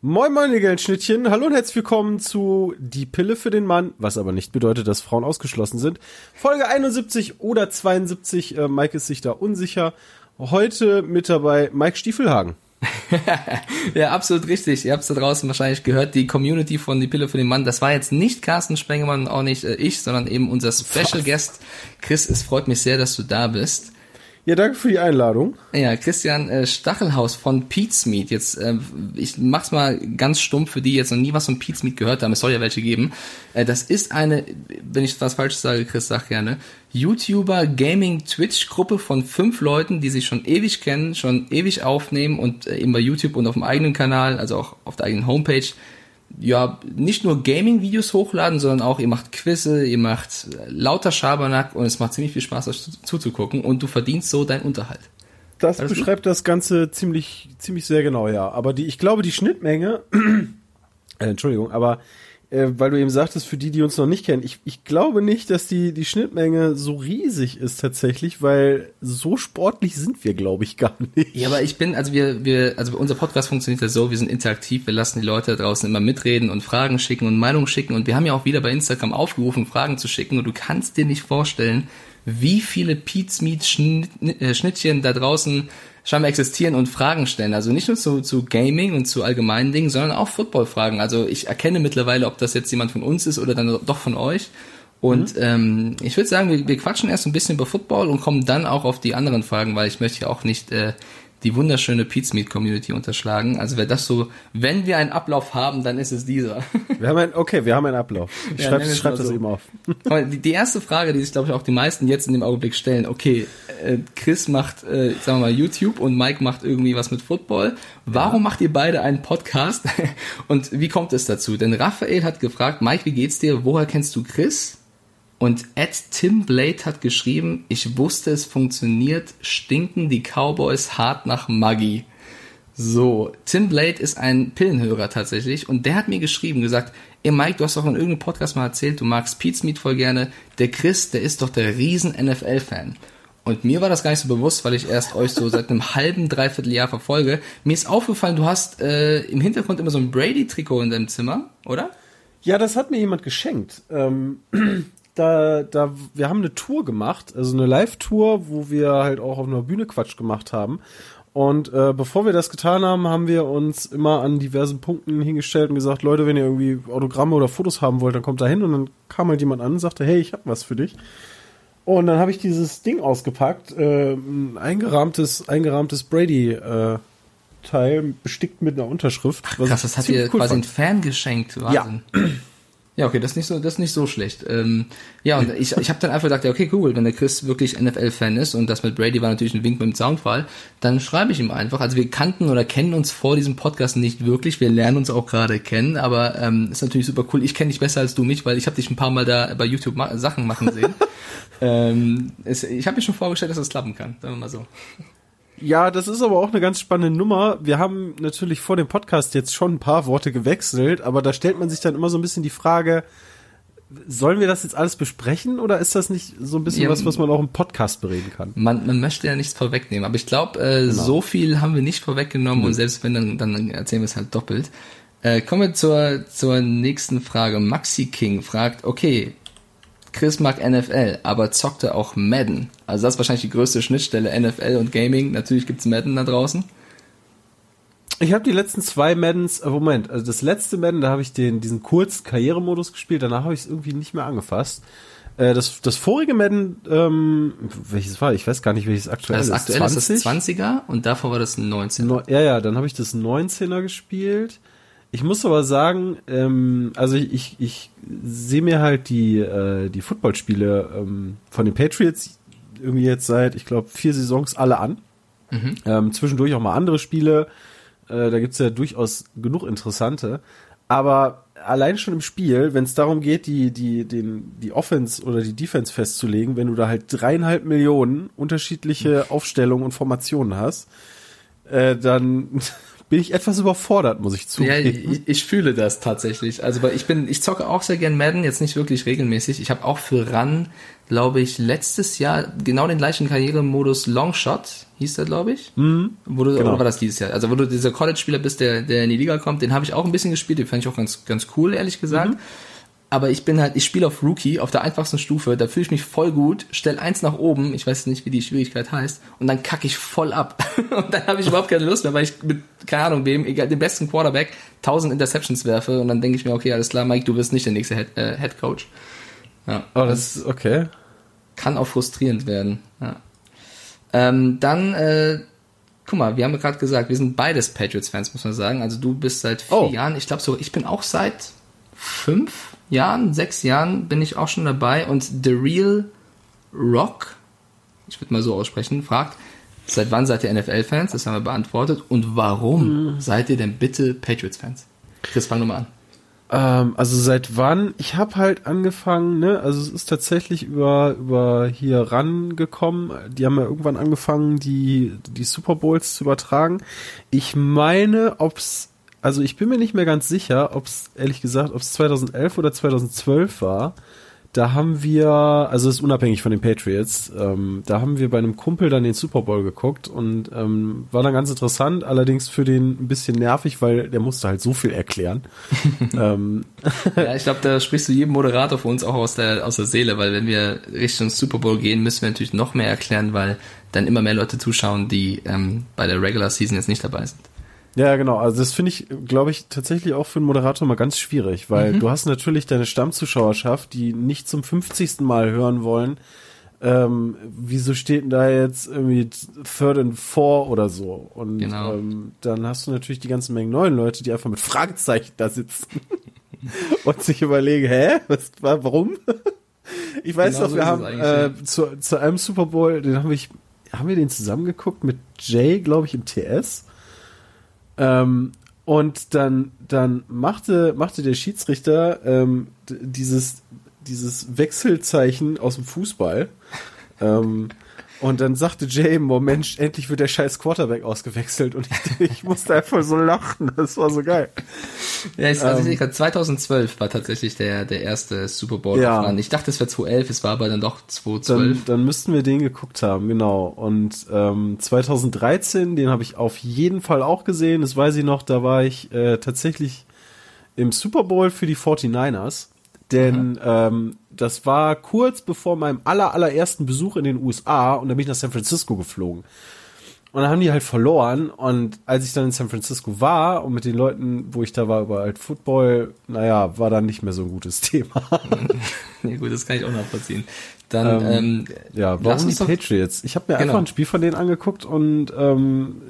Moin moin, ihr Geldschnittchen. Hallo und herzlich willkommen zu Die Pille für den Mann, was aber nicht bedeutet, dass Frauen ausgeschlossen sind. Folge 71 oder 72, äh, Mike ist sich da unsicher. Heute mit dabei Mike Stiefelhagen. ja, absolut richtig. Ihr habt es da draußen wahrscheinlich gehört, die Community von Die Pille für den Mann. Das war jetzt nicht Carsten Spengemann, auch nicht äh, ich, sondern eben unser Special Guest. Chris, es freut mich sehr, dass du da bist. Ja, danke für die Einladung. Ja, Christian äh, Stachelhaus von Pete's Meat. Jetzt, äh, ich mach's mal ganz stumpf für die, jetzt noch nie was von Pete's Meat gehört haben. Es soll ja welche geben. Äh, das ist eine, wenn ich was Falsches sage, Chris, sag gerne, YouTuber Gaming Twitch Gruppe von fünf Leuten, die sich schon ewig kennen, schon ewig aufnehmen und äh, eben bei YouTube und auf dem eigenen Kanal, also auch auf der eigenen Homepage, ja, nicht nur Gaming-Videos hochladen, sondern auch, ihr macht Quizze, ihr macht lauter Schabernack und es macht ziemlich viel Spaß, euch zuzugucken und du verdienst so deinen Unterhalt. Das Alles beschreibt das Ganze ziemlich, ziemlich sehr genau, ja. Aber die, ich glaube, die Schnittmenge, äh, Entschuldigung, aber äh, weil du eben sagtest, für die, die uns noch nicht kennen, ich, ich glaube nicht, dass die, die Schnittmenge so riesig ist tatsächlich, weil so sportlich sind wir, glaube ich, gar nicht. Ja, aber ich bin, also wir, wir, also unser Podcast funktioniert ja so, wir sind interaktiv, wir lassen die Leute da draußen immer mitreden und Fragen schicken und Meinungen schicken und wir haben ja auch wieder bei Instagram aufgerufen, Fragen zu schicken und du kannst dir nicht vorstellen, wie viele Pete's Meat äh, Schnittchen da draußen scheinbar existieren und Fragen stellen. Also nicht nur zu, zu Gaming und zu allgemeinen Dingen, sondern auch Football-Fragen. Also ich erkenne mittlerweile, ob das jetzt jemand von uns ist oder dann doch von euch. Und mhm. ähm, ich würde sagen, wir, wir quatschen erst ein bisschen über Football und kommen dann auch auf die anderen Fragen, weil ich möchte ja auch nicht äh, die wunderschöne Pizza Meat Community unterschlagen. Also wer das so, wenn wir einen Ablauf haben, dann ist es dieser. Wir haben ein, okay, wir haben einen Ablauf. Ich ja, schreibe schreib das so. eben auf. Die, die erste Frage, die sich glaube ich auch die meisten jetzt in dem Augenblick stellen, okay, äh, Chris macht, äh, sagen wir mal YouTube und Mike macht irgendwie was mit Football. Warum ja. macht ihr beide einen Podcast? Und wie kommt es dazu? Denn Raphael hat gefragt, Mike, wie geht's dir? Woher kennst du Chris? Und Ed Tim Blade hat geschrieben, ich wusste, es funktioniert, stinken die Cowboys hart nach Maggi. So, Tim Blade ist ein Pillenhörer tatsächlich und der hat mir geschrieben, gesagt, ey Mike, du hast doch in irgendeinem Podcast mal erzählt, du magst Pete's Meat voll gerne. Der Chris, der ist doch der riesen NFL-Fan. Und mir war das gar nicht so bewusst, weil ich erst euch so seit einem halben, dreiviertel Jahr verfolge. Mir ist aufgefallen, du hast äh, im Hintergrund immer so ein Brady-Trikot in deinem Zimmer, oder? Ja, das hat mir jemand geschenkt. Ähm, da, da, wir haben eine Tour gemacht, also eine Live-Tour, wo wir halt auch auf einer Bühne Quatsch gemacht haben. Und äh, bevor wir das getan haben, haben wir uns immer an diversen Punkten hingestellt und gesagt, Leute, wenn ihr irgendwie Autogramme oder Fotos haben wollt, dann kommt da hin. Und dann kam halt jemand an und sagte, hey, ich habe was für dich. Und dann habe ich dieses Ding ausgepackt, äh, ein eingerahmtes, eingerahmtes Brady äh, Teil, bestickt mit einer Unterschrift. Ach, krass, das hat dir cool quasi fand. ein Fan geschenkt, Wahnsinn. Ja. Ja, okay, das ist nicht so, das ist nicht so schlecht. Ähm, ja, und ich, ich habe dann einfach gedacht, ja, okay, cool, wenn der Chris wirklich NFL-Fan ist und das mit Brady war natürlich ein Wink mit dem Soundfall, dann schreibe ich ihm einfach. Also wir kannten oder kennen uns vor diesem Podcast nicht wirklich, wir lernen uns auch gerade kennen, aber ähm, ist natürlich super cool. Ich kenne dich besser als du mich, weil ich habe dich ein paar Mal da bei YouTube ma Sachen machen sehen. ähm, es, ich habe mir schon vorgestellt, dass das klappen kann, sagen wir mal so. Ja, das ist aber auch eine ganz spannende Nummer. Wir haben natürlich vor dem Podcast jetzt schon ein paar Worte gewechselt, aber da stellt man sich dann immer so ein bisschen die Frage, sollen wir das jetzt alles besprechen oder ist das nicht so ein bisschen ja, was, was man auch im Podcast bereden kann? Man, man möchte ja nichts vorwegnehmen, aber ich glaube, äh, genau. so viel haben wir nicht vorweggenommen mhm. und selbst wenn, dann, dann erzählen wir es halt doppelt. Äh, kommen wir zur, zur nächsten Frage. Maxi King fragt, okay, Chris mag NFL, aber zockte auch Madden. Also das ist wahrscheinlich die größte Schnittstelle NFL und Gaming. Natürlich gibt's Madden da draußen. Ich habe die letzten zwei Maddens, äh, Moment, also das letzte Madden, da habe ich den diesen kurzen Karrieremodus gespielt, danach habe ich es irgendwie nicht mehr angefasst. Äh, das, das vorige Madden, ähm, welches war? Ich weiß gar nicht, welches aktuell ist. Das aktuelle ist das 20er und davor war das 19er. No, ja, ja, dann habe ich das 19er gespielt. Ich muss aber sagen, ähm, also ich, ich, ich sehe mir halt die, äh, die Footballspiele ähm, von den Patriots irgendwie jetzt seit, ich glaube, vier Saisons alle an. Mhm. Ähm, zwischendurch auch mal andere Spiele. Äh, da gibt's ja durchaus genug interessante. Aber allein schon im Spiel, wenn es darum geht, die, die, den, die Offense oder die Defense festzulegen, wenn du da halt dreieinhalb Millionen unterschiedliche Aufstellungen und Formationen hast, äh, dann bin ich etwas überfordert, muss ich zugeben. Ja, ich, ich fühle das tatsächlich. Also weil ich bin, ich zocke auch sehr gern Madden, jetzt nicht wirklich regelmäßig. Ich habe auch für Run, glaube ich, letztes Jahr genau den gleichen Karrieremodus Longshot, hieß der, glaube ich. Mhm. Wo du, genau. Oder war das dieses Jahr? Also wo du dieser College-Spieler bist, der, der in die Liga kommt, den habe ich auch ein bisschen gespielt, den fand ich auch ganz, ganz cool, ehrlich gesagt. Mhm aber ich bin halt, ich spiele auf Rookie, auf der einfachsten Stufe, da fühle ich mich voll gut, stell eins nach oben, ich weiß nicht, wie die Schwierigkeit heißt, und dann kacke ich voll ab. und dann habe ich überhaupt keine Lust mehr, weil ich mit, keine Ahnung, dem, egal, dem besten Quarterback 1000 Interceptions werfe und dann denke ich mir, okay, alles klar, Mike, du wirst nicht der nächste Head, äh, Head Coach. Ja. Oh, das ist okay. Kann auch frustrierend werden. Ja. Ähm, dann, äh, guck mal, wir haben gerade gesagt, wir sind beides Patriots-Fans, muss man sagen. Also du bist seit vier oh. Jahren, ich glaube so, ich bin auch seit fünf Jahren, sechs Jahren bin ich auch schon dabei und The Real Rock, ich würde mal so aussprechen, fragt, seit wann seid ihr NFL-Fans? Das haben wir beantwortet. Und warum mhm. seid ihr denn bitte Patriots-Fans? Chris, fang nochmal an. Ähm, also seit wann? Ich habe halt angefangen, ne, also es ist tatsächlich über, über hier rangekommen. Die haben ja irgendwann angefangen, die, die Super Bowls zu übertragen. Ich meine, ob's also ich bin mir nicht mehr ganz sicher, ob es ehrlich gesagt, ob es 2011 oder 2012 war. Da haben wir, also ist unabhängig von den Patriots, ähm, da haben wir bei einem Kumpel dann den Super Bowl geguckt und ähm, war dann ganz interessant, allerdings für den ein bisschen nervig, weil der musste halt so viel erklären. ähm. Ja, ich glaube, da sprichst du jedem Moderator für uns auch aus der, aus der Seele, weil wenn wir Richtung Super Bowl gehen, müssen wir natürlich noch mehr erklären, weil dann immer mehr Leute zuschauen, die ähm, bei der Regular Season jetzt nicht dabei sind. Ja, genau. Also das finde ich, glaube ich, tatsächlich auch für einen Moderator mal ganz schwierig, weil mhm. du hast natürlich deine Stammzuschauerschaft, die nicht zum 50. Mal hören wollen. Ähm, wieso steht denn da jetzt irgendwie Third and Four oder so? Und genau. ähm, dann hast du natürlich die ganzen Mengen neuen Leute, die einfach mit Fragezeichen da sitzen und sich überlegen, hä, was, warum? ich weiß genau doch, wir haben äh, zu, zu einem Super Bowl, den haben wir, haben wir den zusammengeguckt mit Jay, glaube ich, im TS. Ähm, und dann, dann machte, machte der Schiedsrichter ähm, dieses, dieses Wechselzeichen aus dem Fußball. Ähm, und dann sagte Jay, oh Mensch, endlich wird der scheiß Quarterback ausgewechselt. Und ich, ich musste einfach so lachen. Das war so geil. Ja, ich, also ähm, ich 2012 war tatsächlich der, der erste Super Bowl. Ja. Ich dachte, es wäre 2011, es war aber dann doch 2012. Dann, dann müssten wir den geguckt haben, genau. Und ähm, 2013, den habe ich auf jeden Fall auch gesehen. Das weiß ich noch, da war ich äh, tatsächlich im Super Bowl für die 49ers. Denn ähm, das war kurz bevor meinem aller, allerersten Besuch in den USA und da bin ich nach San Francisco geflogen. Und dann haben die halt verloren. Und als ich dann in San Francisco war und mit den Leuten, wo ich da war, über halt Football, naja, war dann nicht mehr so ein gutes Thema. ja, gut, das kann ich auch nachvollziehen. Dann, ähm, ähm, ja, warum die Patriots? Ich habe mir genau. einfach ein Spiel von denen angeguckt und ähm,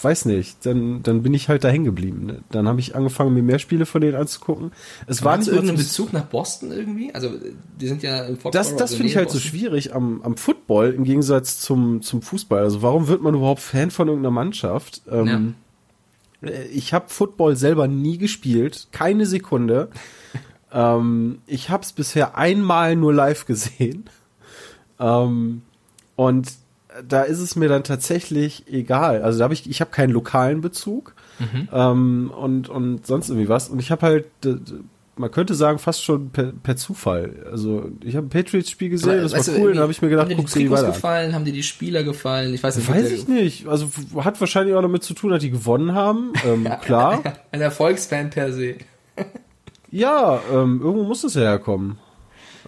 weiß nicht, dann, dann bin ich halt da hängen geblieben. Ne? Dann habe ich angefangen, mir mehr Spiele von denen anzugucken. Es war nicht irgendeinen Bezug nach Boston irgendwie? Also die sind ja im Foxborough Das, das also finde ich halt Boston. so schwierig am, am Football im Gegensatz zum, zum Fußball. Also warum wird man überhaupt Fan von irgendeiner Mannschaft? Ähm, ja. Ich habe Football selber nie gespielt, keine Sekunde. ähm, ich habe es bisher einmal nur live gesehen. Ähm, und da ist es mir dann tatsächlich egal. Also da habe ich, ich habe keinen lokalen Bezug mhm. ähm, und und sonst irgendwie was. Und ich habe halt, man könnte sagen, fast schon per, per Zufall. Also ich habe ein Patriots-Spiel gesehen, Aber, das war cool. Dann habe ich mir gedacht, guck dir die weiter gefallen, haben dir die Spieler gefallen? Ich weiß nicht. Weiß ich nicht. Also hat wahrscheinlich auch damit zu tun, dass die gewonnen haben. Ähm, klar. Ein Erfolgsfan per se. ja, ähm, irgendwo muss es ja herkommen.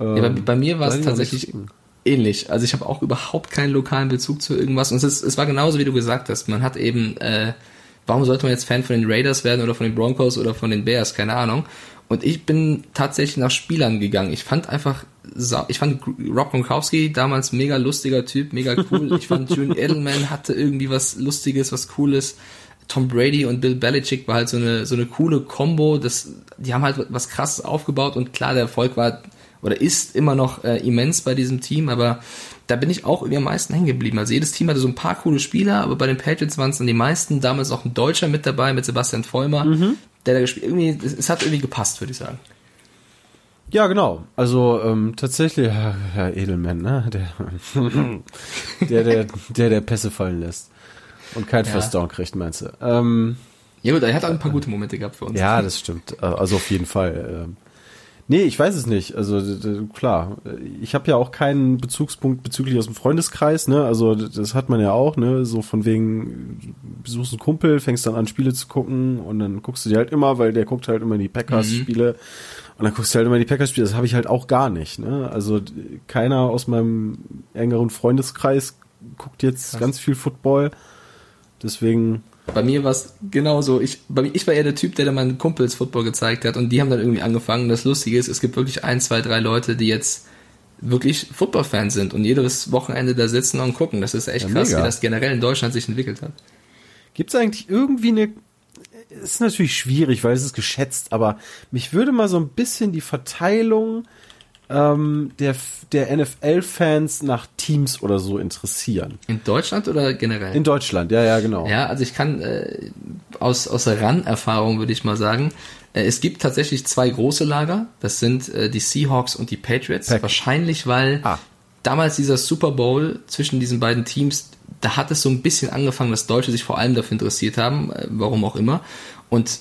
Ähm, ja, bei, bei, mir war es tatsächlich ähnlich. Also ich habe auch überhaupt keinen lokalen Bezug zu irgendwas. Und es, ist, es war genauso, wie du gesagt hast. Man hat eben, äh, warum sollte man jetzt Fan von den Raiders werden oder von den Broncos oder von den Bears? Keine Ahnung. Und ich bin tatsächlich nach Spielern gegangen. Ich fand einfach, ich fand Rob Gronkowski damals mega lustiger Typ, mega cool. Ich fand June Edelman hatte irgendwie was Lustiges, was Cooles. Tom Brady und Bill Belichick war halt so eine, so eine coole Combo. Das, die haben halt was krasses aufgebaut und klar, der Erfolg war oder ist immer noch äh, immens bei diesem Team, aber da bin ich auch irgendwie am meisten hängen geblieben. Also jedes Team hatte so ein paar coole Spieler, aber bei den Patriots waren es dann die meisten. Damals auch ein Deutscher mit dabei, mit Sebastian Vollmer, mhm. der da gespielt. Irgendwie, es, es hat irgendwie gepasst, würde ich sagen. Ja, genau. Also ähm, tatsächlich, Herr, Edelmann, ne? Der, der, der, der, der Pässe fallen lässt und kein ja. First Down kriegt, meinst du? Ähm, Ja gut, er hat auch ein paar gute Momente gehabt für uns. Ja, das stimmt. Äh, Also auf jeden Fall. Nee, ich weiß es nicht. Also klar, ich habe ja auch keinen Bezugspunkt bezüglich aus dem Freundeskreis, ne? Also das hat man ja auch, ne? So von wegen besuchst einen Kumpel, fängst dann an Spiele zu gucken und dann guckst du dir halt immer, weil der guckt halt immer die Packers-Spiele und dann guckst du halt immer die Packers-Spiele. Das habe ich halt auch gar nicht, ne? Also keiner aus meinem engeren Freundeskreis guckt jetzt Krass. ganz viel Football. Deswegen Bei mir war es genauso. Ich, bei mir, ich war eher der Typ, der dann meinen Kumpels Football gezeigt hat und die haben dann irgendwie angefangen. Das Lustige ist, es gibt wirklich ein, zwei, drei Leute, die jetzt wirklich Football-Fans sind und jedes Wochenende da sitzen und gucken. Das ist echt Ja, krass, mega. wie das generell in Deutschland sich entwickelt hat. Gibt es eigentlich irgendwie eine. Ist natürlich schwierig, weil es ist geschätzt, aber mich würde mal so ein bisschen die Verteilung ähm, der, der NFL-Fans nach Teams oder so interessieren. In Deutschland oder generell? In Deutschland, ja, ja, genau. Ja, also ich kann äh, aus, aus der RAN-Erfahrung würde ich mal sagen, äh, es gibt tatsächlich zwei große Lager. Das sind äh, die Seahawks und die Patriots. Pack. Wahrscheinlich, weil Ah. damals dieser Super Bowl zwischen diesen beiden Teams, da hat es so ein bisschen angefangen, dass Deutsche sich vor allem dafür interessiert haben, äh, warum auch immer. Und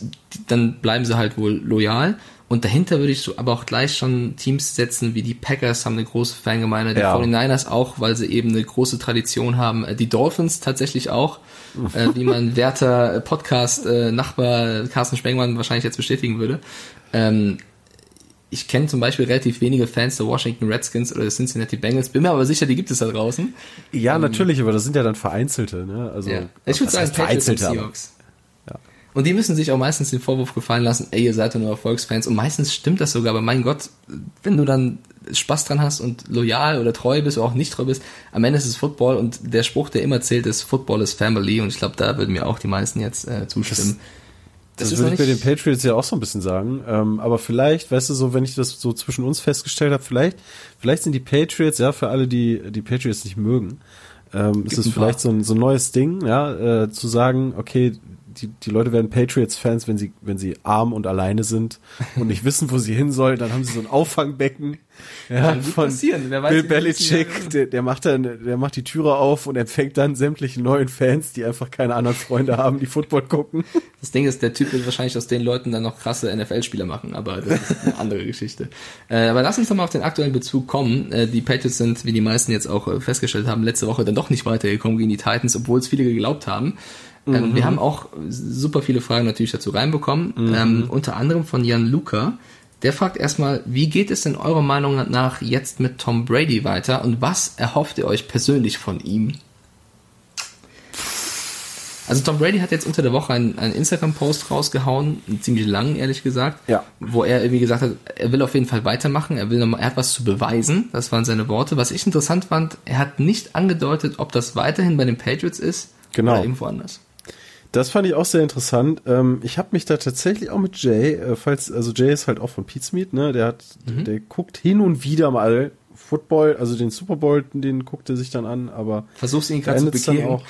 dann bleiben sie halt wohl loyal. Und dahinter würde ich so aber auch gleich schon Teams setzen, wie die Packers haben eine große Fangemeinde, die Ja. 49ers auch, weil sie eben eine große Tradition haben. Äh, Die Dolphins tatsächlich auch, äh, wie mein werter Podcast-Nachbar Carsten Spengmann wahrscheinlich jetzt bestätigen würde. Ähm, ich kenne zum Beispiel relativ wenige Fans der Washington Redskins oder der Cincinnati Bengals, bin mir aber sicher, die gibt es da draußen. Ja, natürlich, aber das sind ja dann vereinzelte, ne? Also, Ja. Ich würde sagen, vereinzelte, Seahawks. Und die müssen sich auch meistens den Vorwurf gefallen lassen, ey, ihr seid ja nur Erfolgsfans. Und meistens stimmt das sogar, aber mein Gott, wenn du dann Spaß dran hast und loyal oder treu bist oder auch nicht treu bist, am Ende ist es Football und der Spruch, der immer zählt, ist Football is Family und ich glaube, da würden mir auch die meisten jetzt äh, zustimmen. Das, ist würde noch ich bei den Patriots ja auch so ein bisschen sagen. Ähm, aber vielleicht, weißt du, so, wenn ich das so zwischen uns festgestellt habe, vielleicht, vielleicht sind die Patriots, ja, für alle, die die Patriots nicht mögen, ähm, ist Gibt es vielleicht so ein, so ein neues Ding, ja, äh, zu sagen, okay, die, die Leute werden Patriots-Fans, wenn sie, wenn sie arm und alleine sind und nicht wissen, wo sie hin sollen, dann haben sie so ein Auffangbecken ja, von weiß, Bill Belichick, der, der macht dann, der macht die Türe auf und empfängt dann sämtliche neuen Fans, die einfach keine anderen Freunde haben, die Football gucken. Das Ding ist, der Typ wird wahrscheinlich aus den Leuten dann noch krasse NFL-Spieler machen, aber das ist eine andere Geschichte. Äh, aber lass uns doch mal auf den aktuellen Bezug kommen. Äh, die Patriots sind, wie die meisten jetzt auch äh, festgestellt haben, letzte Woche dann doch nicht weitergekommen gegen die Titans, obwohl es viele geglaubt haben. Ähm, wir haben auch super viele Fragen natürlich dazu reinbekommen, ähm, unter anderem von Jan Luca. Der fragt erstmal, wie geht es denn eurer Meinung nach jetzt mit Tom Brady weiter und was erhofft ihr euch persönlich von ihm? Also Tom Brady hat jetzt unter der Woche einen, einen Instagram-Post rausgehauen, einen ziemlich lang, ehrlich gesagt, Ja. wo er irgendwie gesagt hat, er will auf jeden Fall weitermachen, er will noch mal, er hat was zu beweisen, das waren seine Worte. Was ich interessant fand, er hat nicht angedeutet, ob das weiterhin bei den Patriots ist Genau. oder irgendwo anders. Das fand ich auch sehr interessant. Ähm, ich habe mich da tatsächlich auch mit Jay, äh, falls, also Jay ist halt auch von Pete's Meat, ne? Der hat, Mhm. der guckt hin und wieder mal Football, also den Super Bowl, den guckt er sich dann an, aber Versuchst ihn gerade zu bekehren. auch.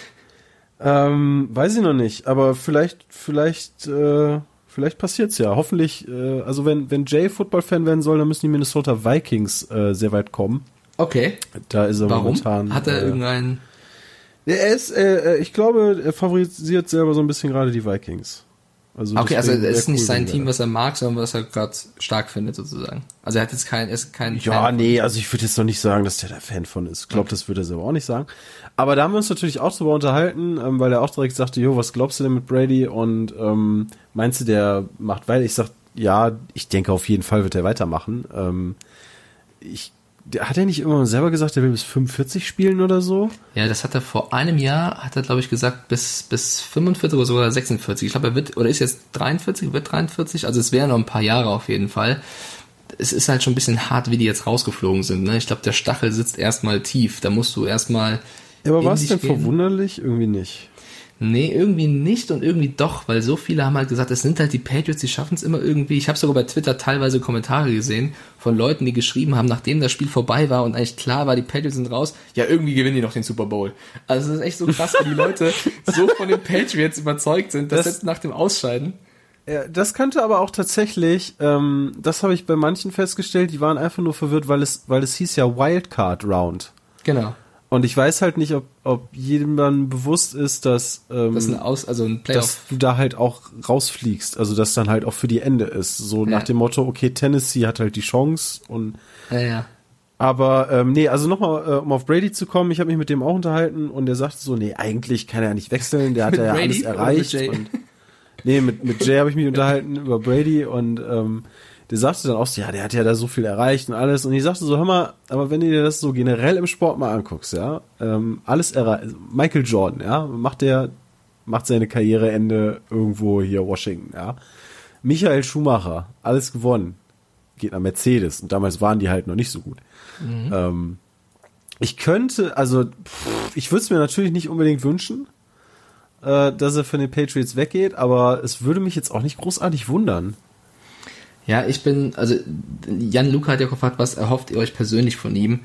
Ähm, weiß ich noch nicht, aber vielleicht, vielleicht, äh, vielleicht passiert's ja. Hoffentlich, äh, also wenn, wenn Jay Football-Fan werden soll, dann müssen die Minnesota Vikings äh, sehr weit kommen. Okay, Da ist er warum? momentan. Hat er äh, irgendeinen... Er ist, äh, äh, ich glaube, er favorisiert selber so ein bisschen gerade die Vikings. Also Okay, also es ist nicht cool, sein Team, was er mag, sondern was er gerade stark findet sozusagen. Also er hat jetzt kein, er ist kein Ja, Fan. nee, also ich würde jetzt noch nicht sagen, dass der da Fan von ist. Ich glaube, das würde er selber auch nicht sagen. Aber da haben wir uns natürlich auch drüber unterhalten, ähm, weil er auch direkt sagte, jo, was glaubst du denn mit Brady? Und ähm, meinst du, der macht weiter? Ich sag, ja, ich denke auf jeden Fall wird er weitermachen. Ähm, ich, hat er nicht immer selber gesagt, er will bis 45 spielen oder so? Ja, das hat er vor einem Jahr, hat er glaube ich gesagt, bis, bis 45 oder sogar 46. Ich glaube, er wird, oder ist jetzt 43, wird 43, also es wären noch ein paar Jahre auf jeden Fall. Es ist halt schon ein bisschen hart, wie die jetzt rausgeflogen sind. Ne? Ich glaube, der Stachel sitzt erstmal tief. Da musst du erstmal. Ja, aber war es denn gehen. verwunderlich? Irgendwie nicht. Nee, irgendwie nicht und irgendwie doch, weil so viele haben halt gesagt, es sind halt die Patriots, die schaffen es immer irgendwie. Ich habe sogar bei Twitter teilweise Kommentare gesehen von Leuten, die geschrieben haben, nachdem das Spiel vorbei war und eigentlich klar war, die Patriots sind raus, ja, irgendwie gewinnen die noch den Super Bowl. Also es ist echt so krass, wie die Leute so von den Patriots überzeugt sind, dass Das- jetzt nach dem Ausscheiden. Ja, das könnte aber auch tatsächlich, ähm, das habe ich bei manchen festgestellt, die waren einfach nur verwirrt, weil es, weil es hieß ja Wildcard Round. Genau. Und ich weiß halt nicht, ob, ob jedem dann bewusst ist, dass, ähm, Das Aus, also dass du da halt auch rausfliegst. Also dass dann halt auch für die Ende ist. So Ja. nach dem Motto, okay, Tennessee hat halt die Chance und Ja, ja. aber ähm, nee, also nochmal, äh, um auf Brady zu kommen, ich habe mich mit dem auch unterhalten und der sagte so, nee, eigentlich kann er ja nicht wechseln, der hat Mit ja Brady alles mit erreicht. Jay? Und, nee, mit, mit Jay habe ich mich unterhalten über Brady und ähm, der sagte dann auch so, ja, der hat ja da so viel erreicht und alles. Und ich sagte so, hör mal, aber wenn du dir das so generell im Sport mal anguckst, ja, ähm, alles erreicht. Michael Jordan, ja, macht der, macht seine Karriereende irgendwo hier Washington, ja. Michael Schumacher, alles gewonnen. Geht nach Mercedes. Und damals waren die halt noch nicht so gut. Ähm, ich könnte, also pff, ich würde es mir natürlich nicht unbedingt wünschen, äh, dass er von den Patriots weggeht, aber es würde mich jetzt auch nicht großartig wundern. Ja, ich bin, also Jan Luca hat ja gefragt, was erhofft ihr euch persönlich von ihm?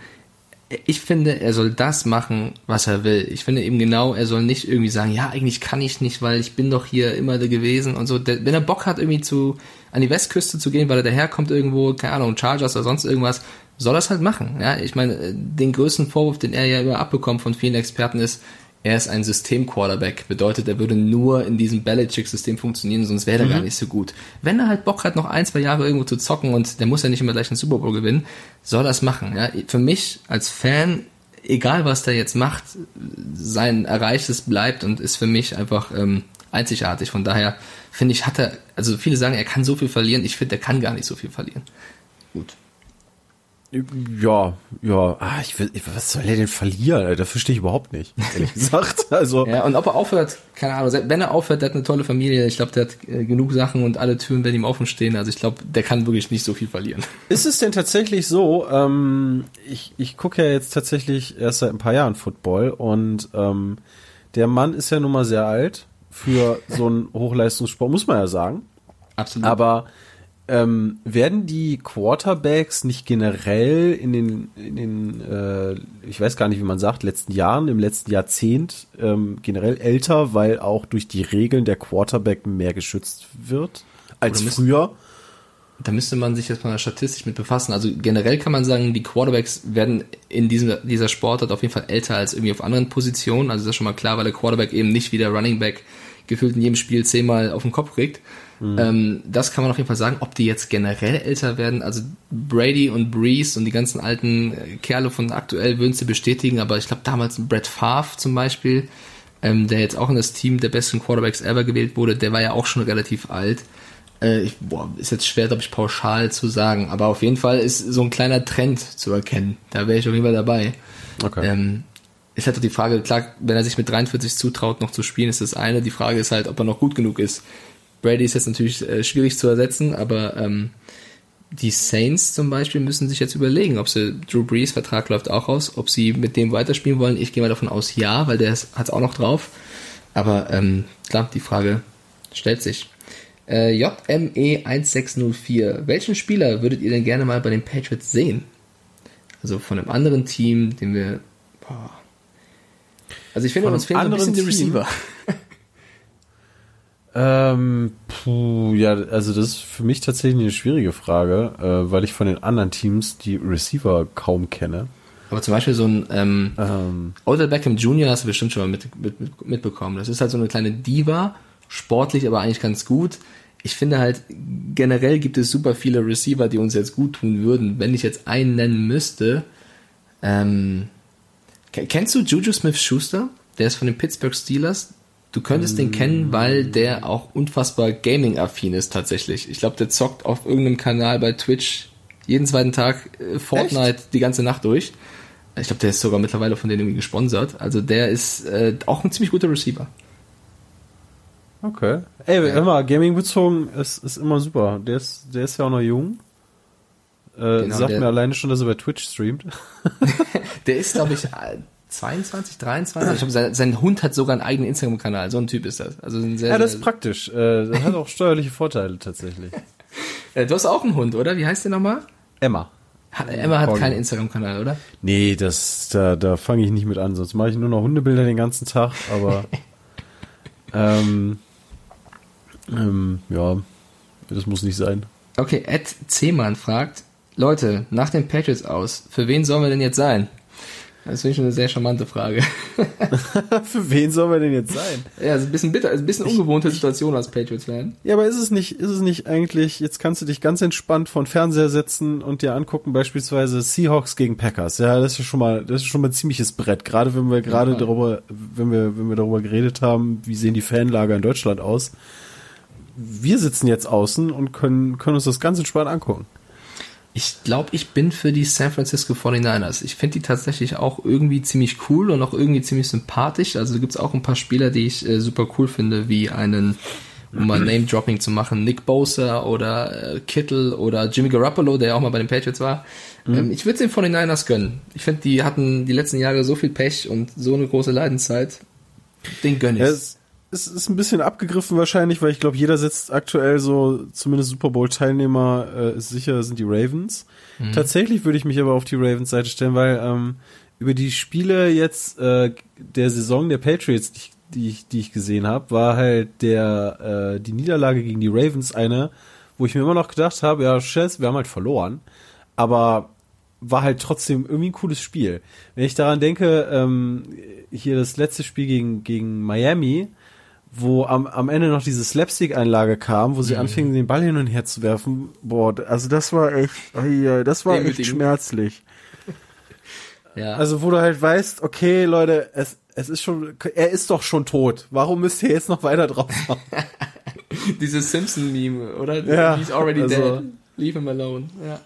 Ich finde, er soll das machen, was er will. Ich finde eben genau, er soll nicht irgendwie sagen, ja, eigentlich kann ich nicht, weil ich bin doch hier immer da gewesen und so. Wenn er Bock hat, irgendwie zu, an die Westküste zu gehen, weil er daherkommt irgendwo, keine Ahnung, Chargers oder sonst irgendwas, soll er es halt machen. Ja, ich meine, den größten Vorwurf, den er ja immer abbekommt von vielen Experten ist, er ist ein System-Quarterback. Bedeutet, er würde nur in diesem Belichick-System funktionieren, sonst wäre er gar nicht so gut. Wenn er halt Bock hat, noch ein, zwei Jahre irgendwo zu zocken und der muss ja nicht immer gleich einen Super Bowl gewinnen, soll er es machen. Ja? Für mich als Fan, egal was der jetzt macht, sein Erreichtes bleibt und ist für mich einfach ähm, einzigartig. Von daher finde ich, hat er, also viele sagen, er kann so viel verlieren. Ich finde, er kann gar nicht so viel verlieren. Gut. Ja, ja, ah, ich will, was soll er denn verlieren? Alter? Dafür stehe ich überhaupt nicht, ehrlich gesagt. Also, Ja, und ob er aufhört, keine Ahnung, wenn er aufhört, der hat eine tolle Familie, ich glaube, der hat äh, genug Sachen und alle Türen werden ihm offen stehen, also ich glaube, der kann wirklich nicht so viel verlieren. Ist es denn tatsächlich so, ähm, ich, ich gucke ja jetzt tatsächlich erst seit ein paar Jahren Football und ähm, der Mann ist ja nun mal sehr alt für so einen Hochleistungssport, muss man ja sagen. Absolut. Aber ähm, werden die Quarterbacks nicht generell in den, in den äh, ich weiß gar nicht, wie man sagt, letzten Jahren, im letzten Jahrzehnt ähm, generell älter, weil auch durch die Regeln der Quarterback mehr geschützt wird als müssen- früher? Da müsste man sich jetzt mal statistisch mit befassen. Also generell kann man sagen, die Quarterbacks werden in diesem, dieser Sportart auf jeden Fall älter als irgendwie auf anderen Positionen. Also das ist schon mal klar, weil der Quarterback eben nicht wie der Running Back gefühlt in jedem Spiel zehnmal auf den Kopf kriegt. Ähm, das kann man auf jeden Fall sagen. Ob die jetzt generell älter werden, also Brady und Breeze und die ganzen alten äh, Kerle von aktuell würden sie bestätigen, aber ich glaube damals Brett Favre zum Beispiel, ähm, der jetzt auch in das Team der besten Quarterbacks ever gewählt wurde, der war ja auch schon relativ alt. Äh, ich, boah, ist jetzt schwer, glaube ich, pauschal zu sagen, aber auf jeden Fall ist so ein kleiner Trend zu erkennen. Da wäre ich auf jeden Fall dabei. Okay. Ähm, ist halt die Frage, klar, wenn er sich mit 43 zutraut, noch zu spielen, ist das eine. Die Frage ist halt, ob er noch gut genug ist. Brady ist jetzt natürlich äh, schwierig zu ersetzen, aber ähm, die Saints zum Beispiel müssen sich jetzt überlegen, ob sie Drew Brees Vertrag läuft auch aus, ob sie mit dem weiterspielen wollen. Ich gehe mal davon aus, ja, weil der hat es auch noch drauf. Aber ähm, klar, die Frage stellt sich. Äh, JME1604. Welchen Spieler würdet ihr denn gerne mal bei den Patriots sehen? Also von einem anderen Team, den wir. Boah. Also ich finde, uns fehlen so ein bisschen die? Receiver. Ähm, puh, ja, also das ist für mich tatsächlich eine schwierige Frage, äh, weil ich von den anderen Teams die Receiver kaum kenne. Aber zum Beispiel so ein ähm, Ähm, Odell Beckham Jr. hast du bestimmt schon mal mit, mit, mit, mitbekommen. Das ist halt so eine kleine Diva, sportlich aber eigentlich ganz gut. Ich finde halt, generell gibt es super viele Receiver, die uns jetzt gut tun würden. Wenn ich jetzt einen nennen müsste, ähm, kennst du Juju Smith-Schuster? Der ist von den Pittsburgh Steelers. Du könntest den kennen, weil der auch unfassbar Gaming-affin ist tatsächlich. Ich glaube, der zockt auf irgendeinem Kanal bei Twitch jeden zweiten Tag äh, Fortnite die ganze Nacht durch. Ich glaube, der ist sogar mittlerweile von denen irgendwie gesponsert. Also der ist äh, auch ein ziemlich guter Receiver. okay. Ey, mal, Gaming bezogen ist, ist immer super. Der ist, der ist ja auch noch jung. Äh, Genau, sagt der- mir alleine schon, dass er bei Twitch streamt. Der ist, glaube ich, äh, 22, 23. Ich glaube, sein, sein Hund hat sogar einen eigenen Instagram-Kanal. So ein Typ ist das. Also ein sehr, Ja, das ist praktisch. Äh, das hat auch steuerliche Vorteile tatsächlich. äh, Du hast auch einen Hund, oder? Wie heißt der nochmal? Emma. Emma hat keinen Instagram-Kanal, oder? Nee, das, da, da fange ich nicht mit an, sonst mache ich nur noch Hundebilder den ganzen Tag, aber ähm, ähm, ja, das muss nicht sein. Okay, Ed Zehmann fragt, Leute, nach den Patriots aus, für wen sollen wir denn jetzt sein? Das finde ich eine sehr charmante Frage. Für wen soll man denn jetzt sein? Ja, ist ein bisschen bitter, ist ein bisschen ungewohnte Situation als Patriots-Fan. Ja, aber ist es nicht, ist es nicht eigentlich, jetzt kannst du dich ganz entspannt vor den Fernseher setzen und dir angucken, beispielsweise Seahawks gegen Packers. Ja, das ist schon mal, das ist schon mal ein ziemliches Brett. Gerade wenn wir gerade Ja. darüber, wenn wir, wenn wir darüber geredet haben, wie sehen die Fanlager in Deutschland aus. Wir sitzen jetzt außen und können, können uns das ganz entspannt angucken. Ich glaube, ich bin für die San Francisco 49ers. Ich finde die tatsächlich auch irgendwie ziemlich cool und auch irgendwie ziemlich sympathisch. Also da gibt es auch ein paar Spieler, die ich äh, super cool finde, wie einen, um mal Name-Dropping zu machen, Nick Bosa oder äh, Kittle oder Jimmy Garoppolo, der ja auch mal bei den Patriots war. Ähm, ich würde den 49ers gönnen. Ich finde, die hatten die letzten Jahre so viel Pech und so eine große Leidenszeit. Den gönn ich. Ja, es, es ist ein bisschen abgegriffen wahrscheinlich, weil ich glaube, jeder setzt aktuell so, zumindest Super Bowl-Teilnehmer, äh, ist sicher, sind die Ravens. Tatsächlich würde ich mich aber auf die Ravens-Seite stellen, weil ähm, über die Spiele jetzt äh, der Saison der Patriots, die ich, die ich, die ich gesehen habe, war halt der äh, die Niederlage gegen die Ravens eine, wo ich mir immer noch gedacht habe, ja, Scheiß, wir haben halt verloren, aber war halt trotzdem irgendwie ein cooles Spiel. Wenn ich daran denke, ähm, hier das letzte Spiel gegen, gegen Miami, wo am, am Ende noch diese Slapstick-Einlage kam, wo sie anfingen, den Ball hin und her zu werfen. Boah, also das war echt, das war echt schmerzlich. ja. Also wo du halt weißt, okay, Leute, es, es ist schon, er ist doch schon tot. Warum müsst ihr jetzt noch weiter drauf machen? Dieses Simpson-Meme, oder? Ja, He's already also- dead. Leave him alone. Ja.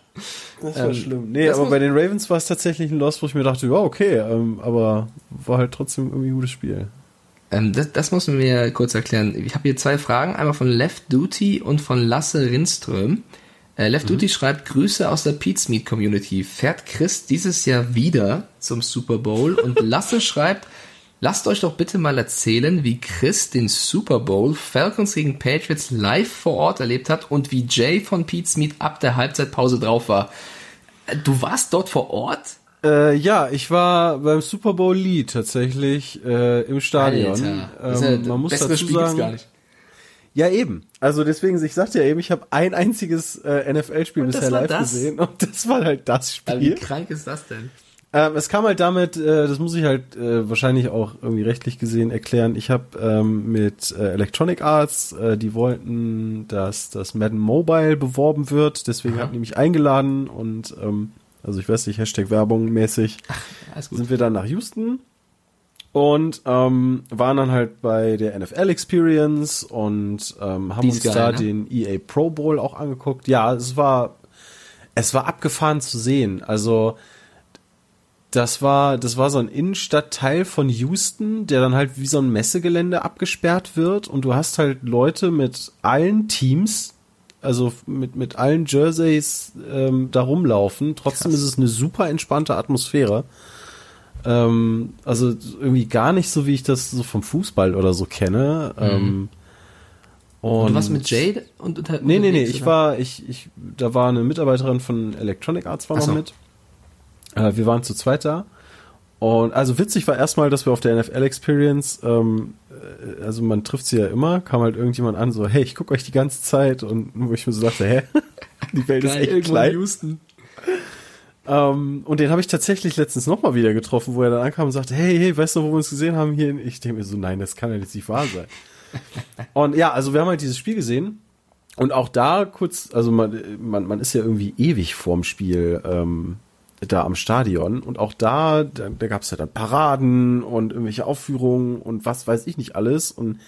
Das war Ähm, schlimm. Nee, aber bei den Ravens war es tatsächlich ein Loss, wo ich mir dachte, ja, okay, ähm, aber war halt trotzdem irgendwie ein gutes Spiel. Ähm, das, das muss man mir kurz erklären. Ich habe hier zwei Fragen, einmal von Left Duty und von Lasse Rindström. Äh, Left Duty schreibt Grüße aus der Pete's Meat Community. Fährt Chris dieses Jahr wieder zum Super Bowl? Und Lasse schreibt, lasst euch doch bitte mal erzählen, wie Chris den Super Bowl Falcons gegen Patriots live vor Ort erlebt hat und wie Jay von Pete's Meat ab der Halbzeitpause drauf war. Äh, Du warst dort vor Ort? Äh, ja, ich war beim Super Bowl Lead tatsächlich äh, im Stadion. Alter, Ähm, man muss dazu Spiel sagen, gar nicht. Ja, eben. Also deswegen, ich sagte ja eben, ich habe ein einziges äh, NFL-Spiel bisher live das? gesehen und das war halt das Aber wie Spiel. krank ist das denn? Ähm, es kam halt damit, äh, das muss ich halt äh, wahrscheinlich auch irgendwie rechtlich gesehen erklären. Ich habe ähm, mit äh, Electronic Arts, äh, die wollten, dass das Madden Mobile beworben wird, deswegen Aha. haben die mich eingeladen und ähm, also ich weiß nicht, Hashtag Werbung mäßig Alles gut. sind wir dann nach Houston und ähm, waren dann halt bei der NFL Experience und ähm, haben Die uns geil, da ne? den EA Pro Bowl auch angeguckt. Ja, es war es war abgefahren zu sehen. Also das war das war so ein Innenstadtteil von Houston, der dann halt wie so ein Messegelände abgesperrt wird und du hast halt Leute mit allen Teams also mit, mit allen Jerseys ähm, da rumlaufen. Trotzdem Krass. ist es eine super entspannte Atmosphäre. Ähm, also irgendwie gar nicht so, wie ich das so vom Fußball oder so kenne. Ähm, und Und du warst mit Jade und unter, Nee, nee, nee, unterwegs, ich oder? war, ich, ich, da war eine Mitarbeiterin von Electronic Arts war Ach noch so. mit. Äh, wir waren zu zweit da. Und also witzig war erstmal, dass wir auf der NFL Experience, ähm, äh, also man trifft sie ja immer, kam halt irgendjemand an, so, hey, ich gucke euch die ganze Zeit und wo ich mir so dachte, hä? Die Welt ist Geil, echt irgendwo in klein. Houston. Ähm, und den habe ich tatsächlich letztens nochmal wieder getroffen, wo er dann ankam und sagte, hey, hey, weißt du, wo wir uns gesehen haben hier? Ich denke mir so, nein, das kann ja jetzt nicht wahr sein. und ja, also wir haben halt dieses Spiel gesehen und auch da kurz, also man, man, man ist ja irgendwie ewig vorm Spiel ähm, da am Stadion und auch da, da, da gab es ja dann Paraden und irgendwelche Aufführungen und was weiß ich nicht alles und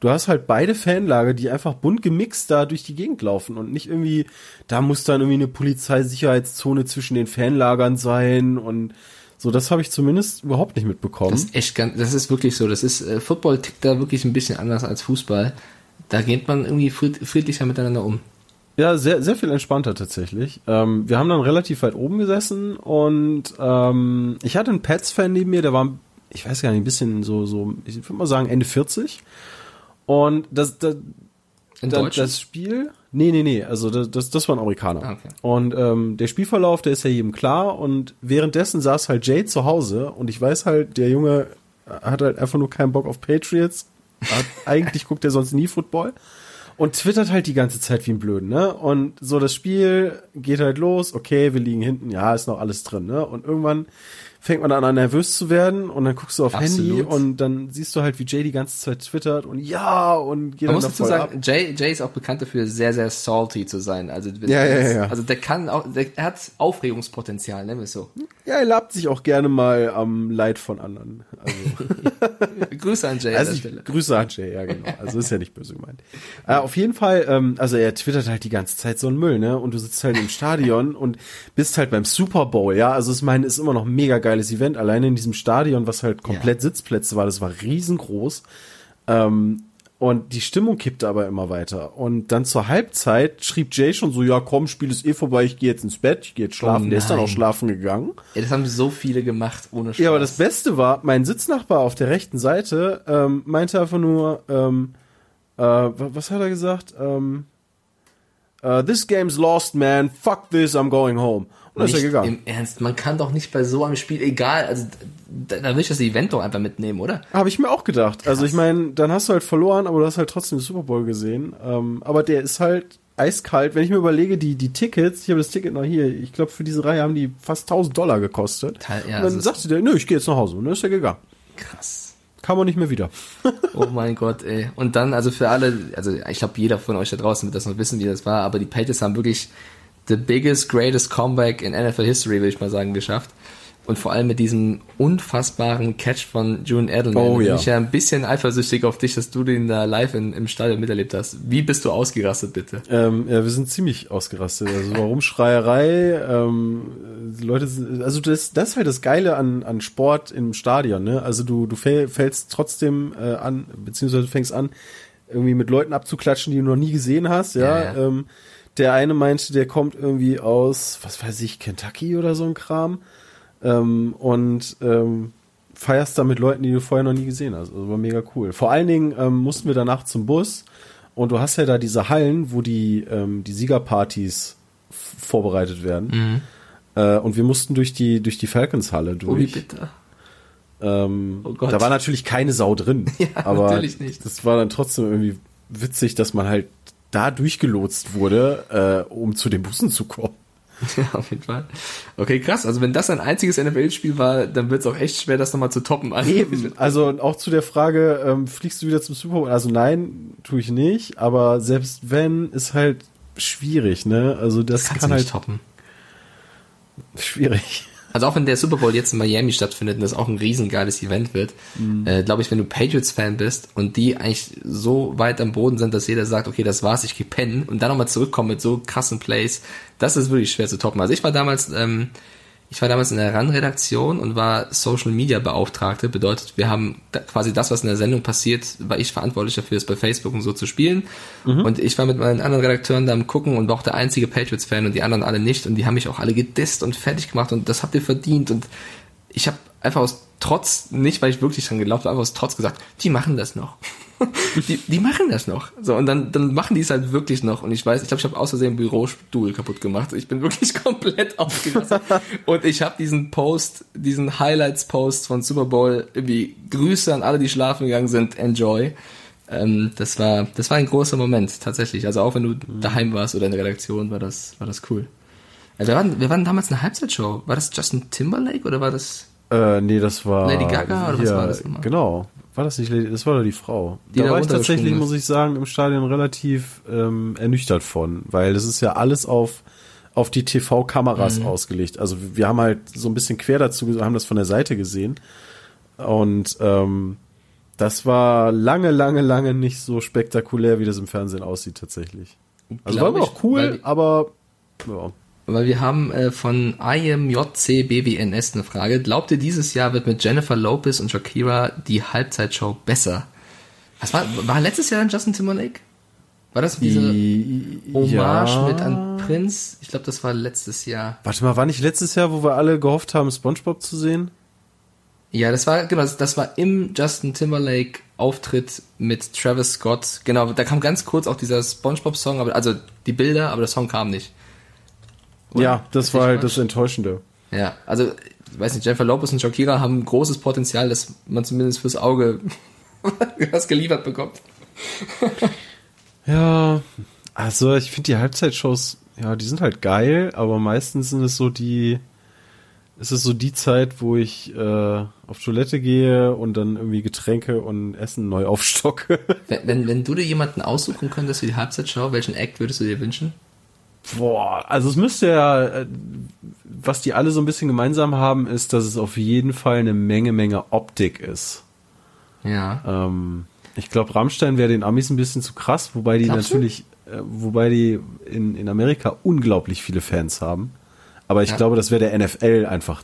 du hast halt beide Fanlager, die einfach bunt gemixt da durch die Gegend laufen und nicht irgendwie, da muss dann irgendwie eine Polizeisicherheitszone zwischen den Fanlagern sein und so, das habe ich zumindest überhaupt nicht mitbekommen. Das ist echt ganz, das ist wirklich so. Das ist, äh, Football tickt da wirklich ein bisschen anders als Fußball. Da geht man irgendwie fried, friedlicher miteinander um. Ja, sehr, sehr viel entspannter tatsächlich. Ähm, wir haben dann relativ weit oben gesessen und ähm, ich hatte einen Pets-Fan neben mir, der war, ich weiß gar nicht, ein bisschen so, so, ich würde mal sagen, Ende 40. Und das, das, das, das Spiel, nee, nee, nee, also das, das, das war ein Amerikaner. Ah, okay. Und ähm, der Spielverlauf, der ist ja jedem klar und währenddessen saß halt Jade zu Hause und ich weiß halt, der Junge hat halt einfach nur keinen Bock auf Patriots. Hat, eigentlich guckt er sonst nie Football und twittert halt die ganze Zeit wie ein Blöden, ne? Und so das Spiel geht halt los, okay, wir liegen hinten, ja, ist noch alles drin, ne? Und irgendwann fängt man an, nervös zu werden und dann guckst du auf Absolut. Handy und dann siehst du halt, wie Jay die ganze Zeit twittert und ja und Man muss dazu sagen, Jay, Jay ist auch bekannt dafür, sehr, sehr salty zu sein. Also, Ja, ja, ja. also der kann auch, der, er hat Aufregungspotenzial, nennen wir es so. Ja, er labt sich auch gerne mal am Leid von anderen. Also, Grüße an Jay also an ich. Grüße an Jay, ja genau. Also ist ja nicht böse gemeint. Äh, auf jeden Fall, ähm, also er twittert halt die ganze Zeit so ein Müll, ne? Und du sitzt halt im Stadion und bist halt beim Super Bowl, ja? Also ich meine, ist immer noch mega geiles Event. Alleine in diesem Stadion, was halt komplett Sitzplätze war, das war riesengroß. Ähm, und die Stimmung kippte aber immer weiter. Und dann zur Halbzeit schrieb Jay schon so, ja komm, Spiel ist eh vorbei, ich gehe jetzt ins Bett, ich gehe jetzt schlafen. Oh Der ist dann auch schlafen gegangen. Ja, das haben so viele gemacht, ohne Spaß. Ja, aber das Beste war, mein Sitznachbar auf der rechten Seite ähm, meinte einfach nur, ähm, äh, wa- was hat er gesagt? Ähm, äh, this game's lost, man. Fuck this, I'm going home. Und ist er Nicht gegangen. Im Ernst, man kann doch nicht bei so einem Spiel, egal, also da, da will ich das Event doch einfach mitnehmen, oder? Habe ich mir auch gedacht. Also ich meine, dann hast du halt verloren, aber du hast halt trotzdem den Super Bowl gesehen. Ähm, aber der ist halt eiskalt. Wenn ich mir überlege, die, die Tickets, ich habe das Ticket noch hier, ich glaube für diese Reihe haben die fast 1000 Dollar gekostet. Teil- ja, und dann das ist- sagte der, nö, ich gehe jetzt nach Hause. Und dann ist er gegangen. Krass. Kam man nicht mehr wieder. Oh mein Gott, ey. Und dann, also für alle, also ich glaube, jeder von euch da draußen wird das noch wissen, wie das war, aber die Patriots haben wirklich the biggest, greatest comeback in NFL History, würde ich mal sagen, geschafft. Und vor allem mit diesem unfassbaren Catch von June Edelman. Oh, Da bin ja. Ich ja ein bisschen eifersüchtig auf dich, dass du den da live in, im Stadion miterlebt hast. Wie bist du ausgerastet, bitte? Ähm, ja, wir sind ziemlich ausgerastet. Also warum Schreierei? Ähm, Leute sind, also das, das ist halt das Geile an, an Sport im Stadion, ne? Also du, du fäll, fällst trotzdem äh, an, beziehungsweise fängst an, irgendwie mit Leuten abzuklatschen, die du noch nie gesehen hast, ja. Ja, ja. Ähm, der eine meinte, der kommt irgendwie aus, was weiß ich, Kentucky oder so ein Kram. Ähm, und ähm, feierst da mit Leuten, die du vorher noch nie gesehen hast. Also war mega cool. Vor allen Dingen ähm, mussten wir danach zum Bus und du hast ja da diese Hallen, wo die, ähm, die Siegerpartys vorbereitet werden. Äh, und wir mussten durch die, durch die Falcons-Halle Oh, wie durch. bitte. Ähm, Oh Gott. da war natürlich keine Sau drin. Ja, aber natürlich nicht. das war dann trotzdem irgendwie witzig, dass man halt da durchgelotst wurde, äh, um zu den Bussen zu kommen. Ja, auf jeden Fall. Okay, krass. Also wenn das ein einziges NFL-Spiel war, dann wird es auch echt schwer, das nochmal zu toppen. Also, Eben. Also auch zu der Frage, ähm, fliegst du wieder zum Super Bowl? Also nein, tue ich nicht. Aber selbst wenn, ist halt schwierig, ne? Also das, kannst kann du halt nicht toppen. schwierig. Also auch wenn der Super Bowl jetzt in Miami stattfindet und das auch ein riesengeiles Event wird, Mhm. äh, glaube ich, wenn du Patriots-Fan bist und die eigentlich so weit am Boden sind, dass jeder sagt, okay, das war's, ich geh pennen und dann nochmal zurückkommen mit so krassen Plays, das ist wirklich schwer zu toppen. Also ich war damals, ähm, ich war damals in der RAN-Redaktion und war Social Media Beauftragte. Bedeutet, wir haben da quasi das, was in der Sendung passiert, war ich verantwortlich dafür, es bei Facebook und so zu spielen. Und ich war mit meinen anderen Redakteuren da am gucken und war auch der einzige Patriots-Fan und die anderen alle nicht. Und die haben mich auch alle gedisst und fertig gemacht und das habt ihr verdient. Und ich habe einfach aus Trotz, nicht weil ich wirklich dran geglaubt habe, einfach aus Trotz gesagt, die machen das noch. die, die machen das noch. So, und dann, dann machen die es halt wirklich noch. Und ich weiß, ich glaube, ich habe einen Bürostuhl kaputt gemacht. Ich bin wirklich komplett aufgerastet. und ich habe diesen Post, diesen Highlights-Post von Super Bowl, irgendwie Grüße an alle, die schlafen gegangen sind, enjoy. Ähm, das war, das war ein großer Moment, tatsächlich. Also auch wenn du daheim warst oder in der Redaktion, war das, war das cool. Ja, wir, waren, wir waren damals eine Halbzeitshow. War das Justin Timberlake oder war das Äh, nee, das war. Lady Gaga oder was war das nochmal? Genau. War das nicht Lady? Das war doch die Frau. Die da da war ich tatsächlich, muss ich sagen, im Stadion relativ ähm, ernüchtert von, weil das ist ja alles auf auf die TV-Kameras Mhm. ausgelegt. Also wir haben halt so ein bisschen quer dazu, haben das von der Seite gesehen und ähm, das war lange, lange, lange nicht so spektakulär, wie das im Fernsehen aussieht tatsächlich. Also war immer noch cool, aber ja. Weil wir haben äh, von IMJCBWNS eine Frage. Glaubt ihr, dieses Jahr wird mit Jennifer Lopez und Shakira die Halbzeitshow besser? Was war, war letztes Jahr dann Justin Timberlake? War das diese Hommage ja. mit an Prinz? Ich glaube, das war letztes Jahr. Warte mal, war nicht letztes Jahr, wo wir alle gehofft haben, SpongeBob zu sehen? Ja, das war, genau, das war im Justin Timberlake Auftritt mit Travis Scott. Genau, da kam ganz kurz auch dieser Spongebob-Song, aber, also die Bilder, aber der Song kam nicht. Oder? Ja, das Ist war halt das Enttäuschende. Ja, also, ich weiß nicht, Jennifer Lopez und Shakira haben großes Potenzial, dass man zumindest fürs Auge was geliefert bekommt. Ja, also ich finde die Halbzeitshows, ja, die sind halt geil, aber meistens sind es so die, ist es so die Zeit, wo ich äh, auf Toilette gehe und dann irgendwie Getränke und Essen neu aufstocke. Wenn, wenn, wenn du dir jemanden aussuchen könntest für die Halbzeitshow, welchen Act würdest du dir wünschen? Boah, also es müsste ja, äh, was die alle so ein bisschen gemeinsam haben, ist, dass es auf jeden Fall eine Menge, Menge Optik ist. Ja. Ähm, ich glaube, Rammstein wäre den Amis ein bisschen zu krass, wobei die Glaubst natürlich, äh, wobei die in, in Amerika unglaublich viele Fans haben. Aber ich Ja. glaube, das wäre der NFL einfach,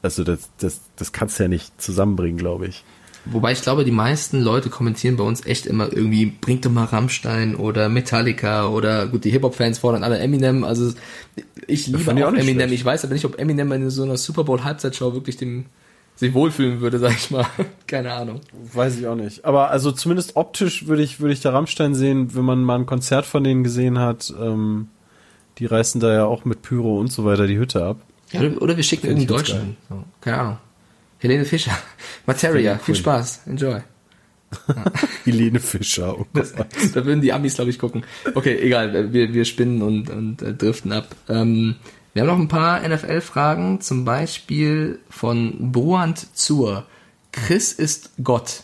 also das, das, das kannst du ja nicht zusammenbringen, glaube ich. Wobei ich glaube, die meisten Leute kommentieren bei uns echt immer irgendwie, bringt doch mal Rammstein oder Metallica oder gut, die Hip-Hop-Fans fordern alle Eminem. Also ich liebe ich auch, nicht Eminem. schlecht. Ich weiß aber nicht, ob Eminem in so einer Super Bowl-Halbzeitshow wirklich dem sich wohlfühlen würde, sag ich mal. Keine Ahnung. Weiß ich auch nicht. Aber also zumindest optisch würde ich, würde ich da Rammstein sehen, wenn man mal ein Konzert von denen gesehen hat. Ähm, die reißen da ja auch mit Pyro und so weiter die Hütte ab. Ja, oder, wir schicken ich irgendeinen ganz Deutschen. So, keine Ahnung. Helene Fischer. Materia. Viel. Spaß. Enjoy. Helene Fischer. Oh Gott. da würden die Amis, glaube ich, gucken. Okay, egal, wir, wir spinnen und, und äh, driften ab. Ähm, wir haben noch ein paar NFL-Fragen, zum Beispiel von Bruant zur. Chris ist Gott.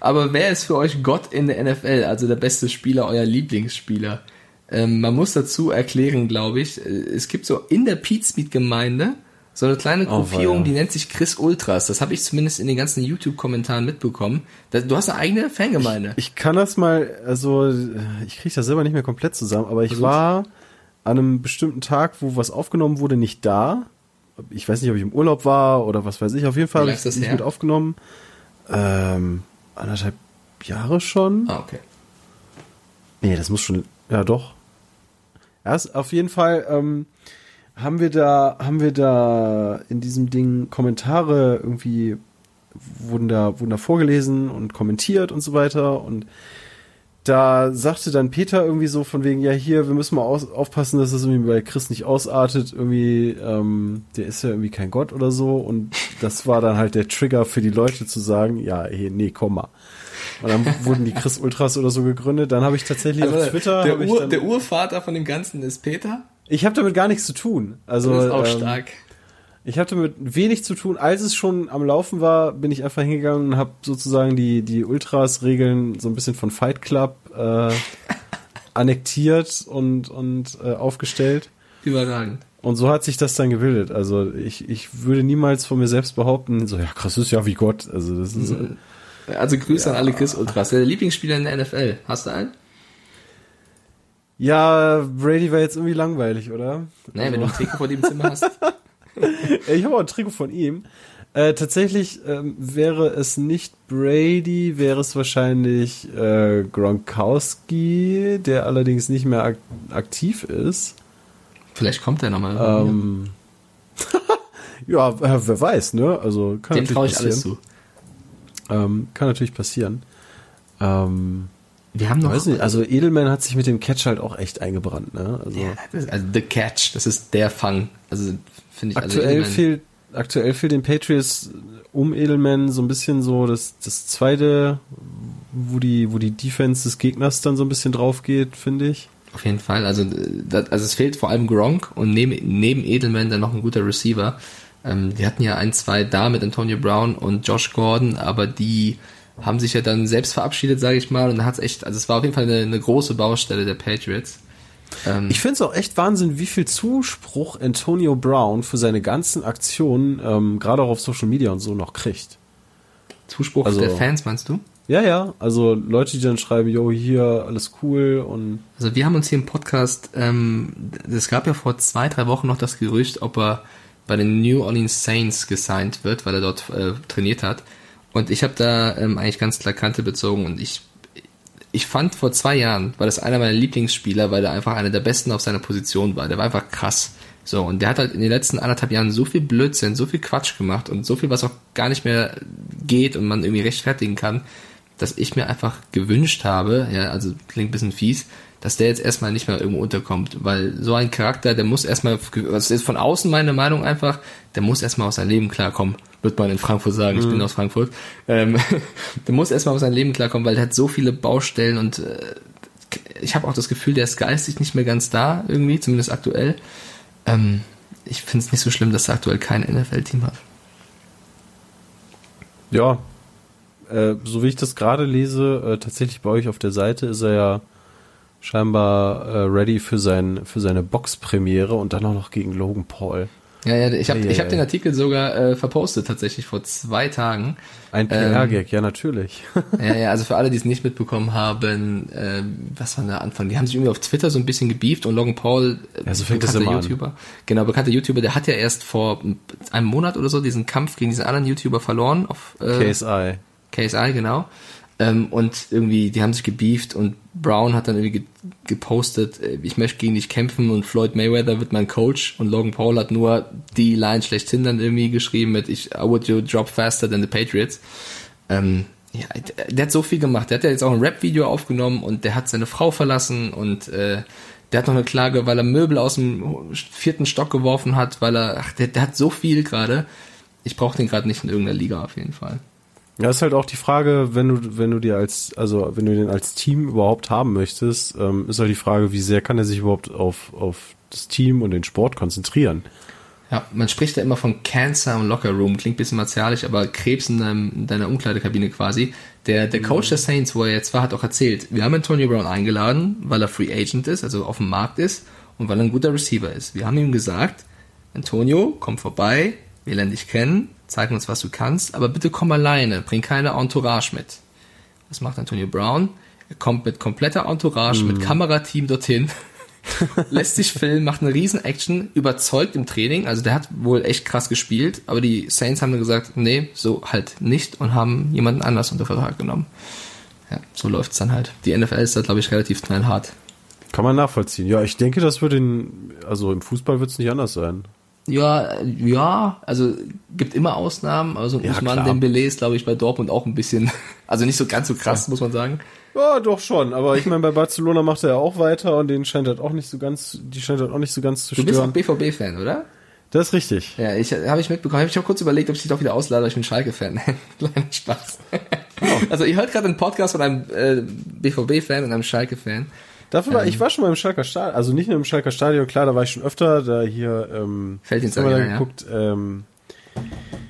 Aber wer ist für euch Gott in der NFL, also der beste Spieler, euer Lieblingsspieler? Ähm, man muss dazu erklären, glaube ich, äh, es gibt so in der Pete-Speed-Gemeinde so eine kleine Oh, Gruppierung, weia. die nennt sich Chris Ultras. Das habe ich zumindest in den ganzen YouTube-Kommentaren mitbekommen. Du hast eine eigene Fangemeinde. Ich kann das mal, also ich kriege das selber nicht mehr komplett zusammen, aber ich Versuch's. war an einem bestimmten Tag, wo was aufgenommen wurde, nicht da. Ich weiß nicht, ob ich im Urlaub war oder was weiß ich. Auf jeden Fall habe ich das nicht her? mit aufgenommen. Ähm, anderthalb Jahre schon. Ah, okay. Nee, das muss schon, ja doch. Ja, ist auf jeden Fall ähm, haben wir da, haben wir da in diesem Ding Kommentare irgendwie wurden da, wurden da vorgelesen und kommentiert und so weiter und da sagte dann Peter irgendwie so von wegen, ja hier, wir müssen mal aus, aufpassen, dass das irgendwie bei Chris nicht ausartet, irgendwie, ähm, der ist ja irgendwie kein Gott oder so und das war dann halt der Trigger für die Leute zu sagen, ja, hey, nee, komm mal. Und dann wurden die Chris Ultras oder so gegründet. Dann habe ich tatsächlich auf Also, Twitter, der, Ur, der Urvater von dem Ganzen ist Peter. Ich habe damit gar nichts zu tun. Also Das ist auch ähm, stark. ich hatte damit wenig zu tun. Als es schon am Laufen war, bin ich einfach hingegangen und habe sozusagen die, die Ultras-Regeln so ein bisschen von Fight Club äh, annektiert und, und äh, aufgestellt. Überragend. Und so hat sich das dann gebildet. Also ich, ich würde niemals von mir selbst behaupten, so ja, krass ist ja wie Gott. Also das ist Also Grüße an alle Chris Ultras. Der Lieblingsspieler in der NFL. Hast du einen? Ja, Brady war jetzt irgendwie langweilig, oder? Nein, wenn du ein Trikot vor dem Zimmer hast. Ich habe auch ein Trikot von ihm. Äh, tatsächlich ähm, wäre es nicht Brady, wäre es wahrscheinlich äh, Gronkowski, der allerdings nicht mehr ak aktiv ist. Vielleicht kommt er nochmal. Ähm, ja, äh, wer weiß, ne? Also kann Dem natürlich traue ich passieren. alles zu. Ähm, kann natürlich passieren. Ähm, Wir haben noch. weiß nicht, also Edelman hat sich mit dem Catch halt auch echt eingebrannt, ne? Also ja, ist, also The Catch, das ist der Fang. Also finde ich also aktuell Edelman- fehlt aktuell fehlt den Patriots um Edelman so ein bisschen so das das zweite wo die wo die Defense des Gegners dann so ein bisschen drauf geht finde ich Auf jeden Fall. Also, äh, das, also es fehlt vor allem Gronk und neben, neben Edelman dann noch ein guter Receiver. Ähm, die hatten ja ein, zwei da mit Antonio Brown und Josh Gordon, aber die haben sich ja dann selbst verabschiedet, sage ich mal. Und da hat's echt, also es war auf jeden Fall eine, eine große Baustelle der Patriots. Ähm, ich finde es auch echt Wahnsinn wie viel Zuspruch Antonio Brown für seine ganzen Aktionen ähm, gerade auch auf Social Media und so noch kriegt Zuspruch also- der Fans, meinst du? ja ja also Leute die dann schreiben yo hier alles cool und Also wir haben uns hier im Podcast, ähm, es gab ja vor zwei, drei Wochen noch das Gerücht, ob er bei den New Orleans Saints gesigned wird, weil er dort äh, trainiert hat. Und ich habe da ähm, eigentlich ganz klar Kante bezogen und ich ich fand vor zwei Jahren war das einer meiner Lieblingsspieler, weil er einfach einer der besten auf seiner Position war. Der war einfach krass. So, und der hat halt in den letzten anderthalb Jahren so viel Blödsinn, so viel Quatsch gemacht und so viel, was auch gar nicht mehr geht und man irgendwie rechtfertigen kann, dass ich mir einfach gewünscht habe, ja, also klingt ein bisschen fies, dass der jetzt erstmal nicht mehr irgendwo unterkommt, weil so ein Charakter, der muss erstmal, das ist von außen meine Meinung einfach, der muss erstmal aus seinem Leben klarkommen, wird man in Frankfurt sagen, ich bin aus Frankfurt, ähm, der muss erstmal aus seinem Leben klarkommen, weil der hat so viele Baustellen und äh, ich habe auch das Gefühl, der ist geistig nicht mehr ganz da irgendwie, zumindest aktuell. Ähm, ich finde es nicht so schlimm, dass er aktuell kein NFL-Team hat. Ja, äh, so wie ich das gerade lese, äh, tatsächlich bei euch auf der Seite ist er ja scheinbar äh, ready für, sein, für seine Boxpremiere und dann auch noch gegen Logan Paul. Ja, ja, ich habe ich hab den Artikel sogar äh, verpostet tatsächlich vor zwei Tagen. Ein PR-Gag, ähm, ja natürlich. ja, ja, also für alle, die es nicht mitbekommen haben, äh, was war der Anfang? Die haben sich irgendwie auf Twitter so ein bisschen gebieft und Logan Paul, äh, ja, so bekannter YouTuber, an. genau, bekannter YouTuber, der hat ja erst vor einem Monat oder so diesen Kampf gegen diesen anderen YouTuber verloren auf äh, KSI. KSI, genau. Ähm, und irgendwie, die haben sich gebieft und Brown hat dann irgendwie gepostet, äh, ich möchte gegen dich kämpfen und Floyd Mayweather wird mein Coach und Logan Paul hat nur die Line schlechthin dann irgendwie geschrieben mit ich, I would you drop faster than the Patriots. Ähm, ja, der hat so viel gemacht. Der hat ja jetzt auch ein Rap-Video aufgenommen und der hat seine Frau verlassen und äh, der hat noch eine Klage, weil er Möbel aus dem vierten Stock geworfen hat, weil er, ach, der, der hat so viel gerade. Ich brauche den gerade nicht in irgendeiner Liga auf jeden Fall. Ja, ist halt auch die Frage, wenn du, wenn du dir als, also wenn du den als Team überhaupt haben möchtest, ähm, ist halt die Frage, wie sehr kann er sich überhaupt auf, auf das Team und den Sport konzentrieren. Ja, man spricht ja immer von Cancer im Locker Room, klingt ein bisschen martialisch, aber Krebs in, deinem, in deiner Umkleidekabine quasi. Der, der Coach der Saints, wo er jetzt war, hat auch erzählt, wir haben Antonio Brown eingeladen, weil er Free Agent ist, also auf dem Markt ist und weil er ein guter Receiver ist. Wir haben ihm gesagt, Antonio, komm vorbei, wir lernen dich kennen, zeig uns, was du kannst, aber bitte komm alleine, bring keine Entourage mit. Was macht Antonio Brown? Er kommt mit kompletter Entourage, mm. mit mhm. Kamerateam dorthin, lässt sich filmen, macht eine riesen Action, überzeugt im Training, also der hat wohl echt krass gespielt, aber die Saints haben dann gesagt, nee, so halt nicht und haben jemanden anders unter Vertrag genommen. Ja, so läuft's dann halt. Die NFL ist da, glaube ich, relativ knallhart. Kann man nachvollziehen. Ja, ich denke, das wird in, also im Fußball wird es nicht anders sein. Ja, ja, also gibt immer Ausnahmen. Also ja, Usman Dembele ist, glaube ich, bei Dortmund auch ein bisschen, also nicht so ganz so krass, ja. muss man sagen. Ja, doch schon. Aber ich meine, bei Barcelona macht er ja auch weiter und den scheint halt auch nicht so ganz, die scheint halt auch nicht so ganz zu stören. Du bist auch BVB-Fan, oder? Das ist richtig. Ja, ich habe ich mitbekommen. Habe ich auch kurz überlegt, ob ich dich doch wieder auslade. Ich bin Schalke-Fan. Kleiner Spaß. Oh. Also ihr hört gerade einen Podcast von einem äh, BVB-Fan und einem Schalke-Fan. Dafür war, ähm, ich war schon mal im Schalker Stadion, also nicht nur im Schalker Stadion, klar, da war ich schon öfter, da hier, ähm, haben wir da geguckt, ja. ähm,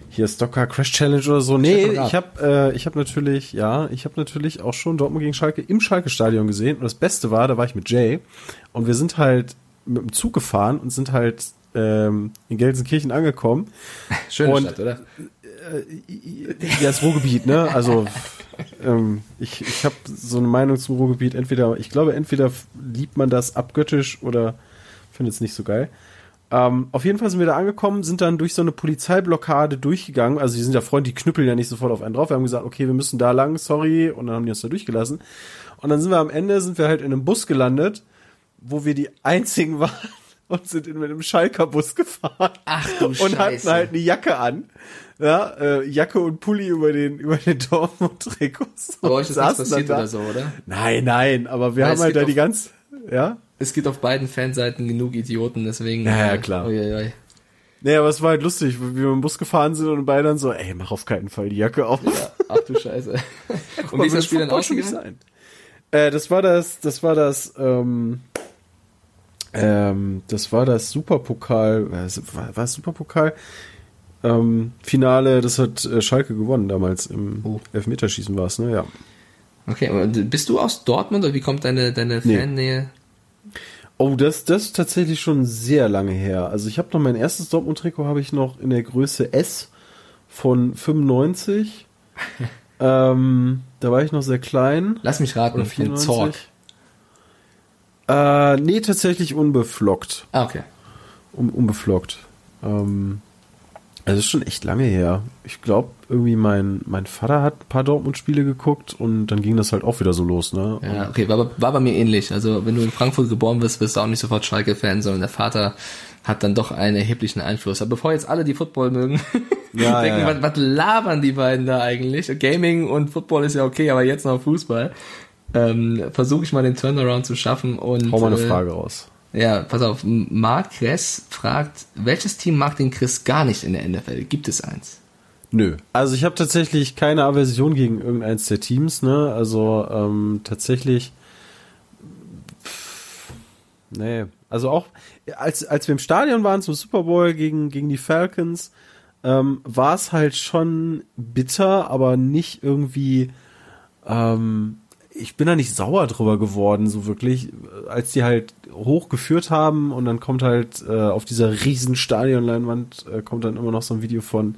hier Stocker Crash Challenge oder so. Nee, ich habe äh, ich habe natürlich, ja, ich habe natürlich auch schon Dortmund gegen Schalke im Schalke Stadion gesehen und das Beste war, da war ich mit Jay und wir sind halt mit dem Zug gefahren und sind halt ähm, in Gelsenkirchen angekommen. Schöne und, Stadt, oder? Äh, ja, das Ruhrgebiet, ne? Also ähm, ich, ich habe so eine Meinung zum Ruhrgebiet. Entweder, ich glaube, entweder liebt man das abgöttisch oder findet es nicht so geil. Ähm, auf jeden Fall sind wir da angekommen, sind dann durch so eine Polizeiblockade durchgegangen. Also die sind ja Freunde, die knüppeln ja nicht sofort auf einen drauf. Wir haben gesagt, okay, wir müssen da lang, sorry. Und dann haben die uns da durchgelassen. Und dann sind wir am Ende, sind wir halt in einem Bus gelandet, wo wir die einzigen waren und sind in einem Schalker Bus gefahren. Ach du Und Scheiße. hatten halt eine Jacke an ja, äh, Jacke und Pulli über den, über den Dortmund-Trikots. Aber euch ist nichts passiert oder so, oder? Nein, nein, aber wir Weil haben halt da die ganz, ja? Es gibt auf beiden Fanseiten genug Idioten, deswegen. Ja, ja klar. Oi, oi. Nee, aber es war halt lustig, wie wir im Bus gefahren sind und beide dann so, ey, mach auf keinen Fall die Jacke auf. Ja, ach du Scheiße. Und wie ist das Spiel dann ausgegangen? Äh, das war das, das war das, ähm, ähm, das war das Superpokal, war, war es Superpokal? Ähm, Finale, das hat äh, Schalke gewonnen damals im oh. Elfmeterschießen war es, ne? Ja. Okay, und bist du aus Dortmund oder wie kommt deine, deine nee. Fannähe? Oh, das, das ist tatsächlich schon sehr lange her. Also ich habe noch mein erstes Dortmund-Trikot habe ich noch in der Größe S von 95. ähm, da war ich noch sehr klein. Lass mich raten, oder 94. Zorg. Äh, nee, tatsächlich unbeflockt. Ah, okay. Un, unbeflockt. Ähm, also ist schon echt lange her. Ich glaube, irgendwie mein, mein Vater hat ein paar Dortmund-Spiele geguckt und dann ging das halt auch wieder so los, ne? Ja, okay, war, war bei mir ähnlich. Also wenn du in Frankfurt geboren wirst, wirst du auch nicht sofort Schalke-Fan, sondern der Vater hat dann doch einen erheblichen Einfluss. Aber bevor jetzt alle die Football mögen, ja, denken, ja, ja. Was, was labern die beiden da eigentlich? Gaming und Football ist ja okay, aber jetzt noch Fußball. Ähm, Versuche ich mal den Turnaround zu schaffen und. Hau mal eine äh, Frage raus. Ja, pass auf. Mark Kress fragt, welches Team mag den Chris gar nicht in der NFL? Gibt es eins? Nö. Also ich habe tatsächlich keine Aversion gegen irgendeins der Teams, ne? Also ähm, tatsächlich. Nee, also auch als, als wir im Stadion waren zum Super Bowl gegen, gegen die Falcons, ähm, war es halt schon bitter, aber nicht irgendwie, ähm, ich bin da nicht sauer drüber geworden, so wirklich, als die halt hochgeführt haben und dann kommt halt äh, auf dieser riesen Stadionleinwand äh, kommt dann immer noch so ein Video von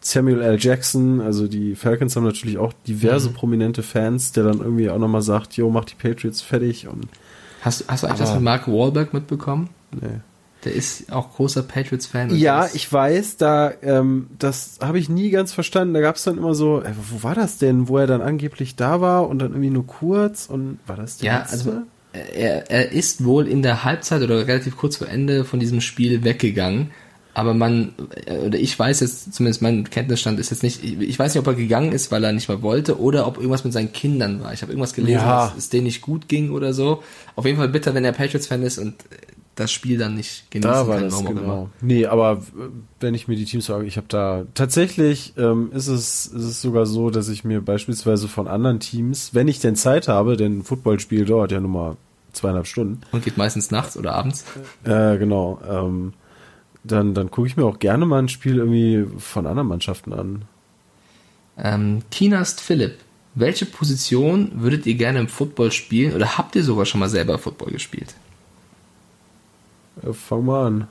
Samuel L. Jackson, also die Falcons haben natürlich auch diverse mhm. prominente Fans, der dann irgendwie auch nochmal sagt, yo, mach die Patriots fertig und Hast, hast du eigentlich das mit Mark Wahlberg mitbekommen? Nee. Der ist auch großer Patriots-Fan. Ja, ich weiß, da, ähm, das habe ich nie ganz verstanden. Da gab es dann immer so, äh, wo war das denn, wo er dann angeblich da war und dann irgendwie nur kurz und war das der Ja, letzte? also er, er ist wohl in der Halbzeit oder relativ kurz vor Ende von diesem Spiel weggegangen aber man, äh, oder ich weiß jetzt, zumindest mein Kenntnisstand ist jetzt nicht, ich weiß nicht, ob er gegangen ist, weil er nicht mehr wollte, oder ob irgendwas mit seinen Kindern war. Ich habe irgendwas gelesen, ja. dass es denen nicht gut ging oder so. Auf jeden Fall bitter, wenn er Patriots-Fan ist und das Spiel dann nicht genießen da war kann. Das, genau. Nee, aber wenn ich mir die Teams sage, ich habe da tatsächlich ähm, ist es ist es sogar so, dass ich mir beispielsweise von anderen Teams, wenn ich denn Zeit habe, denn ein Footballspiel dauert ja nun mal zweieinhalb Stunden. Und geht meistens nachts oder abends. Äh, genau. Ähm, dann, dann gucke ich mir auch gerne mal ein Spiel irgendwie von anderen Mannschaften an. Ähm, Kinast Philipp, welche Position würdet ihr gerne im Football spielen oder habt ihr sogar schon mal selber Football gespielt? Ja, fang mal an.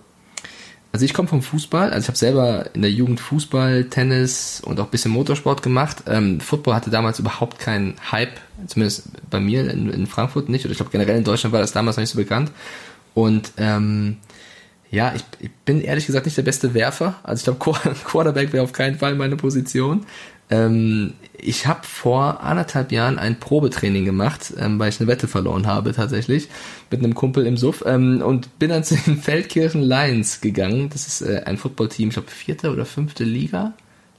Also ich komme vom Fußball, also ich habe selber in der Jugend Fußball, Tennis und auch ein bisschen Motorsport gemacht. Ähm, Football hatte damals überhaupt keinen Hype, zumindest bei mir in, in Frankfurt nicht, oder ich glaube generell in Deutschland war das damals noch nicht so bekannt. Und ähm, ja, ich, ich bin ehrlich gesagt nicht der beste Werfer. Also ich glaube, Quarterback wäre auf keinen Fall meine Position. Ähm, ich habe vor anderthalb Jahren ein Probetraining gemacht, ähm, weil ich eine Wette verloren habe tatsächlich mit einem Kumpel im Suff ähm, und bin dann zu den Feldkirchen Lions gegangen. Das ist äh, ein Footballteam, ich glaube vierte oder fünfte Liga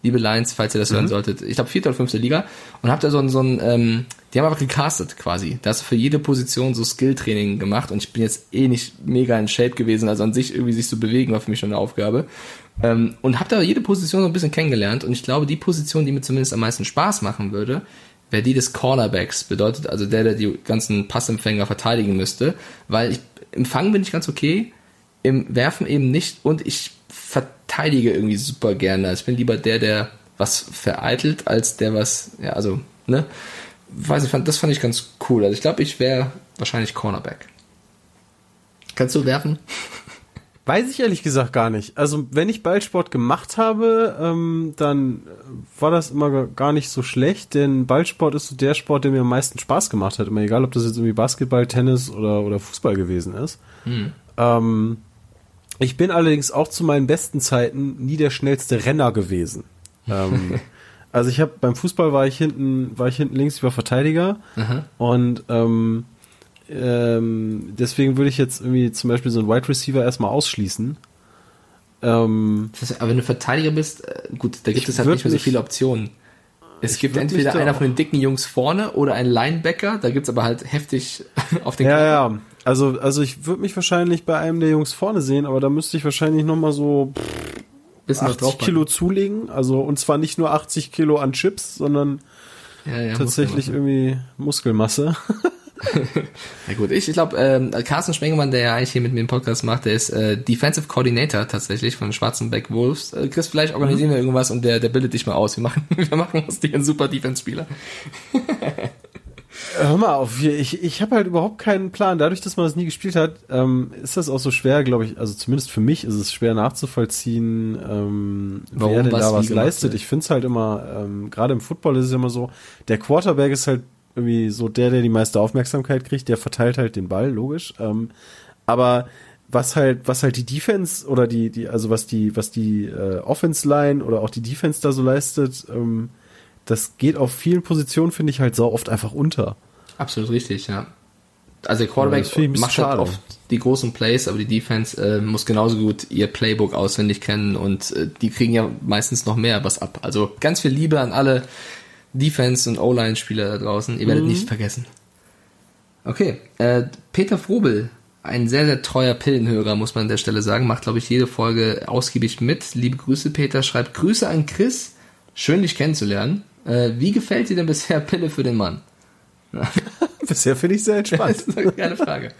liebe Lions, falls ihr das mhm. hören solltet, ich glaube vierte oder fünfte Liga und habt da so ein, so ein ähm, die haben einfach gecastet quasi. Da hast du für jede Position so Skill-Training gemacht und ich bin jetzt eh nicht mega in Shape gewesen, also an sich irgendwie sich zu bewegen war für mich schon eine Aufgabe. Ähm, und hab da jede Position so ein bisschen kennengelernt und ich glaube, die Position, die mir zumindest am meisten Spaß machen würde, wäre die des Cornerbacks. Bedeutet also der, der die ganzen Passempfänger verteidigen müsste, weil ich, im Fangen bin ich ganz okay, im Werfen eben nicht und ich verteidige irgendwie super gerne. Also ich bin lieber der, der was vereitelt, als der was, ja, also, ne? Weiß ich, das fand ich ganz cool. Also ich glaube, ich wäre wahrscheinlich Cornerback. Kannst du werfen? Weiß ich ehrlich gesagt gar nicht. Also wenn ich Ballsport gemacht habe, ähm, dann war das immer gar nicht so schlecht, denn Ballsport ist so der Sport, der mir am meisten Spaß gemacht hat. Immer egal, ob das jetzt irgendwie Basketball, Tennis oder, oder Fußball gewesen ist. Hm. Ähm, ich bin allerdings auch zu meinen besten Zeiten nie der schnellste Renner gewesen. ähm, also ich habe beim Fußball war ich hinten, war ich hinten links über Verteidiger Aha. und ähm, ähm, deswegen würde ich jetzt irgendwie zum Beispiel so einen Wide Receiver erstmal ausschließen. Ähm, das heißt, aber wenn du Verteidiger bist, äh, gut, da gibt es halt nicht mehr so viele Optionen. Es gibt entweder einer von den dicken Jungs vorne oder einen Linebacker, da gibt's aber halt heftig auf den Ja, Körper. ja. Also, also ich würde mich wahrscheinlich bei einem der Jungs vorne sehen, aber da müsste ich wahrscheinlich nochmal so pff, 80 Kilo zulegen. Also, und zwar nicht nur 80 Kilo an Chips, sondern ja, ja, tatsächlich irgendwie Muskelmasse. ja gut, ich, ich glaube, ähm, Carsten Spengemann, der ja eigentlich hier mit mir den Podcast macht, der ist äh, Defensive Coordinator tatsächlich von Schwarzenbeck Wolves. Äh, Chris, vielleicht organisieren mhm. wir irgendwas und der, der bildet dich mal aus. Wir machen, wir machen aus dir einen super Defense-Spieler. Hör mal auf, ich, ich habe halt überhaupt keinen Plan. Dadurch, dass man das nie gespielt hat, ähm, ist das auch so schwer, glaube ich, also zumindest für mich ist es schwer nachzuvollziehen, ähm, Warum, wer denn was da was leistet. Ich finde es halt immer, ähm, gerade im Football ist es immer so, der Quarterback ist halt irgendwie so der, der die meiste Aufmerksamkeit kriegt, der verteilt halt den Ball, logisch. Ähm, aber was halt, was halt die Defense oder die, die, also was die, was die äh, Offense Line oder auch die Defense da so leistet, ähm, das geht auf vielen Positionen, finde ich, halt so oft einfach unter. Absolut richtig, ja. Also der Quarterback ja, macht halt oft die großen Plays, aber die Defense äh, muss genauso gut ihr Playbook auswendig kennen und äh, die kriegen ja meistens noch mehr was ab. Also ganz viel Liebe an alle Defense- und O-Line-Spieler da draußen. Ihr werdet mhm. nicht vergessen. Okay, äh, Peter Frobel, ein sehr, sehr treuer Pillenhörer, muss man an der Stelle sagen, macht, glaube ich, jede Folge ausgiebig mit. Liebe Grüße, Peter, schreibt Grüße an Chris. Schön, dich kennenzulernen. Äh, wie gefällt dir denn bisher Pille für den Mann? Bisher finde ich sehr entspannt. das ist eine geile Frage.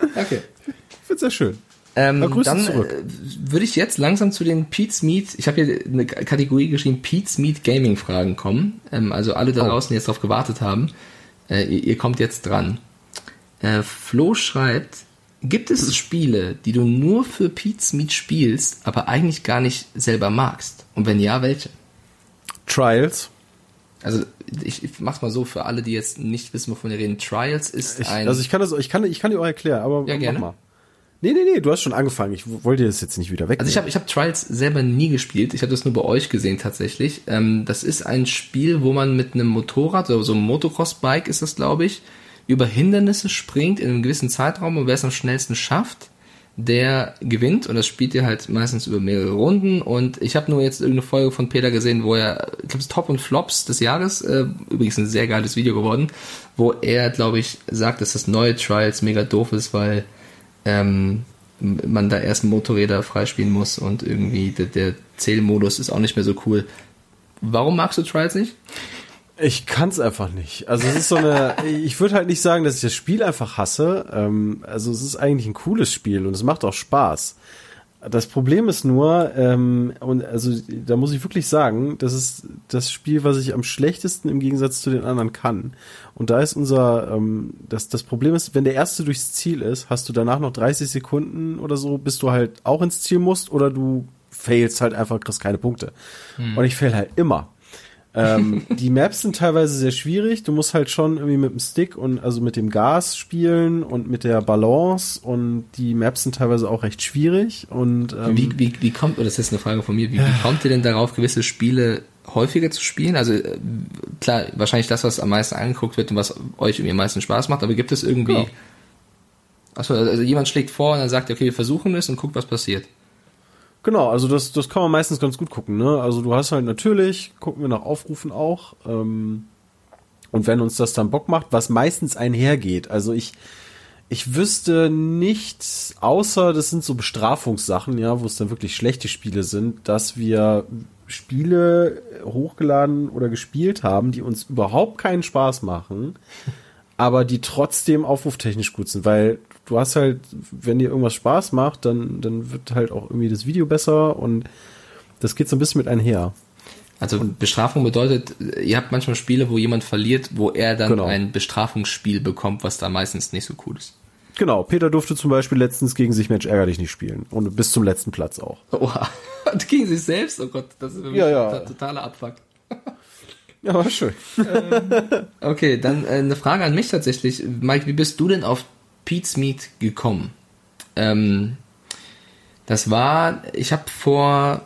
Okay. Ich finde sehr schön. Ähm, Na, dann zurück. äh, würde ich jetzt langsam zu den Pete's Meat, ich habe hier eine Kategorie geschrieben, Pete's Meat Gaming Fragen kommen. Ähm, also alle da Oh. draußen, die jetzt darauf gewartet haben, äh, ihr, ihr kommt jetzt dran. Äh, Flo schreibt, gibt es Spiele, die du nur für Pete's Meat spielst, aber eigentlich gar nicht selber magst? Und wenn ja, welche? Trials. Also ich, ich mach's mal so für alle, die jetzt nicht wissen, wovon wir reden. Trials ist Ich, ein also ich kann das, ich kann, ich kann dir auch erklären, aber Ja, mach gerne. mal. Nee, nee, nee, du hast schon angefangen. Ich wollte das jetzt nicht wieder weg. Also ich habe ich hab Trials selber nie gespielt. Ich habe das nur bei euch gesehen tatsächlich. Ähm, das ist ein Spiel, wo man mit einem Motorrad, oder so einem Motocross-Bike ist das, glaube ich, über Hindernisse springt in einem gewissen Zeitraum und wer es am schnellsten schafft, der gewinnt. Und das spielt ihr halt meistens über mehrere Runden. Und ich habe nur jetzt irgendeine Folge von Peter gesehen, wo er, ich glaube, Top und Flops des Jahres, äh, übrigens ein sehr geiles Video geworden, wo er, glaube ich, sagt, dass das neue Trials mega doof ist, weil ähm, man da erst Motorräder freispielen muss und irgendwie der, der Zählmodus ist auch nicht mehr so cool. Warum magst du Trials nicht? Ich kann es einfach nicht. Also es ist so eine, ich würde halt nicht sagen, dass ich das Spiel einfach hasse. Ähm, also es ist eigentlich ein cooles Spiel und es macht auch Spaß. Das Problem ist nur, ähm, und also da muss ich wirklich sagen, das ist das Spiel, was ich am schlechtesten im Gegensatz zu den anderen kann. Und da ist unser, ähm, das, das Problem ist, wenn der erste durchs Ziel ist, hast du danach noch 30 Sekunden oder so, bis du halt auch ins Ziel musst oder du failst halt einfach, kriegst keine Punkte. Und ich fail halt immer. Ähm, die Maps sind teilweise sehr schwierig. Du musst halt schon irgendwie mit dem Stick und also mit dem Gas spielen und mit der Balance und die Maps sind teilweise auch recht schwierig und ähm, Wie, wie, wie kommt, oder das ist eine Frage von mir, wie, wie kommt ihr denn darauf, gewisse Spiele häufiger zu spielen? Also äh, klar, wahrscheinlich das, was am meisten angeguckt wird und was euch irgendwie am meisten Spaß macht, aber gibt es irgendwie... Genau. Achso, also jemand schlägt vor und dann sagt, okay, wir versuchen es und guckt, was passiert. Genau, also das, das kann man meistens ganz gut gucken. Ne? Also du hast halt natürlich, gucken wir nach Aufrufen auch. Ähm, und wenn uns das dann Bock macht, was meistens einhergeht. Also ich, ich wüsste nichts, außer das sind so Bestrafungssachen, ja, wo es dann wirklich schlechte Spiele sind, dass wir Spiele hochgeladen oder gespielt haben, die uns überhaupt keinen Spaß machen, aber die trotzdem aufruftechnisch gut sind, weil du hast halt, wenn dir irgendwas Spaß macht, dann, dann wird halt auch irgendwie das Video besser und das geht so ein bisschen mit einher. Also Bestrafung bedeutet, ihr habt manchmal Spiele, wo jemand verliert, wo er dann Genau. ein Bestrafungsspiel bekommt, was da meistens nicht so cool ist. Genau, Peter durfte zum Beispiel letztens gegen sich Mensch ärger dich nicht spielen und bis zum letzten Platz auch. Oha. Und gegen sich selbst? Oh Gott, das ist für mich Ja, ja. ein totaler Abfuck. Ja, war schön. Okay, dann äh, eine Frage an mich tatsächlich. Mike, wie bist du denn auf Pete's Meat gekommen? Ähm, das war, ich habe vor,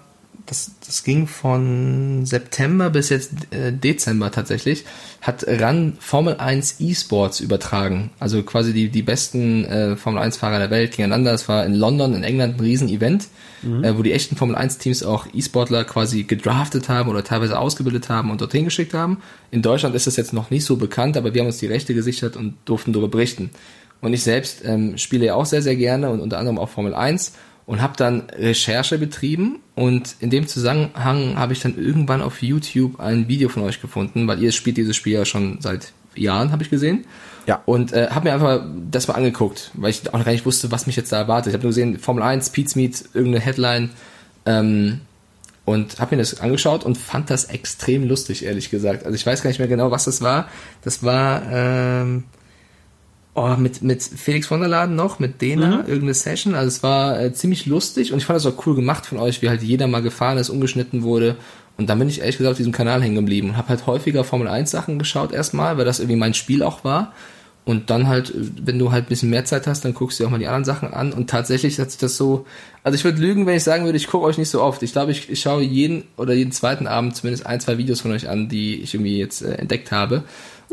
das, das ging von September bis jetzt äh, Dezember tatsächlich, hat RAN Formel 1 E-Sports übertragen. Also quasi die, die besten äh, Formel 1 Fahrer der Welt gegeneinander. Das war in London, in England ein Riesen-Event, äh, wo die echten Formel 1 Teams auch E-Sportler quasi gedraftet haben oder teilweise ausgebildet haben und dorthin geschickt haben. In Deutschland ist das jetzt noch nicht so bekannt, aber wir haben uns die Rechte gesichert und durften darüber berichten. Und ich selbst ähm, spiele ja auch sehr, sehr gerne und unter anderem auch Formel 1 und habe dann Recherche betrieben und in dem Zusammenhang habe ich dann irgendwann auf YouTube ein Video von euch gefunden, weil ihr spielt dieses Spiel ja schon seit Jahren, habe ich gesehen. Ja. Und äh, habe mir einfach das mal angeguckt, weil ich auch gar nicht wusste, was mich jetzt da erwartet. Ich habe nur gesehen, Formel 1, Pete's Meet, irgendeine Headline ähm, und habe mir das angeschaut und fand das extrem lustig, ehrlich gesagt. Also ich weiß gar nicht mehr genau, was das war. Das war ähm, oh, mit, mit Felix von der Laden noch, mit Dena, irgendeine Session. Also es war äh, ziemlich lustig und ich fand das auch cool gemacht von euch, wie halt jeder mal gefahren ist, umgeschnitten wurde. Und dann bin ich ehrlich gesagt auf diesem Kanal hängen geblieben und habe halt häufiger Formel 1 Sachen geschaut erstmal, weil das irgendwie mein Spiel auch war. Und dann halt, äh, wenn du halt ein bisschen mehr Zeit hast, dann guckst du dir auch mal die anderen Sachen an. Und tatsächlich hat sich das so, also ich würde lügen, wenn ich sagen würde, ich gucke euch nicht so oft. Ich glaube, ich, ich schaue jeden oder jeden zweiten Abend zumindest ein, zwei Videos von euch an, die ich irgendwie jetzt äh, entdeckt habe.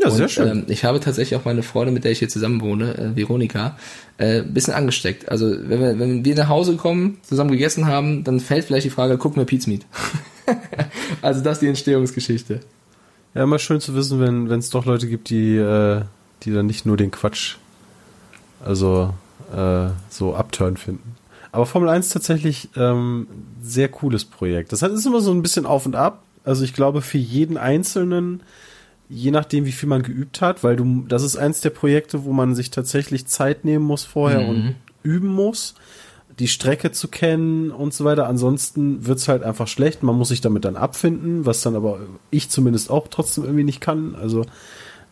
Ja, sehr und, schön. Ähm, ich habe tatsächlich auch meine Freundin, mit der ich hier zusammen wohne, äh, Veronika, äh, ein bisschen angesteckt. Also wenn wir, wenn wir nach Hause kommen, zusammen gegessen haben, dann fällt vielleicht die Frage, gucken wir Pete's Meat. also das ist die Entstehungsgeschichte. Ja, immer schön zu wissen, wenn es doch Leute gibt, die äh, die dann nicht nur den Quatsch also äh, so upturn finden. Aber Formel 1 tatsächlich ähm, sehr cooles Projekt. Das hat ist immer so ein bisschen auf und ab. Also ich glaube für jeden Einzelnen je nachdem, wie viel man geübt hat, weil du, das ist eins der Projekte, wo man sich tatsächlich Zeit nehmen muss vorher Mhm. und üben muss, die Strecke zu kennen und so weiter. Ansonsten wird's halt einfach schlecht. Man muss sich damit dann abfinden, was dann aber ich zumindest auch trotzdem irgendwie nicht kann. Also,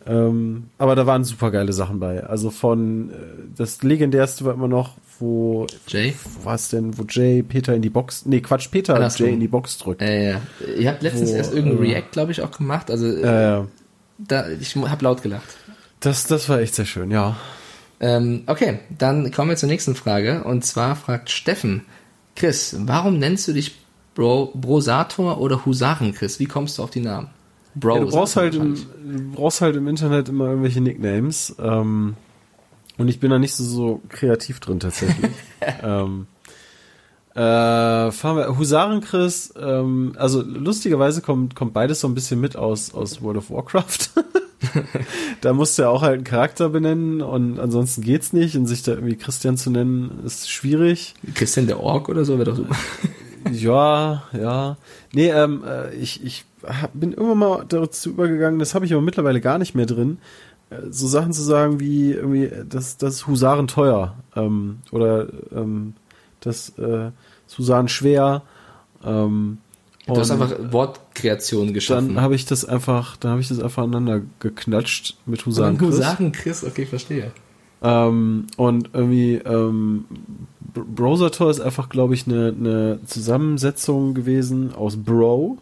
ähm, aber da waren super geile Sachen bei. Also von, äh, das legendärste war immer noch, wo, Jay? es denn, wo Jay Peter in die Box, nee, Quatsch, Peter Andersrum. Jay in die Box drückt. Äh, ja. Ihr habt letztens Wo, erst irgendein äh, React, glaube ich, auch gemacht. Also Äh, da, ich habe laut gelacht. das, das war echt sehr schön, ja. Ähm, okay, dann kommen wir zur nächsten Frage. Und zwar fragt Steffen, Chris, warum nennst du dich Bro, Brosator oder Husaren, Chris? Wie kommst du auf die Namen? Bro, Ja, du brauchst halt, im, du brauchst halt im Internet immer irgendwelche Nicknames. Ähm, und ich bin da nicht so, so kreativ drin tatsächlich. ähm, äh, fahren wir Husaren Chris, ähm, also lustigerweise kommt, kommt beides so ein bisschen mit aus, aus World of Warcraft. da musst du ja auch halt einen Charakter benennen und ansonsten geht's nicht. Und sich da irgendwie Christian zu nennen, ist schwierig. Christian der Ork oder so wäre doch super. Ja, ja. Nee, ähm, äh, ich, ich hab, bin irgendwann mal dazu übergegangen, das habe ich aber mittlerweile gar nicht mehr drin, äh, so Sachen zu sagen wie irgendwie, äh, das, das Husaren teuer ähm, oder ähm, das, äh, das Husaren schwer. Ähm, Du hast einfach Wortkreation geschaffen. dann habe ich das einfach, dann habe ich das einfach aneinander geknatscht mit. Husaren, Chris. Husaren Chris, okay, ich verstehe. Ähm, und irgendwie ähm, Browser-Tor ist einfach, glaube ich, eine eine Zusammensetzung gewesen aus Bro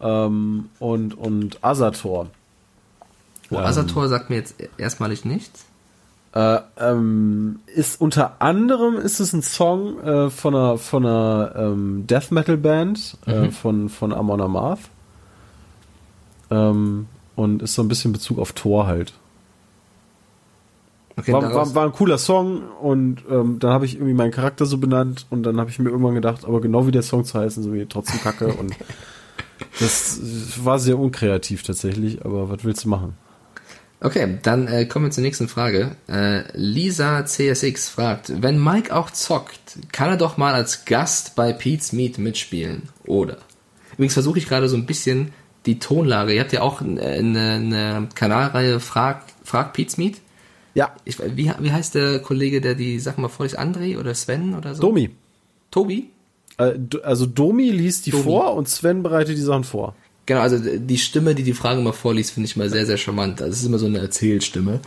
ähm, und, und Asator. Oh, Ähm. Asator sagt mir jetzt erstmalig nichts. Äh, ähm, ist unter anderem ist es ein Song äh, von einer von einer ähm, Death Metal Band äh, Mhm. von von Amon Amarth ähm, und ist so ein bisschen Bezug auf Thor halt. Okay, war, war, war ein cooler Song und ähm, dann habe ich irgendwie meinen Charakter so benannt und dann habe ich mir irgendwann gedacht, aber genau wie der Song zu heißen, so wie trotzdem Kacke und das war sehr unkreativ tatsächlich, aber was willst du machen? Okay, dann äh, kommen wir zur nächsten Frage. Äh, Lisa CSX fragt, wenn Mike auch zockt, kann er doch mal als Gast bei Pete's Meet mitspielen, oder? Übrigens versuche ich gerade so ein bisschen die Tonlage. Ihr habt ja auch äh, eine, eine Kanalreihe Frag, Frag Pete's Meet. Ja, Ich, wie, wie heißt der Kollege, der die Sachen mal vorliest? André oder Sven oder so? Domi. Tobi? Äh, also Domi liest die Domi. vor und Sven bereitet die Sachen vor. Genau, also die Stimme, die die Fragen mal vorliest, finde ich mal sehr, sehr charmant. Also es ist immer so eine Erzählstimme.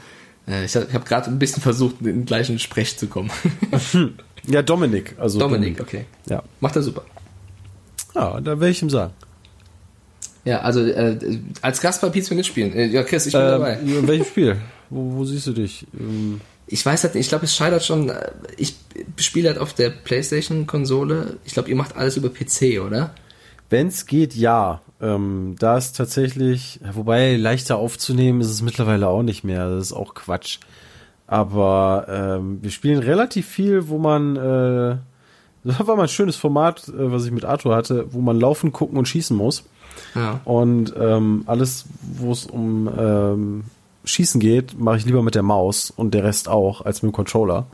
Äh, ich habe hab gerade ein bisschen versucht, in den gleichen Sprech zu kommen. Ja, Dominik. Also Dominik, okay. Ja. Macht er super. Ja, da werde ich ihm sagen. Ja, also äh, als Gast bei Pizza mitspielen. Äh, ja, Chris, ich bin dabei. Ähm, in welchem Spiel? Wo, wo siehst du dich? Ähm, Ich weiß halt nicht, ich glaube, es scheitert schon. äh, Ich spiele halt auf der PlayStation-Konsole. Ich glaube, ihr macht alles über PC, oder? Wenn es geht, ja. Ähm, da ist tatsächlich, wobei leichter aufzunehmen ist es mittlerweile auch nicht mehr. Das ist auch Quatsch. Aber ähm, wir spielen relativ viel, wo man, äh, das war mal ein schönes Format, äh, was ich mit Arthur hatte, wo man laufen, gucken und schießen muss. Ja. Und ähm, alles, wo es um ähm, Schießen geht, mache ich lieber mit der Maus und der Rest auch als mit dem Controller.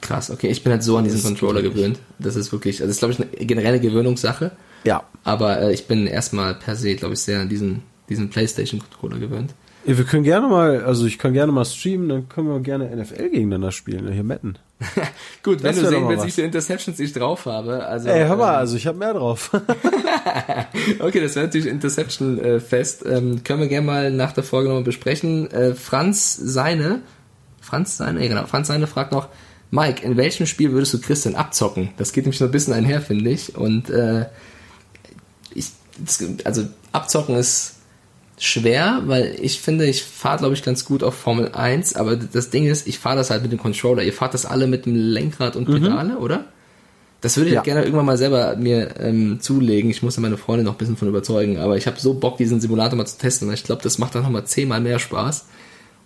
Krass, okay. Ich bin halt so an diesen Controller gewöhnt. Das ist wirklich, also das ist, glaube ich, eine generelle Gewöhnungssache. Ja. Aber äh, ich bin erstmal per se, glaube ich, sehr an diesen, diesen PlayStation-Controller gewöhnt. Ja, wir können gerne mal, also ich kann gerne mal streamen, dann können wir gerne NFL gegeneinander spielen, hier metten. Gut, wenn du sehen willst, wie viele Interceptions ich drauf habe. Also, Ey, hör mal, ähm, also ich habe mehr drauf. Okay, das wäre natürlich Interception-Fest. Ähm, können wir gerne mal nach der Folge nochmal besprechen. Äh, Franz Seine, Franz Seine, ja genau, Franz Seine fragt noch, Mike, in welchem Spiel würdest du Christian abzocken? Das geht nämlich so ein bisschen einher, finde ich. Und äh, ich, also abzocken ist schwer, weil ich finde, ich fahre, glaube ich, ganz gut auf Formel 1, aber das Ding ist, ich fahre das halt mit dem Controller. Ihr fahrt das alle mit dem Lenkrad und Pedale, oder? Das würde ich Ja. gerne irgendwann mal selber mir ähm, zulegen. Ich muss ja meine Freundin noch ein bisschen von überzeugen, aber ich habe so Bock, diesen Simulator mal zu testen. Und ich glaube, das macht dann nochmal zehnmal mehr Spaß.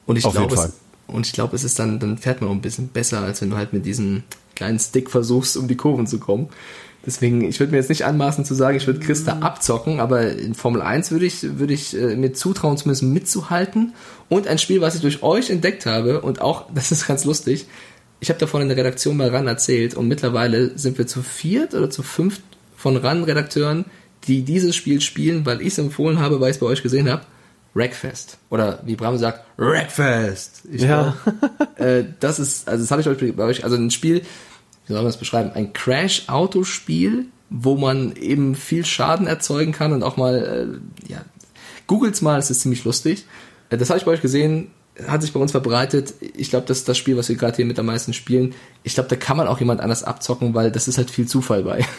Und ich glaube, und ich glaube, es ist dann, dann fährt man auch ein bisschen besser, als wenn du halt mit diesem kleinen Stick versuchst, um die Kurven zu kommen. Deswegen, ich würde mir jetzt nicht anmaßen zu sagen, ich würde Chris da abzocken, aber in Formel 1 würde ich, würde ich äh, mir zutrauen, zumindest mitzuhalten. Und ein Spiel, was ich durch euch entdeckt habe, und auch, das ist ganz lustig, ich habe davon in der Redaktion mal RAN erzählt und mittlerweile sind wir zu viert oder zu fünft von RAN-Redakteuren, die dieses Spiel spielen, weil ich es empfohlen habe, weil ich es bei euch gesehen habe. Wreckfest. Oder wie Bram sagt, Wreckfest. Ich Ja. glaub, äh, das ist, also das habe ich euch bei euch, also ein Spiel, wie soll man das beschreiben? Ein Crash-Autospiel, wo man eben viel Schaden erzeugen kann und auch mal, äh, ja, googelt's mal, es ist ziemlich lustig. Äh, das habe ich bei euch gesehen, hat sich bei uns verbreitet. Ich glaube, das ist das Spiel, was wir gerade hier mit am meisten spielen. Ich glaube, da kann man auch jemand anders abzocken, weil das ist halt viel Zufall bei.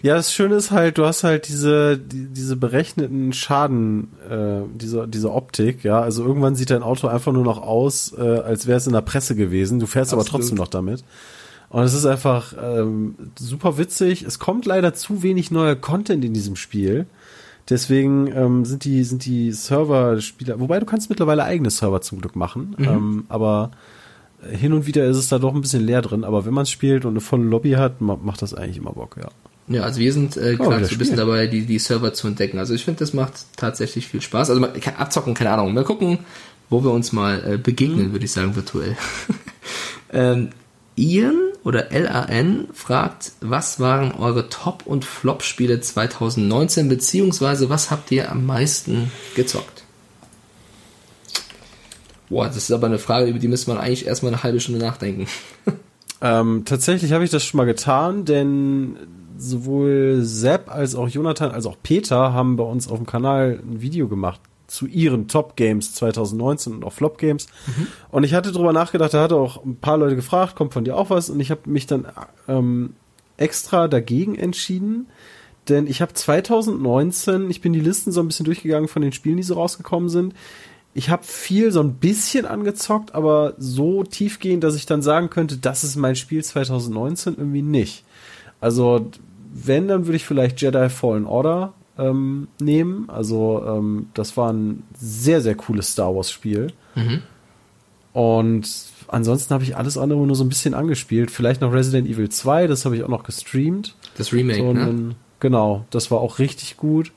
Ja, das Schöne ist halt, du hast halt diese, die, diese berechneten Schaden, äh, diese, diese Optik, ja. Also irgendwann sieht dein Auto einfach nur noch aus, äh, als wäre es in der Presse gewesen. Du fährst aber Absolut. trotzdem noch damit. Und es ist einfach ähm, super witzig. Es kommt leider zu wenig neuer Content in diesem Spiel. Deswegen ähm, sind die, sind die Server-Spieler, wobei du kannst mittlerweile eigene Server zum Glück machen. Ähm, aber hin und wieder ist es da doch ein bisschen leer drin. Aber wenn man es spielt und eine volle Lobby hat, ma- macht das eigentlich immer Bock, ja. Ja, also wir sind äh, gerade wieder so ein bisschen spielen. dabei, die, die Server zu entdecken. Also ich finde, das macht tatsächlich viel Spaß. Also abzocken, keine Ahnung. Mal gucken, wo wir uns mal äh, begegnen, würde ich sagen, virtuell. ähm, Ian oder LAN fragt, was waren eure Top- und Flop-Spiele 2019, beziehungsweise was habt ihr am meisten gezockt? Boah, das ist aber eine Frage, über die müsste man eigentlich erstmal eine halbe Stunde nachdenken. Ähm, tatsächlich habe ich das schon mal getan, denn sowohl Sepp als auch Jonathan als auch Peter haben bei uns auf dem Kanal ein Video gemacht zu ihren Top Games 2019 und auch Flop Games. Und ich hatte drüber nachgedacht, da hatte auch ein paar Leute gefragt, kommt von dir auch was? Und ich habe mich dann ähm, extra dagegen entschieden, denn ich habe 2019, ich bin die Listen so ein bisschen durchgegangen von den Spielen, die so rausgekommen sind. Ich habe viel so ein bisschen angezockt, aber so tiefgehend, dass ich dann sagen könnte, das ist mein Spiel 2019 irgendwie nicht. Also wenn, dann würde ich vielleicht Jedi Fallen Order ähm, nehmen. Also ähm, das war ein sehr, sehr cooles Star Wars Spiel. Und ansonsten habe ich alles andere nur so ein bisschen angespielt. Vielleicht noch Resident Evil 2, das habe ich auch noch gestreamt. Das Remake, So, ne? einen- genau, das war auch richtig gut.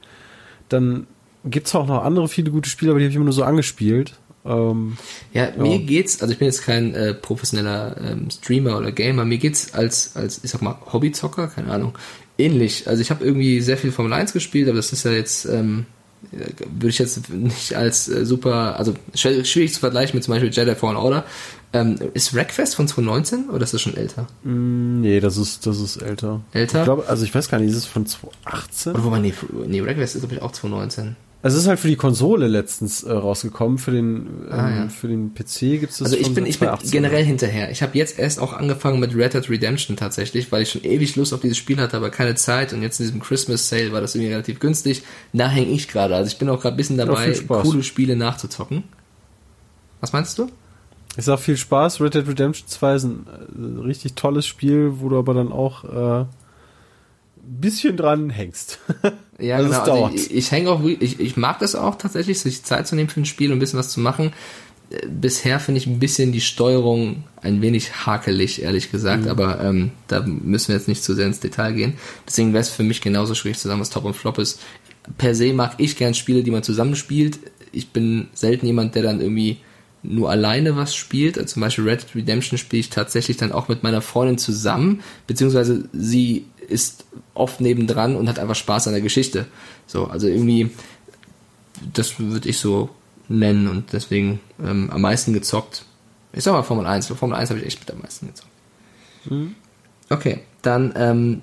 Dann gibt's auch noch andere viele gute Spiele, aber die habe ich immer nur so angespielt. Ähm, Ja, mir geht's, also ich bin jetzt kein äh, professioneller ähm, Streamer oder Gamer, mir geht's als, als, ich sag mal, Hobbyzocker, keine Ahnung, ähnlich. Also ich habe irgendwie sehr viel Formel 1 gespielt, aber das ist ja jetzt, ähm, äh, würde ich jetzt nicht als äh, super, also schwierig zu vergleichen mit zum Beispiel Jedi Fallen Order. Ähm, ist Wreckfest von 2019 oder ist das schon älter? nee, das ist, das ist älter. Älter? Ich glaube, also ich weiß gar nicht, ist es von 2018? Oder wobei, nee, nee Wreckfest ist glaube ich auch 2019. Also es ist halt für die Konsole letztens äh, rausgekommen, für den, ähm, Ah, ja. für den PC gibt's das Also ich bin, ich bin 2018. generell hinterher. Ich habe jetzt erst auch angefangen mit Red Dead Redemption tatsächlich, weil ich schon ewig Lust auf dieses Spiel hatte, aber keine Zeit. Und jetzt in diesem Christmas Sale war das irgendwie relativ günstig. Da hänge ich gerade. Also ich bin auch gerade ein bisschen dabei, coole Spiele nachzuzocken. Was meinst du? Ich sag viel Spaß. Red Dead Redemption 2 ist ein äh, richtig tolles Spiel, wo du aber dann auch äh, ein bisschen dran hängst. Ja, Also genau. Also dauert. ich, ich hänge auch, ich, ich mag das auch tatsächlich, sich Zeit zu nehmen für ein Spiel und ein bisschen was zu machen. Äh, Bisher finde ich ein bisschen die Steuerung ein wenig hakelig, ehrlich gesagt, Mhm. aber ähm, da müssen wir jetzt nicht zu sehr ins Detail gehen. Deswegen wäre es für mich genauso schwierig zu sagen, was Top und Flop ist. Per se mag ich gern Spiele, die man zusammenspielt. Ich bin selten jemand, der dann irgendwie nur alleine was spielt. Also zum Beispiel Red Dead Redemption spiele ich tatsächlich dann auch mit meiner Freundin zusammen, beziehungsweise sie ist oft nebendran und hat einfach Spaß an der Geschichte. So, also irgendwie, das würde ich so nennen und deswegen ähm, am meisten gezockt. Ich sag mal Formel 1. Für Formel 1 habe ich echt mit am meisten gezockt. Okay, dann, ähm,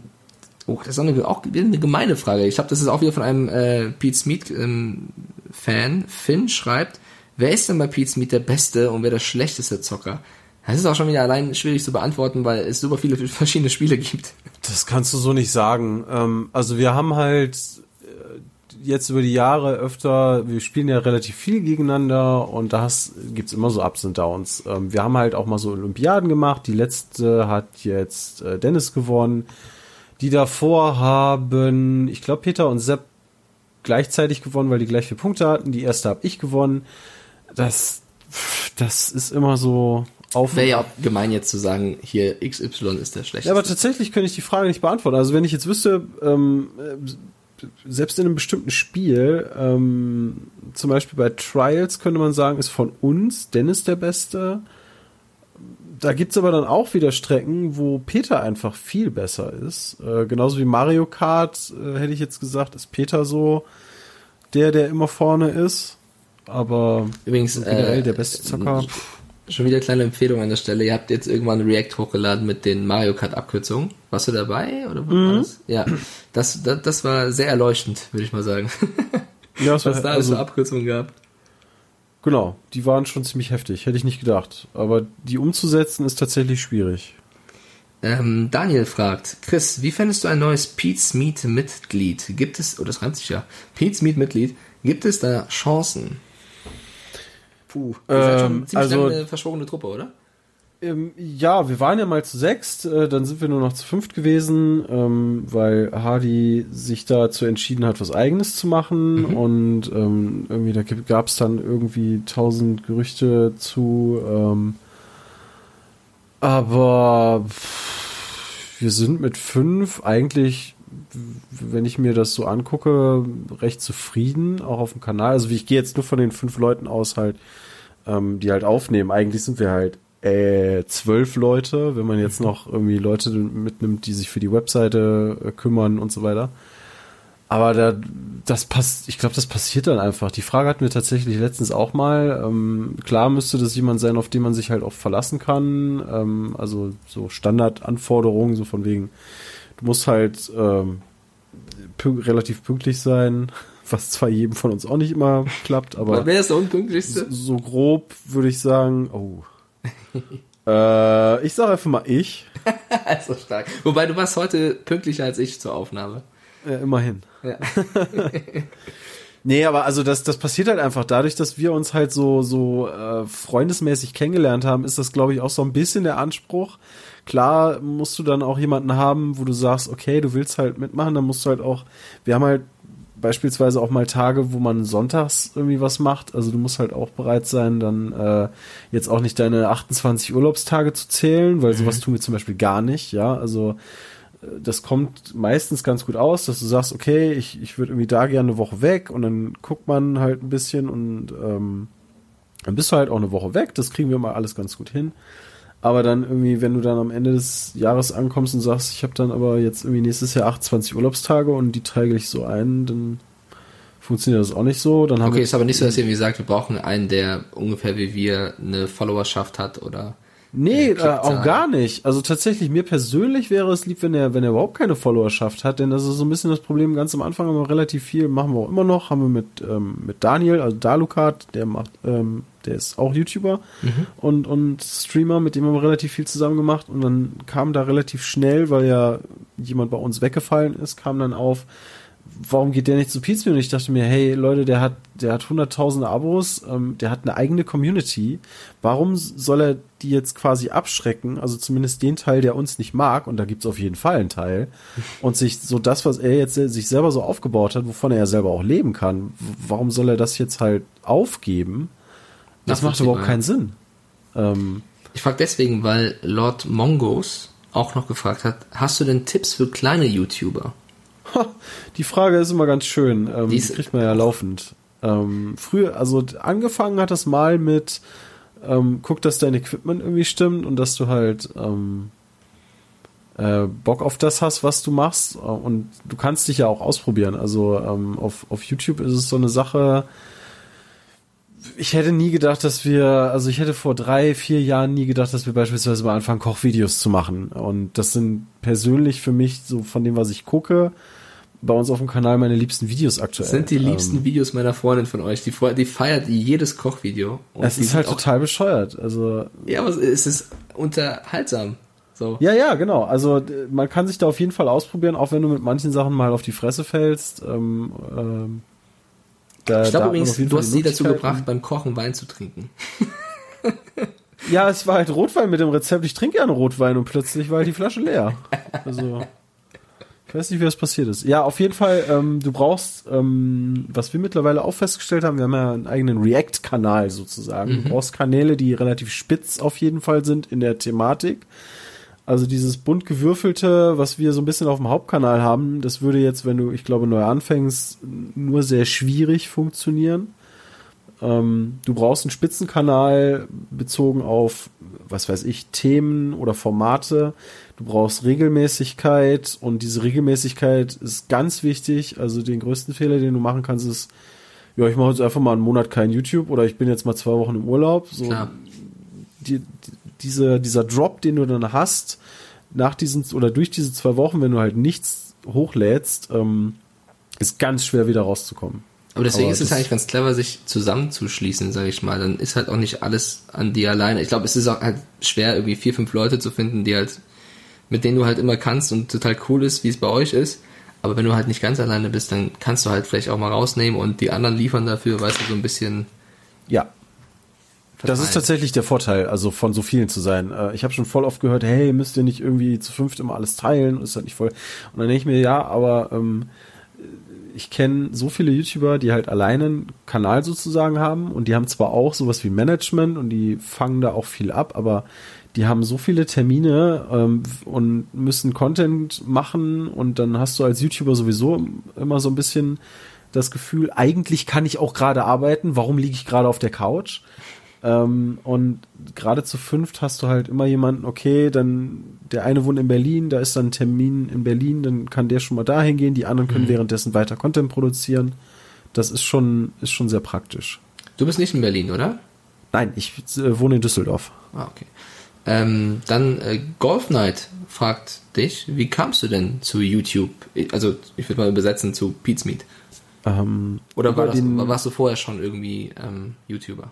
oh, das ist auch eine, auch wieder eine gemeine Frage. Ich glaube, das ist auch wieder von einem äh, Pete Smith ähm, Fan. Finn schreibt, wer ist denn bei Pete Smith der beste und wer der schlechteste Zocker? Das ist auch schon wieder allein schwierig zu beantworten, weil es super viele verschiedene Spiele gibt. Das kannst du so nicht sagen. Ähm, also wir haben halt äh, jetzt über die Jahre öfter, wir spielen ja relativ viel gegeneinander und da hast- gibt's immer so Ups und Downs. Ähm, wir haben halt auch mal so Olympiaden gemacht. Die letzte hat jetzt äh, Dennis gewonnen. Die davor haben, ich glaube, Peter und Sepp gleichzeitig gewonnen, weil die gleich vier Punkte hatten. Die erste habe ich gewonnen. Das, das ist immer so auf Wäre ja auch gemein jetzt zu sagen, hier XY ist der schlechteste. ja, aber tatsächlich könnte ich die Frage nicht beantworten. Also wenn ich jetzt wüsste, ähm, äh, selbst in einem bestimmten Spiel, ähm, zum Beispiel bei Trials könnte man sagen, ist von uns Dennis der Beste. Da gibt's aber dann auch wieder Strecken, wo Peter einfach viel besser ist. Äh, genauso wie Mario Kart, äh, hätte ich jetzt gesagt, ist Peter so der, der immer vorne ist. aber Übrigens, generell äh, der beste Zocker. Schon wieder kleine Empfehlung an der Stelle. Ihr habt jetzt irgendwann React hochgeladen mit den Mario Kart Abkürzungen. Warst du dabei oder was war das? Ja, das, das, das war sehr erleuchtend, würde ich mal sagen. Ja, es war- Was da also- für Abkürzungen gab. Genau, die waren schon ziemlich heftig, hätte ich nicht gedacht. Aber die umzusetzen ist tatsächlich schwierig. Ähm, Daniel fragt, Chris, wie fändest du ein neues Pete's Meet Mitglied? Gibt es, oh, das reimt sich ja, Pete's Meet Mitglied, gibt es da Chancen? Puh, ihr seid schon Ähm, ziemlich also- lange eine verschworene Truppe, oder? Ähm, ja, wir waren ja mal zu sechst, äh, dann sind wir nur noch zu fünft gewesen, ähm, weil Hardy sich dazu entschieden hat, was eigenes zu machen und ähm, irgendwie da gab es dann irgendwie tausend Gerüchte zu, ähm, aber pff, wir sind mit fünf eigentlich, wenn ich mir das so angucke, recht zufrieden, auch auf dem Kanal. Also ich gehe jetzt nur von den fünf Leuten aus halt, ähm, die halt aufnehmen. Eigentlich sind wir halt äh, zwölf Leute, wenn man jetzt noch irgendwie Leute mitnimmt, die sich für die Webseite äh, kümmern und so weiter. Aber da, das passt, ich glaube, das passiert dann einfach. Die Frage hatten wir tatsächlich letztens auch mal. Ähm, klar müsste das jemand sein, auf den man sich halt auch verlassen kann. Ähm, also so Standardanforderungen, so von wegen, du musst halt ähm, pü relativ pünktlich sein, was zwar jedem von uns auch nicht immer klappt, aber Wer ist der unpünktlichste? so, so grob würde ich sagen, oh. äh, ich sage einfach mal ich. Also stark. Wobei du warst heute pünktlicher als ich zur Aufnahme. Äh, immerhin. Ja. Nee, aber also das, das passiert halt einfach. Dadurch, dass wir uns halt so, so äh, freundesmäßig kennengelernt haben, ist das, glaube ich, auch so ein bisschen der Anspruch. Klar musst du dann auch jemanden haben, wo du sagst, okay, du willst halt mitmachen, dann musst du halt auch, wir haben halt beispielsweise auch mal Tage, wo man sonntags irgendwie was macht. Also du musst halt auch bereit sein, dann äh, jetzt auch nicht deine 28 Urlaubstage zu zählen, weil sowas tun wir zum Beispiel gar nicht, ja. Also das kommt meistens ganz gut aus, dass du sagst, okay, ich, ich würde irgendwie da gerne eine Woche weg und dann guckt man halt ein bisschen und ähm, dann bist du halt auch eine Woche weg, das kriegen wir mal alles ganz gut hin. Aber dann irgendwie, wenn du dann am Ende des Jahres ankommst und sagst, ich habe dann aber jetzt irgendwie nächstes Jahr 28 Urlaubstage und die teile ich so ein, dann funktioniert das auch nicht so. Dann haben Okay, ist aber nicht so, dass ihr irgendwie sagt, wir brauchen einen, der ungefähr wie wir eine Followerschaft hat oder. Nee, äh, auch gar nicht. Also tatsächlich, mir persönlich wäre es lieb, wenn er, wenn er überhaupt keine Followerschaft hat, denn das ist so ein bisschen das Problem. Ganz am Anfang haben wir relativ viel, machen wir auch immer noch, haben wir mit, ähm, mit Daniel, also Dalukat, der macht, ähm, der ist auch YouTuber und, und Streamer, mit dem haben wir relativ viel zusammen gemacht und dann kam da relativ schnell, weil ja jemand bei uns weggefallen ist, kam dann auf, warum geht der nicht zu Pizza? Und ich dachte mir, hey Leute, der hat, der hat hunderttausende Abos, ähm, der hat eine eigene Community. Warum soll er die jetzt quasi abschrecken? Also zumindest den Teil, der uns nicht mag, und da gibt's auf jeden Fall einen Teil, und sich so das, was er jetzt sich selber so aufgebaut hat, wovon er ja selber auch leben kann, warum soll er das jetzt halt aufgeben? Das macht überhaupt keinen Sinn. Ähm, Ich frage deswegen, weil Lord Mongos auch noch gefragt hat, hast du denn Tipps für kleine YouTuber? Die Frage ist immer ganz schön. Ähm, Die kriegt man ja laufend. Ähm, früher, also angefangen hat das mal mit, ähm, guck, dass dein Equipment irgendwie stimmt und dass du halt ähm, äh, Bock auf das hast, was du machst. Und du kannst dich ja auch ausprobieren. Also ähm, auf, auf YouTube ist es so eine Sache. Ich hätte nie gedacht, dass wir, also ich hätte vor drei, vier Jahren nie gedacht, dass wir beispielsweise mal anfangen, Kochvideos zu machen. Und das sind persönlich für mich so von dem, was ich gucke, bei uns auf dem Kanal meine liebsten Videos aktuell. Das sind die liebsten Ähm, Videos meiner Freundin von euch. Die, die feiert jedes Kochvideo. Es ist halt total bescheuert. Also Ja, aber es ist unterhaltsam. So. Ja, ja, genau. Also man kann sich da auf jeden Fall ausprobieren, auch wenn du mit manchen Sachen mal auf die Fresse fällst. Ähm, ähm, da, ich glaube übrigens, du hast sie dazu gebracht, beim Kochen Wein zu trinken. Ja, es war halt Rotwein mit dem Rezept. Ich trinke gerne Rotwein und plötzlich war halt die Flasche leer. Also ich weiß nicht, wie das passiert ist. Ja, auf jeden Fall. Ähm, du brauchst, ähm, was wir mittlerweile auch festgestellt haben, wir haben ja einen eigenen React-Kanal sozusagen. Du brauchst Kanäle, die relativ spitz auf jeden Fall sind in der Thematik. Also dieses bunt gewürfelte, was wir so ein bisschen auf dem Hauptkanal haben, das würde jetzt, wenn du, ich glaube, neu anfängst, nur sehr schwierig funktionieren. Ähm, du brauchst einen Spitzenkanal bezogen auf, was weiß ich, Themen oder Formate. Du brauchst Regelmäßigkeit und diese Regelmäßigkeit ist ganz wichtig. Also den größten Fehler, den du machen kannst, ist ja, ich mache jetzt einfach mal einen Monat kein YouTube oder ich bin jetzt mal zwei Wochen im Urlaub. So, Klar. die, diese, dieser Drop, den du dann hast, nach diesen oder durch diese zwei Wochen, wenn du halt nichts hochlädst, ähm, ist ganz schwer wieder rauszukommen. Aber deswegen Aber ist es eigentlich ganz clever, sich zusammenzuschließen, sage ich mal. Dann ist halt auch nicht alles an dir alleine. Ich glaube, es ist auch halt schwer, irgendwie vier, fünf Leute zu finden, die halt, mit denen du halt immer kannst und total cool ist, wie es bei euch ist. Aber wenn du halt nicht ganz alleine bist, dann kannst du halt vielleicht auch mal rausnehmen und die anderen liefern dafür, weißt du, so ein bisschen. Ja. Das ist tatsächlich der Vorteil, also von so vielen zu sein. Äh, Ich habe schon voll oft gehört, hey, müsst ihr nicht irgendwie zu fünft immer alles teilen? Ist halt nicht voll. Und dann denke ich mir, ja, aber ähm, ich kenne so viele YouTuber, die halt alleine einen Kanal sozusagen haben und die haben zwar auch sowas wie Management und die fangen da auch viel ab, aber die haben so viele Termine ähm, und müssen Content machen und dann hast du als YouTuber sowieso immer so ein bisschen das Gefühl, eigentlich kann ich auch gerade arbeiten, warum liege ich gerade auf der Couch? Ähm, und gerade zu fünft hast du halt immer jemanden, okay, dann der eine wohnt in Berlin, da ist dann ein Termin in Berlin, dann kann der schon mal dahin gehen, die anderen können währenddessen weiter Content produzieren. Das ist schon, ist schon sehr praktisch. Du bist nicht in Berlin, oder? Nein, ich äh, wohne in Düsseldorf. Ah, okay. Ähm, dann äh, Golf Night fragt dich, wie kamst du denn zu YouTube? Also ich würde mal übersetzen zu Pete's Meat. Ähm, Oder war das, warst du vorher schon irgendwie ähm, YouTuber?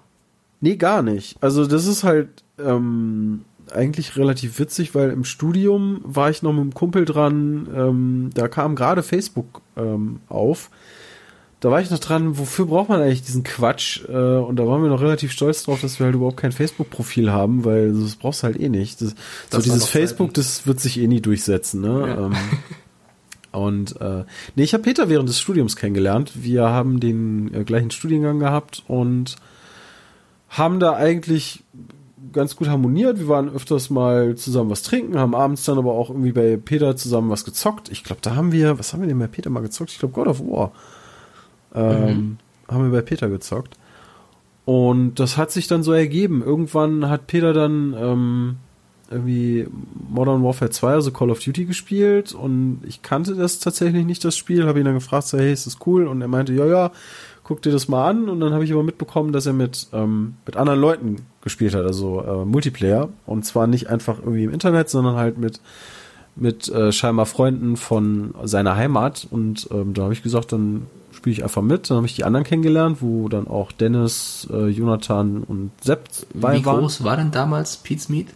Nee, gar nicht. Also das ist halt ähm, eigentlich relativ witzig, weil im Studium war ich noch mit einem Kumpel dran, ähm, da kam gerade Facebook ähm, auf. Da war ich noch dran, wofür braucht man eigentlich diesen Quatsch? Äh, und da waren wir noch relativ stolz drauf, dass wir halt überhaupt kein Facebook-Profil haben, weil das brauchst du halt eh nicht. Das, so Das dieses war doch Facebook, das wird sich eh nie durchsetzen, ne? Ja. Ähm, und äh, nee, ich habe Peter während des Studiums kennengelernt. Wir haben den äh, gleichen Studiengang gehabt und haben da eigentlich ganz gut harmoniert. Wir waren öfters mal zusammen was trinken, haben abends dann aber auch irgendwie bei Peter zusammen was gezockt. Ich glaube, da haben wir, was haben wir denn bei Peter mal gezockt? Ich glaube God of War. Ähm, Haben wir bei Peter gezockt. Und das hat sich dann so ergeben. Irgendwann hat Peter dann ähm, irgendwie Modern Warfare 2, also Call of Duty gespielt und ich kannte das tatsächlich nicht, das Spiel, habe ihn dann gefragt, so, hey, ist das cool? Und er meinte, ja, ja, guck dir das mal an und dann habe ich aber mitbekommen, dass er mit, ähm, mit anderen Leuten gespielt hat, also äh, Multiplayer und zwar nicht einfach irgendwie im Internet, sondern halt mit mit äh, scheinbar Freunden von seiner Heimat und ähm, da habe ich gesagt, dann spiele ich einfach mit. Dann habe ich die anderen kennengelernt, wo dann auch Dennis, äh, Jonathan und Sepp bei Wie waren. groß war denn damals Pete's Meat?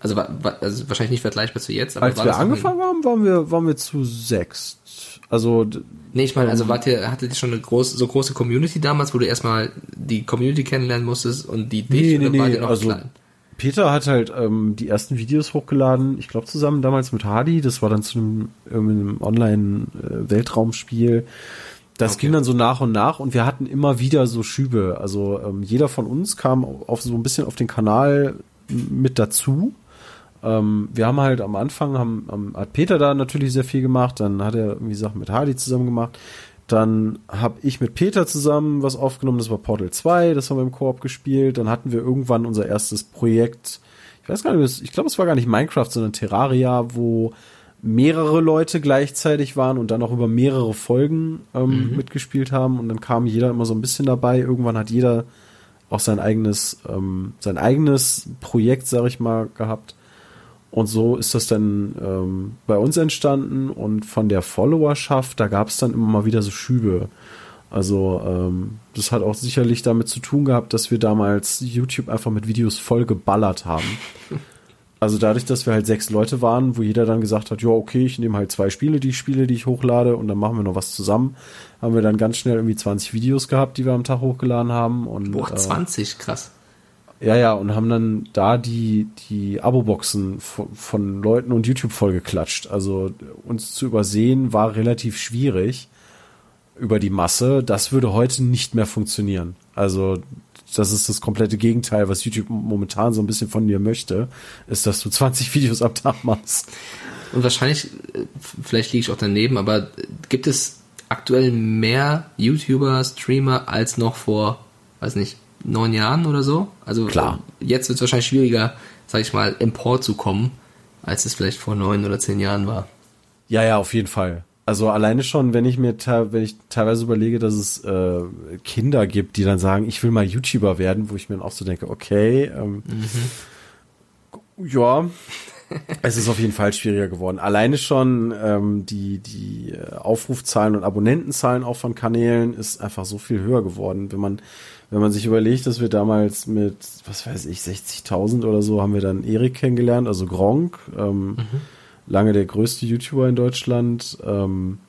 Also, war, war, also wahrscheinlich nicht vergleichbar zu jetzt, aber Als wir angefangen haben, waren wir, waren wir zu sechst. Also Nee, ich meine, also wart ihr, hattet ihr schon eine große, so große Community damals, wo du erstmal die Community kennenlernen musstest und die dich Nee, nee, nee, noch also- klein? Peter hat halt ähm, die ersten Videos hochgeladen, ich glaube zusammen damals mit Hardy, das war dann zu einem, irgendeinem Online-Weltraumspiel. Das Okay. ging dann so nach und nach und wir hatten immer wieder so Schübe. Also ähm, jeder von uns kam auf so ein bisschen auf den Kanal mit dazu. Ähm, wir haben halt am Anfang, haben, haben, hat Peter da natürlich sehr viel gemacht, dann hat er irgendwie Sachen mit Hardy zusammen gemacht. Dann habe ich mit Peter zusammen was aufgenommen, das war Portal 2, das haben wir im Koop gespielt. Dann hatten wir irgendwann unser erstes Projekt, ich weiß gar nicht, ich glaube, es war gar nicht Minecraft, sondern Terraria, wo mehrere Leute gleichzeitig waren und dann auch über mehrere Folgen ähm, mitgespielt haben. Und dann kam jeder immer so ein bisschen dabei. Irgendwann hat jeder auch sein eigenes, ähm, sein eigenes Projekt, sag ich mal, gehabt. Und so ist das dann ähm, bei uns entstanden und von der Followerschaft, da gab es dann immer mal wieder so Schübe. Also ähm, das hat auch sicherlich damit zu tun gehabt, dass wir damals YouTube einfach mit Videos voll geballert haben. Also dadurch, dass wir halt sechs Leute waren, wo jeder dann gesagt hat, ja, okay, ich nehme halt zwei Spiele, die ich spiele, die ich hochlade und dann machen wir noch was zusammen, haben wir dann ganz schnell irgendwie 20 Videos gehabt, die wir am Tag hochgeladen haben. Und, Boah, äh, 20, krass. Ja, ja, und haben dann da die, die Abo-Boxen von, von Leuten und YouTube vollgeklatscht. Also uns zu übersehen war relativ schwierig über die Masse. Das würde heute nicht mehr funktionieren. Also das ist das komplette Gegenteil, was YouTube momentan so ein bisschen von dir möchte, ist, dass du 20 Videos am Tag machst. Und wahrscheinlich, äh, vielleicht liege ich auch daneben, aber gibt es aktuell mehr YouTuber, Streamer als noch vor, weiß nicht, neun Jahren oder so? Also Klar. jetzt wird es wahrscheinlich schwieriger, sag ich mal, empor zu kommen, als es vielleicht vor neun oder zehn Jahren war. Ja, ja, auf jeden Fall. Also alleine schon, wenn ich mir wenn ich teilweise überlege, dass es äh, Kinder gibt, die dann sagen, ich will mal YouTuber werden, wo ich mir dann auch so denke, okay, ähm, mhm. ja, es ist auf jeden Fall schwieriger geworden. Alleine schon ähm, die die äh, Aufrufzahlen und Abonnentenzahlen auch von Kanälen ist einfach so viel höher geworden, wenn man wenn man sich überlegt, dass wir damals mit was weiß ich 60.000 oder so haben wir dann Erik kennengelernt, also Gronk. Ähm, mhm lange der größte YouTuber in Deutschland, ähm,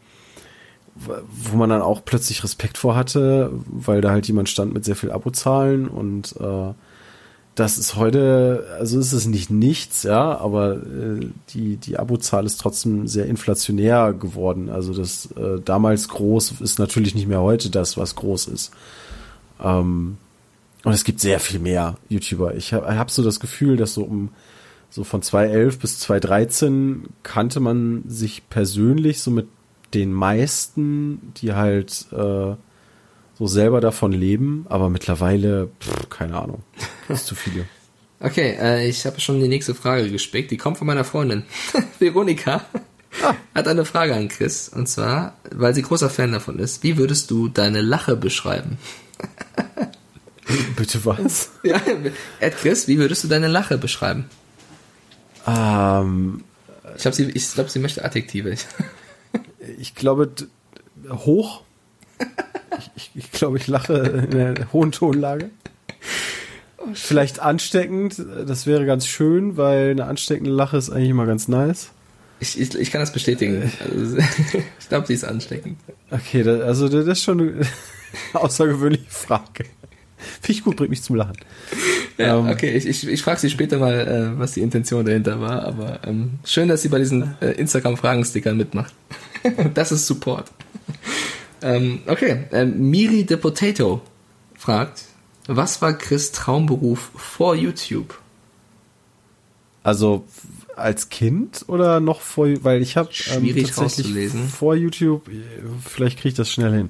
wo man dann auch plötzlich Respekt vor hatte, weil da halt jemand stand mit sehr viel Abozahlen und äh, das ist heute, also ist es nicht nichts, ja, aber äh, die, die Abozahl ist trotzdem sehr inflationär geworden. Also das äh, damals groß ist natürlich nicht mehr heute das, was groß ist. Ähm, und es gibt sehr viel mehr YouTuber. Ich habe hab so das Gefühl, dass so um so von 2011 bis 2013 kannte man sich persönlich so mit den meisten, die halt äh, so selber davon leben, aber mittlerweile, pff, keine Ahnung, ist zu viele. Okay, äh, ich habe schon die nächste Frage gespickt. Die kommt von meiner Freundin. Veronika ah. hat eine Frage an Chris. Und zwar, weil sie großer Fan davon ist. Wie würdest du deine Lache beschreiben? Bitte was? Ja, Ed Chris, wie würdest du deine Lache beschreiben? Ähm, ich glaube, sie, ich glaub, sie möchte Adjektive. ich glaube, hoch. Ich, ich, ich glaube, ich lache in einer hohen Tonlage. Oh, Vielleicht ansteckend, das wäre ganz schön, weil eine ansteckende Lache ist eigentlich immer ganz nice. Ich, ich, ich kann das bestätigen. Also, ich glaube, sie ist ansteckend. Okay, das, also das ist schon außergewöhnliche Frage. Finde ich gut, bringt mich zum Lachen. Ja, ähm, okay, ich, ich, ich frage sie später mal, äh, was die Intention dahinter war, aber ähm, schön, dass sie bei diesen äh, Instagram-Fragenstickern mitmacht. das ist Support. ähm, okay, äh, Miri the Potato fragt, was war Chris Traumberuf vor YouTube? Also als Kind oder noch vor, weil ich habe ähm, tatsächlich vor YouTube, vielleicht kriege ich das schnell hin.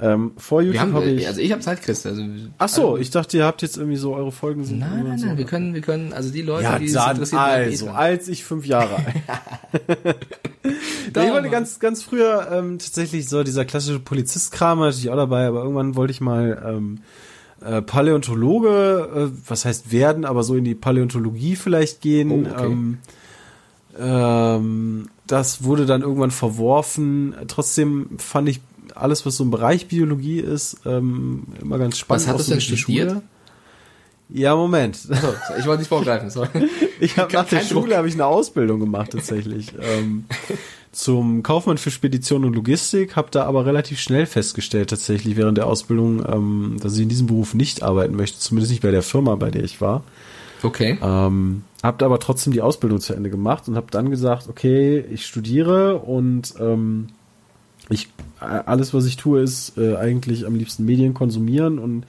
Ähm, vor YouTube habe ich. Also ich habe Zeitchrist. Also, Ach so, also, ich dachte, ihr habt jetzt irgendwie so eure Folgen sind. Nein, nein, nein. So. Wir können, wir können, also die Leute, ja, die dann, interessiert, also als ich fünf Jahre alt. da ich wollte ganz, ganz früher ähm, tatsächlich so dieser klassische Polizistkram natürlich auch dabei, aber irgendwann wollte ich mal ähm, äh, Paläontologe, äh, was heißt werden, aber so in die Paläontologie vielleicht gehen. Oh, okay. ähm, ähm, das wurde dann irgendwann verworfen. Trotzdem fand ich alles, was so im Bereich Biologie ist, ähm, immer ganz spannend. Was hattest du denn studiert? Schule. Ja, Moment. So, ich wollte nicht vorgreifen, sorry. ich habe nach der Schule habe ich eine Ausbildung gemacht tatsächlich ähm, zum Kaufmann für Spedition und Logistik, habe da aber relativ schnell festgestellt tatsächlich während der Ausbildung, ähm, dass ich in diesem Beruf nicht arbeiten möchte, zumindest nicht bei der Firma, bei der ich war. Okay. Ähm, habe aber trotzdem die Ausbildung zu Ende gemacht und habe dann gesagt, okay, ich studiere und ähm, ich alles, was ich tue, ist äh, eigentlich am liebsten Medien konsumieren und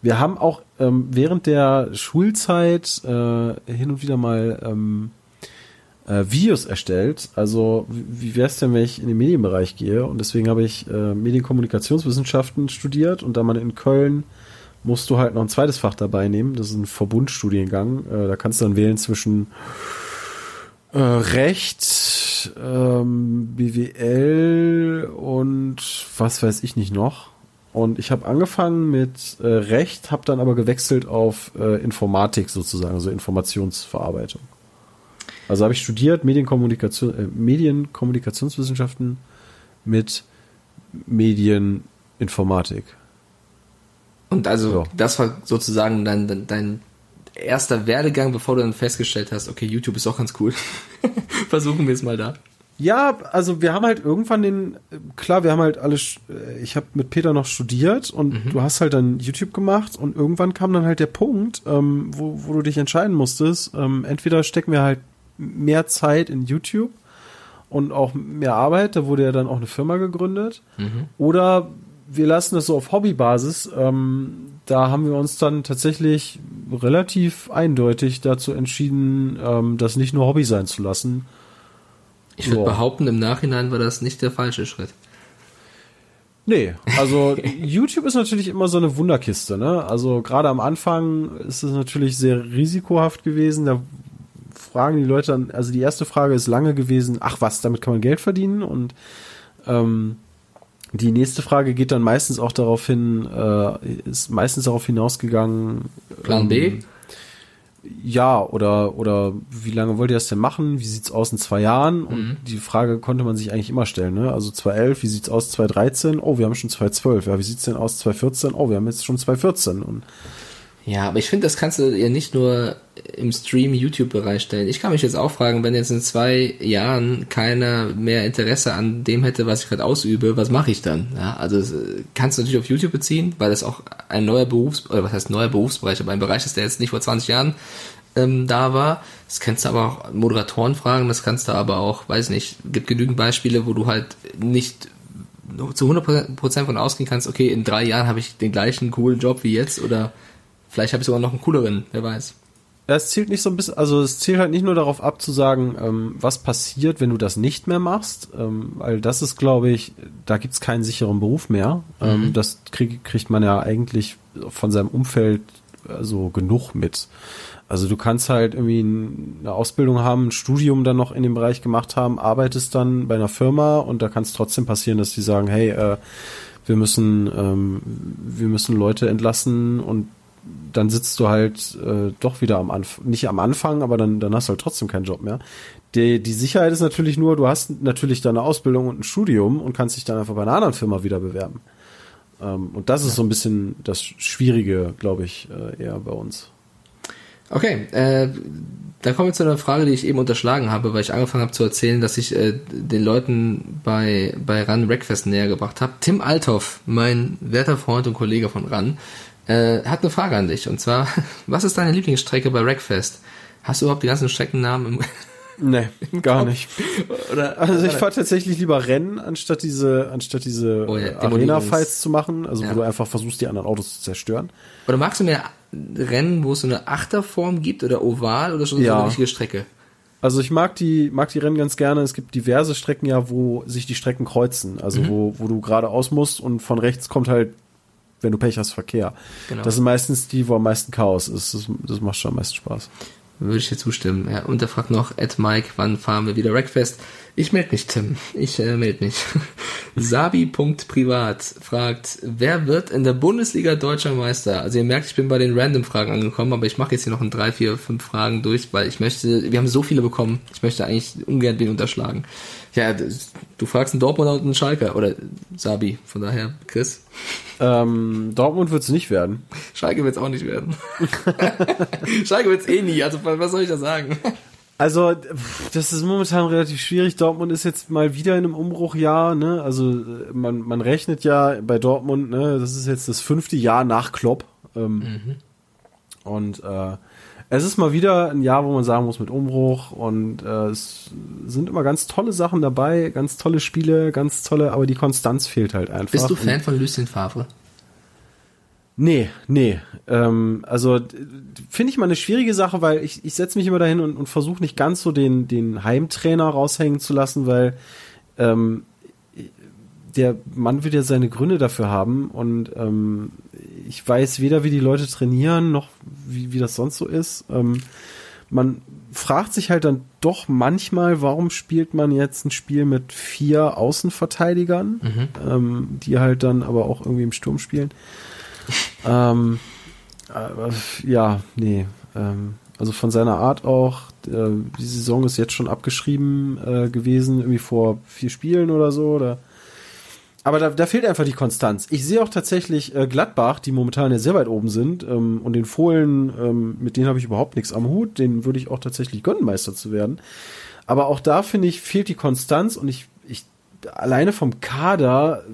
wir haben auch ähm, während der Schulzeit äh, hin und wieder mal ähm, äh, Videos erstellt. Also wie wäre es denn, wenn ich in den Medienbereich gehe? Und deswegen habe ich äh, Medienkommunikationswissenschaften studiert und da man in Köln musst du halt noch ein zweites Fach dabei nehmen. Das ist ein Verbundstudiengang. Äh, da kannst du dann wählen zwischen äh, Ähm, BWL und was weiß ich nicht noch. Und ich habe angefangen mit äh, Recht, habe dann aber gewechselt auf äh, Informatik sozusagen, also Informationsverarbeitung. Also habe ich studiert Medienkommunikation, äh, Medienkommunikationswissenschaften mit Medieninformatik. Und also so. das war sozusagen dein, dein erster Werdegang, bevor du dann festgestellt hast, okay, YouTube ist auch ganz cool. Versuchen wir es mal da. Ja, also wir haben halt irgendwann den, klar, wir haben halt alles, ich habe mit Peter noch studiert und mhm. du hast halt dann YouTube gemacht und irgendwann kam dann halt der Punkt, ähm, wo, wo du dich entscheiden musstest, ähm, entweder stecken wir halt mehr Zeit in YouTube und auch mehr Arbeit, da wurde ja dann auch eine Firma gegründet, mhm. oder wir lassen das so auf Hobbybasis. Ähm, da haben wir uns dann tatsächlich relativ eindeutig dazu entschieden, ähm, das nicht nur Hobby sein zu lassen. Ich würde behaupten, im Nachhinein war das nicht der falsche Schritt. Nee, also YouTube ist natürlich immer so eine Wunderkiste, ne? Also gerade am Anfang ist es natürlich sehr risikohaft gewesen. Da fragen die Leute dann, also die erste Frage ist lange gewesen, ach was, damit kann man Geld verdienen und Ähm, die nächste Frage geht dann meistens auch darauf hin, äh, ist meistens darauf hinausgegangen. Plan B? Ähm, ja, oder, oder wie lange wollt ihr das denn machen? Wie sieht's aus in zwei Jahren? Und Mhm. die Frage konnte man sich eigentlich immer stellen, ne? Also 2011, wie sieht's aus 2013? Oh, wir haben schon 2012. Ja, wie sieht's denn aus 2014? Oh, wir haben jetzt schon 2014. Und Ja, aber ich finde, das kannst du ja nicht nur im Stream-YouTube-Bereich stellen. Ich kann mich jetzt auch fragen, wenn jetzt in zwei Jahren keiner mehr Interesse an dem hätte, was ich gerade ausübe, was mache ich dann? Ja, also kannst du natürlich auf YouTube beziehen, weil das auch ein neuer Berufs, oder was heißt neuer Berufsbereich, aber ein Bereich ist, der jetzt nicht vor 20 Jahren ähm, da war. Das kannst du aber auch Moderatoren fragen, das kannst du aber auch, weiß nicht, gibt genügend Beispiele, wo du halt nicht zu 100% von ausgehen kannst, okay, in drei Jahren habe ich den gleichen coolen Job wie jetzt oder vielleicht habe ich sogar noch einen cooleren, wer weiß. Es zielt nicht so ein bisschen, also es zielt halt nicht nur darauf ab zu sagen, ähm, was passiert, wenn du das nicht mehr machst, ähm, weil das ist, glaube ich, da gibt's keinen sicheren Beruf mehr. Ähm, das krieg, kriegt man ja eigentlich von seinem Umfeld also genug mit. Also du kannst halt irgendwie ein- eine Ausbildung haben, ein Studium dann noch in dem Bereich gemacht haben, arbeitest dann bei einer Firma und da kann es trotzdem passieren, dass die sagen, hey, äh, wir müssen, ähm, wir müssen Leute entlassen und dann sitzt du halt äh, doch wieder am Anfang, nicht am Anfang, aber dann, dann hast du halt trotzdem keinen Job mehr. Die, die Sicherheit ist natürlich nur, du hast natürlich deine Ausbildung und ein Studium und kannst dich dann einfach bei einer anderen Firma wieder bewerben. Ähm, und das ist so ein bisschen das Schwierige, glaube ich, äh, eher bei uns. Okay, äh, da kommen wir zu einer Frage, die ich eben unterschlagen habe, weil ich angefangen habe zu erzählen, dass ich äh, den Leuten bei, bei RAN Wreckfest näher gebracht habe. Tim Althoff, mein werter Freund und Kollege von RAN, äh, hat eine Frage an dich. Und zwar, was ist deine Lieblingsstrecke bei Wreckfest? Hast du überhaupt die ganzen Streckennamen im Nee, gar Kopf? nicht. Oder, Also ich fahre tatsächlich lieber Rennen, anstatt diese, anstatt diese Oh ja, Arena-Fights zu machen, also Ja. wo du einfach versuchst, die anderen Autos zu zerstören. Oder magst du mehr Rennen, wo es so eine Achterform gibt oder oval oder schon so Ja. eine richtige Strecke? Also ich mag die, mag die Rennen ganz gerne. Es gibt diverse Strecken ja, wo sich die Strecken kreuzen. Also Mhm. wo, wo du geradeaus musst und von rechts kommt halt, wenn du Pech hast, Verkehr. Genau. Das sind meistens die, wo am meisten Chaos ist. Das, das macht schon am meisten Spaß. Würde ich dir zustimmen. Ja, und er fragt noch, Ed Mike, wann fahren wir wieder Wreckfest? Ich melde mich, Tim. Ich äh, melde mich. Sabi.privat fragt, wer wird in der Bundesliga deutscher Meister? Also ihr merkt, ich bin bei den Random-Fragen angekommen, aber ich mache jetzt hier noch in drei, vier, fünf Fragen durch, weil ich möchte, wir haben so viele bekommen, ich möchte eigentlich ungern den unterschlagen. Ja, du fragst einen Dortmunder und einen Schalker, oder Sabi, von daher, Chris. Ähm, Dortmund wird es nicht werden. Schalke wird's auch nicht werden. Schalke wird's eh nie, also was soll ich da sagen? Also, das ist momentan relativ schwierig. Dortmund ist jetzt mal wieder in einem Umbruchjahr, ne? Also, man, man rechnet ja bei Dortmund, ne? Das ist jetzt das fünfte Jahr nach Klopp. Ähm, Und äh, es ist mal wieder ein Jahr, wo man sagen muss, mit Umbruch. Und äh, es sind immer ganz tolle Sachen dabei, ganz tolle Spiele, ganz tolle, aber die Konstanz fehlt halt einfach. Bist du Und- Fan von Lucien Favre? Nee, nee. Ähm, also finde ich mal eine schwierige Sache, weil ich, ich setze mich immer dahin und, und versuche nicht ganz so den, den Heimtrainer raushängen zu lassen, weil ähm, der Mann wird ja seine Gründe dafür haben und ähm, ich weiß weder, wie die Leute trainieren, noch wie, wie das sonst so ist. Ähm, man fragt sich halt dann doch manchmal, warum spielt man jetzt ein Spiel mit vier Außenverteidigern, ähm, die halt dann aber auch irgendwie im Sturm spielen. ähm, aber, ja, nee. Ähm, also von seiner Art auch, äh, die Saison ist jetzt schon abgeschrieben äh, gewesen, irgendwie vor vier Spielen oder so. Oder aber da, da fehlt einfach die Konstanz. Ich sehe auch tatsächlich äh, Gladbach, die momentan ja sehr weit oben sind, ähm, und den Fohlen, ähm, mit denen habe ich überhaupt nichts am Hut. Den würde ich auch tatsächlich gönnen, Meister zu werden. Aber auch da finde ich, fehlt die Konstanz und ich, ich alleine vom Kader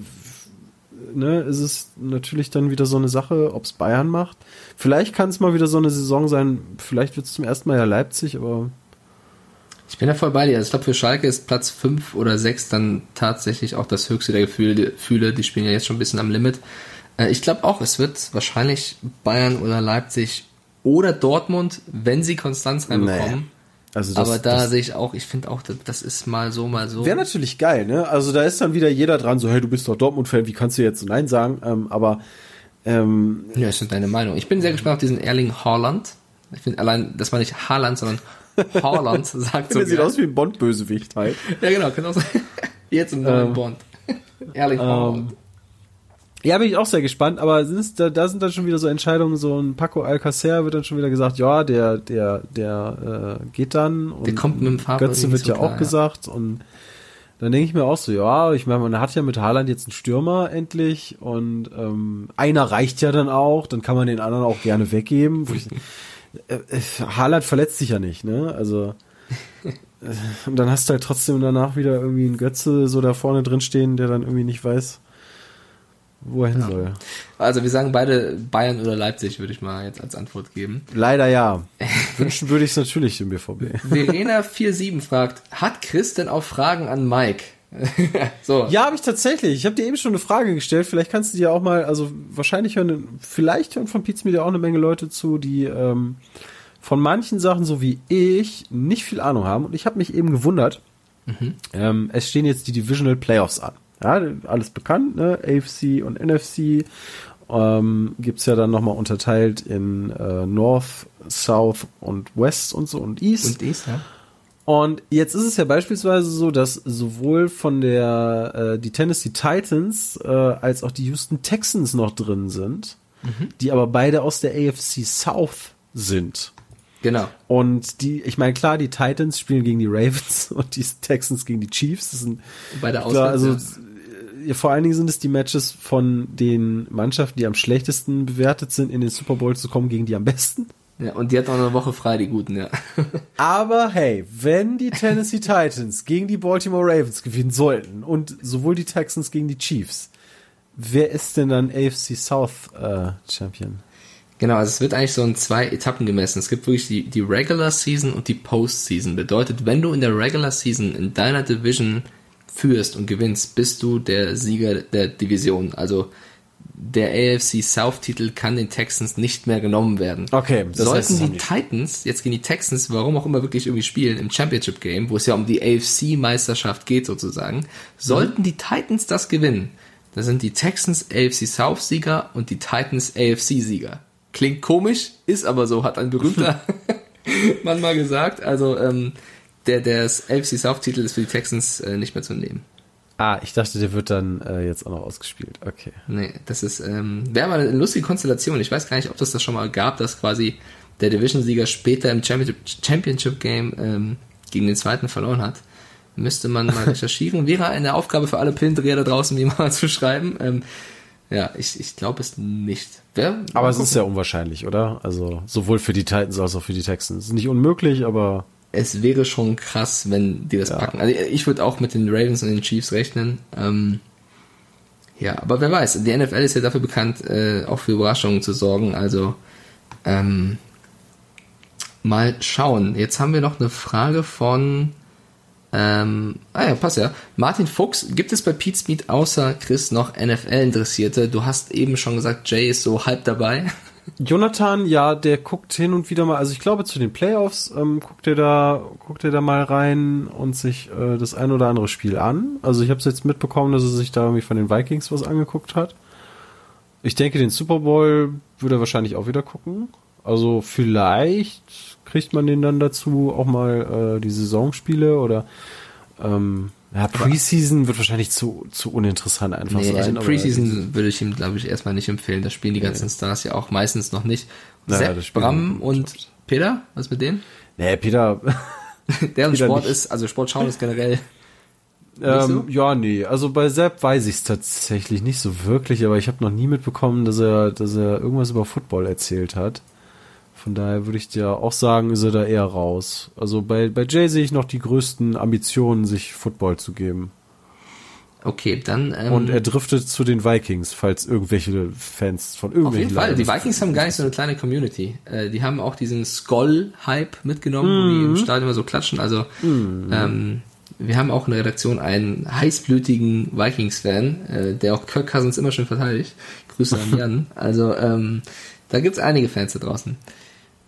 ne, ist es natürlich dann wieder so eine Sache, ob es Bayern macht. Vielleicht kann es mal wieder so eine Saison sein, vielleicht wird es zum ersten Mal ja Leipzig, aber Ich bin da voll bei dir. Also ich glaube, für Schalke ist Platz 5 oder 6 dann tatsächlich auch das höchste der Gefühle. Gefühle. Die spielen ja jetzt schon ein bisschen am Limit. Äh, Ich glaube auch, es wird wahrscheinlich Bayern oder Leipzig oder Dortmund, wenn sie Konstanz reinbekommen. Also das, Aber da das sehe ich auch, ich finde auch, das- das ist mal so, mal so. wäre natürlich geil, ne? Also da ist dann wieder jeder dran, so hey, du bist doch Dortmund-Fan, wie kannst du jetzt so Nein sagen? Ähm, aber ähm, Ja, ist deine Meinung. Ich bin sehr gespannt auf diesen Erling Haaland. Ich finde allein, dass man nicht Haaland, sondern Haaland sagt so. der sieht aus wie ein Bond-Bösewicht halt. Ja, genau, genau. so. Jetzt im neuen Ähm. Bond. Erling ähm, ja, bin ich auch sehr gespannt, aber sind, da, da sind dann schon wieder so Entscheidungen, so ein Paco Alcacer wird dann schon wieder gesagt, ja, der, der, der äh, geht dann. Und der kommt mit dem Fahrrad. Götze wird ja klar, auch gesagt und dann denke ich mir auch so, ja, ich meine, man hat ja mit Haaland jetzt einen Stürmer endlich und ähm, einer reicht ja dann auch, dann kann man den anderen auch gerne weggeben. Ich, äh, äh, Haaland verletzt sich ja nicht, ne? Also äh, und dann hast du halt trotzdem danach wieder irgendwie einen Götze so da vorne drin stehen, der dann irgendwie nicht weiß, wo er hin ja. soll. Also wir sagen beide Bayern oder Leipzig, würde ich mal jetzt als Antwort geben. Leider ja. Wünschen würde ich es natürlich im BVB. Verena47 fragt, hat Chris denn auch Fragen an Mike? so. Ja, habe ich tatsächlich. Ich habe dir eben schon eine Frage gestellt. Vielleicht kannst du dir auch mal, also wahrscheinlich hören, vielleicht hören von Pizza Media auch eine Menge Leute zu, die ähm, von manchen Sachen, so wie ich, nicht viel Ahnung haben. Und ich habe mich eben gewundert. Mhm. Ähm, es stehen jetzt die Divisional Playoffs an. Ja, alles bekannt, ne? AFC und NFC. Ähm, gibt ja dann nochmal unterteilt in äh, North, South und West und so und East. Und East, ja. Und jetzt ist es ja beispielsweise so, dass sowohl von der äh, die Tennessee Titans äh, als auch die Houston Texans noch drin sind, mhm. die aber beide aus der AFC South sind. Genau. Und die, ich meine, klar, die Titans spielen gegen die Ravens und die Texans gegen die Chiefs. Das sind beide klar, also ja vor allen Dingen sind es die Matches von den Mannschaften, die am schlechtesten bewertet sind, in den Super Bowl zu kommen, gegen die am besten. Ja, und die hat auch eine Woche frei, die guten, ja. Aber hey, wenn die Tennessee Titans gegen die Baltimore Ravens gewinnen sollten und sowohl die Texans gegen die Chiefs, wer ist denn dann AFC South äh, Champion? Genau, also es wird eigentlich so in zwei Etappen gemessen. Es gibt wirklich die, die Regular Season und die Postseason. Bedeutet, wenn du in der Regular Season in deiner Division führst und gewinnst, bist du der Sieger der Division. Also der AFC South Titel kann den Texans nicht mehr genommen werden. Okay, das sollten heißt, die Titans jetzt gegen die Texans, warum auch immer wirklich irgendwie spielen im Championship Game, wo es ja um die AFC Meisterschaft geht sozusagen, sollten mhm. die Titans das gewinnen, dann sind die Texans AFC South Sieger und die Titans AFC Sieger. Klingt komisch, ist aber so, hat ein berühmter Mann mal gesagt. Also ähm, der, der AFC South-Titel ist für die Texans äh, nicht mehr zu nehmen. Ah, ich dachte, der wird dann äh, jetzt auch noch ausgespielt. Okay. Nee, das ist, ähm, wäre mal eine lustige Konstellation. Ich weiß gar nicht, ob das das schon mal gab, dass quasi der Division-Sieger später im Championship-Game ähm, gegen den zweiten verloren hat. Müsste man mal recherchieren. Wäre eine Aufgabe für alle Pillendreher da draußen, die mal zu schreiben. Ähm, ja, ich, ich glaube es nicht. Wer, aber es ist sehr unwahrscheinlich, oder? Also sowohl für die Titans als auch für die Texans. Es ist nicht unmöglich, aber es wäre schon krass, wenn die das ja. packen. Also ich würde auch mit den Ravens und den Chiefs rechnen. Ähm, ja, aber wer weiß, die NFL ist ja dafür bekannt, äh, auch für Überraschungen zu sorgen. Also ähm, mal schauen. Jetzt haben wir noch eine Frage von ähm, ah ja, passt ja. Martin Fuchs, gibt es bei Pete's Meet außer Chris noch NFL-Interessierte? Du hast eben schon gesagt, Jay ist so halb dabei. Jonathan, ja, der guckt hin und wieder mal, also ich glaube zu den Playoffs ähm, guckt er da, guckt er da mal rein und sich äh, das ein oder andere Spiel an. Also ich habe es jetzt mitbekommen, dass er sich da irgendwie von den Vikings was angeguckt hat. Ich denke, den Super Bowl würde er wahrscheinlich auch wieder gucken. Also vielleicht kriegt man den dann dazu auch mal äh, die Saisonspiele oder ähm, ja, Preseason wird wahrscheinlich zu, zu uninteressant einfach nee, sein. Also Preseason würde ich ihm, glaube ich, erstmal nicht empfehlen. Da spielen die ganzen nee. Stars ja auch meistens noch nicht. Naja, Sepp, Bram und Sport. Peter, was mit denen? Nee, Peter. Deren Peter Sport nicht. ist, also Sport schauen ist generell. Ähm, so? Ja, nee. Also bei Sepp weiß ich es tatsächlich nicht so wirklich, aber ich habe noch nie mitbekommen, dass er, dass er irgendwas über Football erzählt hat. Von daher würde ich dir auch sagen, ist er da eher raus. Also bei, bei Jay sehe ich noch die größten Ambitionen, sich Football zu geben. Okay, dann. Ähm, und er driftet zu den Vikings, falls irgendwelche Fans von irgendwelchen. Auf jeden Fall. Die Vikings haben gar nicht so eine kleine Community. Äh, die haben auch diesen Skoll-Hype mitgenommen, mm. wo die im mhm. Stadion immer so klatschen. Also mm. ähm, wir haben auch in der Redaktion einen heißblütigen Vikings-Fan, äh, der auch Kirk Cousins immer schön verteidigt. Grüße an Jan. Also ähm, da gibt's einige Fans da draußen.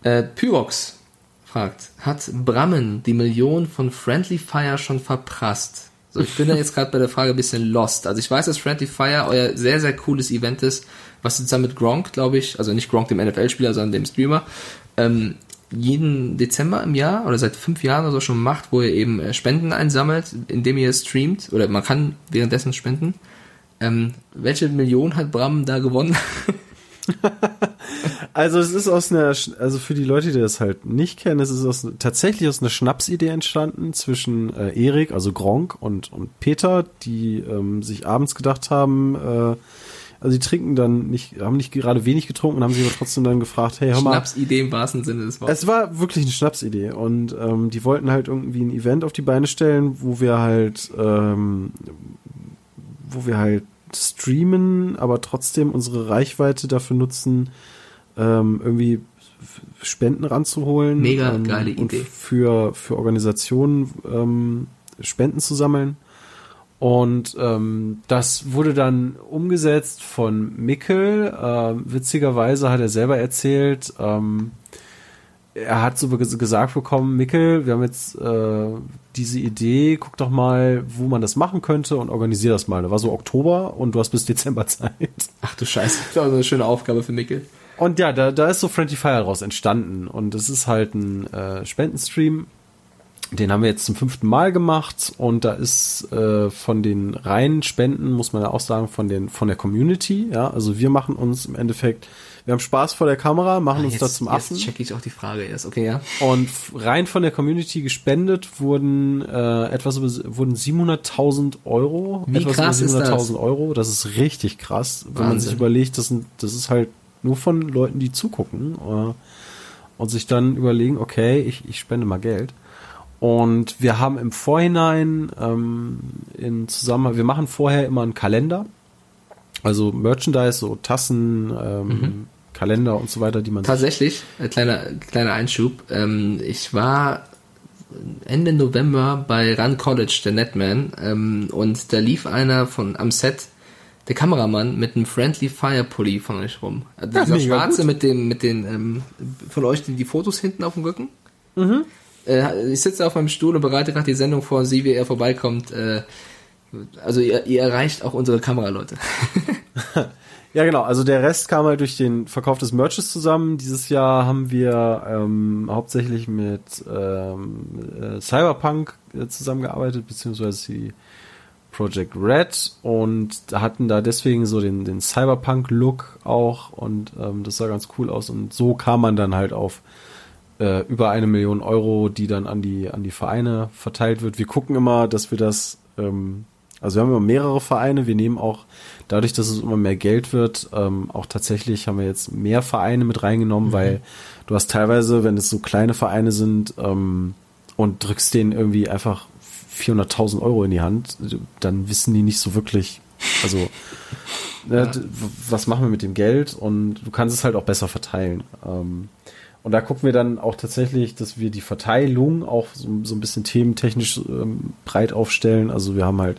Äh, Pyrox fragt, hat Brammen die Million von Friendly Fire schon verprasst? So, ich bin da jetzt gerade bei der Frage ein bisschen lost. Also ich weiß, dass Friendly Fire euer sehr, sehr cooles Event ist, was zusammen mit Gronk, glaube ich, also nicht Gronk dem NFL-Spieler, sondern dem Streamer, ähm, jeden Dezember im Jahr oder seit fünf Jahren oder so schon macht, wo ihr eben äh, Spenden einsammelt, indem ihr streamt oder man kann währenddessen spenden. Ähm, welche Million hat Bram da gewonnen? Also es ist aus einer, also für die Leute, die das halt nicht kennen, es ist aus, tatsächlich aus einer Schnapsidee entstanden zwischen äh, Erik, also Gronk und, und Peter, die ähm, sich abends gedacht haben, äh, also die trinken dann nicht, haben nicht gerade wenig getrunken und haben sich aber trotzdem dann gefragt, hey, hör mal. Schnapsidee im wahrsten Sinne des Wortes. Es war wirklich eine Schnapsidee und ähm, die wollten halt irgendwie ein Event auf die Beine stellen, wo wir halt, ähm, wo wir halt streamen, aber trotzdem unsere Reichweite dafür nutzen, ähm, irgendwie Spenden ranzuholen. Mega ähm, geile und Idee. Für, für Organisationen ähm, Spenden zu sammeln. Und ähm, das wurde dann umgesetzt von Mickel. Ähm, witzigerweise hat er selber erzählt, ähm, er hat so ges- gesagt bekommen, Mickel, wir haben jetzt äh, diese Idee, guck doch mal, wo man das machen könnte und organisier das mal. Da war so Oktober und du hast bis Dezember Zeit. Ach du Scheiße, das war so eine schöne Aufgabe für Mikkel. Und ja, da, da ist so Friendly Fire raus entstanden. Und es ist halt ein äh, Spendenstream. Den haben wir jetzt zum fünften Mal gemacht. Und da ist äh, von den reinen Spenden, muss man ja auch sagen, von, den, von der Community. Ja, also wir machen uns im Endeffekt, wir haben Spaß vor der Kamera, machen uns da zum Affen. Jetzt check ich auch die Frage erst. Okay, ja. Und rein von der Community gespendet wurden äh, etwas über wurden 700.000 Euro. Wie etwas krass ist über das? 700.000 Euro. Das ist richtig krass, wenn man Wahnsinn. sich überlegt, das, sind, das ist halt nur von Leuten, die zugucken äh, und sich dann überlegen, okay, ich, ich spende mal Geld. Und wir haben im Vorhinein ähm, in Zusammenhang, wir machen vorher immer einen Kalender, also Merchandise, so Tassen, ähm, Mhm. Kalender und so weiter, die man Tatsächlich, äh, kleiner, kleiner Einschub. Ähm, ich war Ende November bei Run College, der Netman, ähm, und da lief einer von am Set, der Kameramann, mit einem Friendly Fire Pulli von euch rum. Also Ja, dieser schwarze mit dem, mit den, ähm, von euch die, die Fotos hinten auf dem Rücken. Äh, ich sitze auf meinem Stuhl und bereite gerade die Sendung vor, sie, wie er vorbeikommt. Äh, also ihr, ihr erreicht auch unsere Kameraleute. Ja, genau. Also der Rest kam halt durch den Verkauf des Merches zusammen. Dieses Jahr haben wir ähm, hauptsächlich mit ähm, äh, Cyberpunk äh, zusammengearbeitet, beziehungsweise die Project Red und hatten da deswegen so den, den Cyberpunk-Look auch und ähm, das sah ganz cool aus. Und so kam man dann halt auf äh, über eine Million Euro, die dann an die, an die Vereine verteilt wird. Wir gucken immer, dass wir das, ähm, also wir haben immer mehrere Vereine, wir nehmen auch, dadurch, dass es immer mehr Geld wird, ähm, auch tatsächlich haben wir jetzt mehr Vereine mit reingenommen, weil du hast teilweise, wenn es so kleine Vereine sind, ähm, und drückst denen irgendwie einfach 400.000 Euro in die Hand, dann wissen die nicht so wirklich, also ne, d- was machen wir mit dem Geld und du kannst es halt auch besser verteilen. Ähm, und da gucken wir dann auch tatsächlich, dass wir die Verteilung auch so, so ein bisschen thementechnisch ähm, breit aufstellen. Also wir haben halt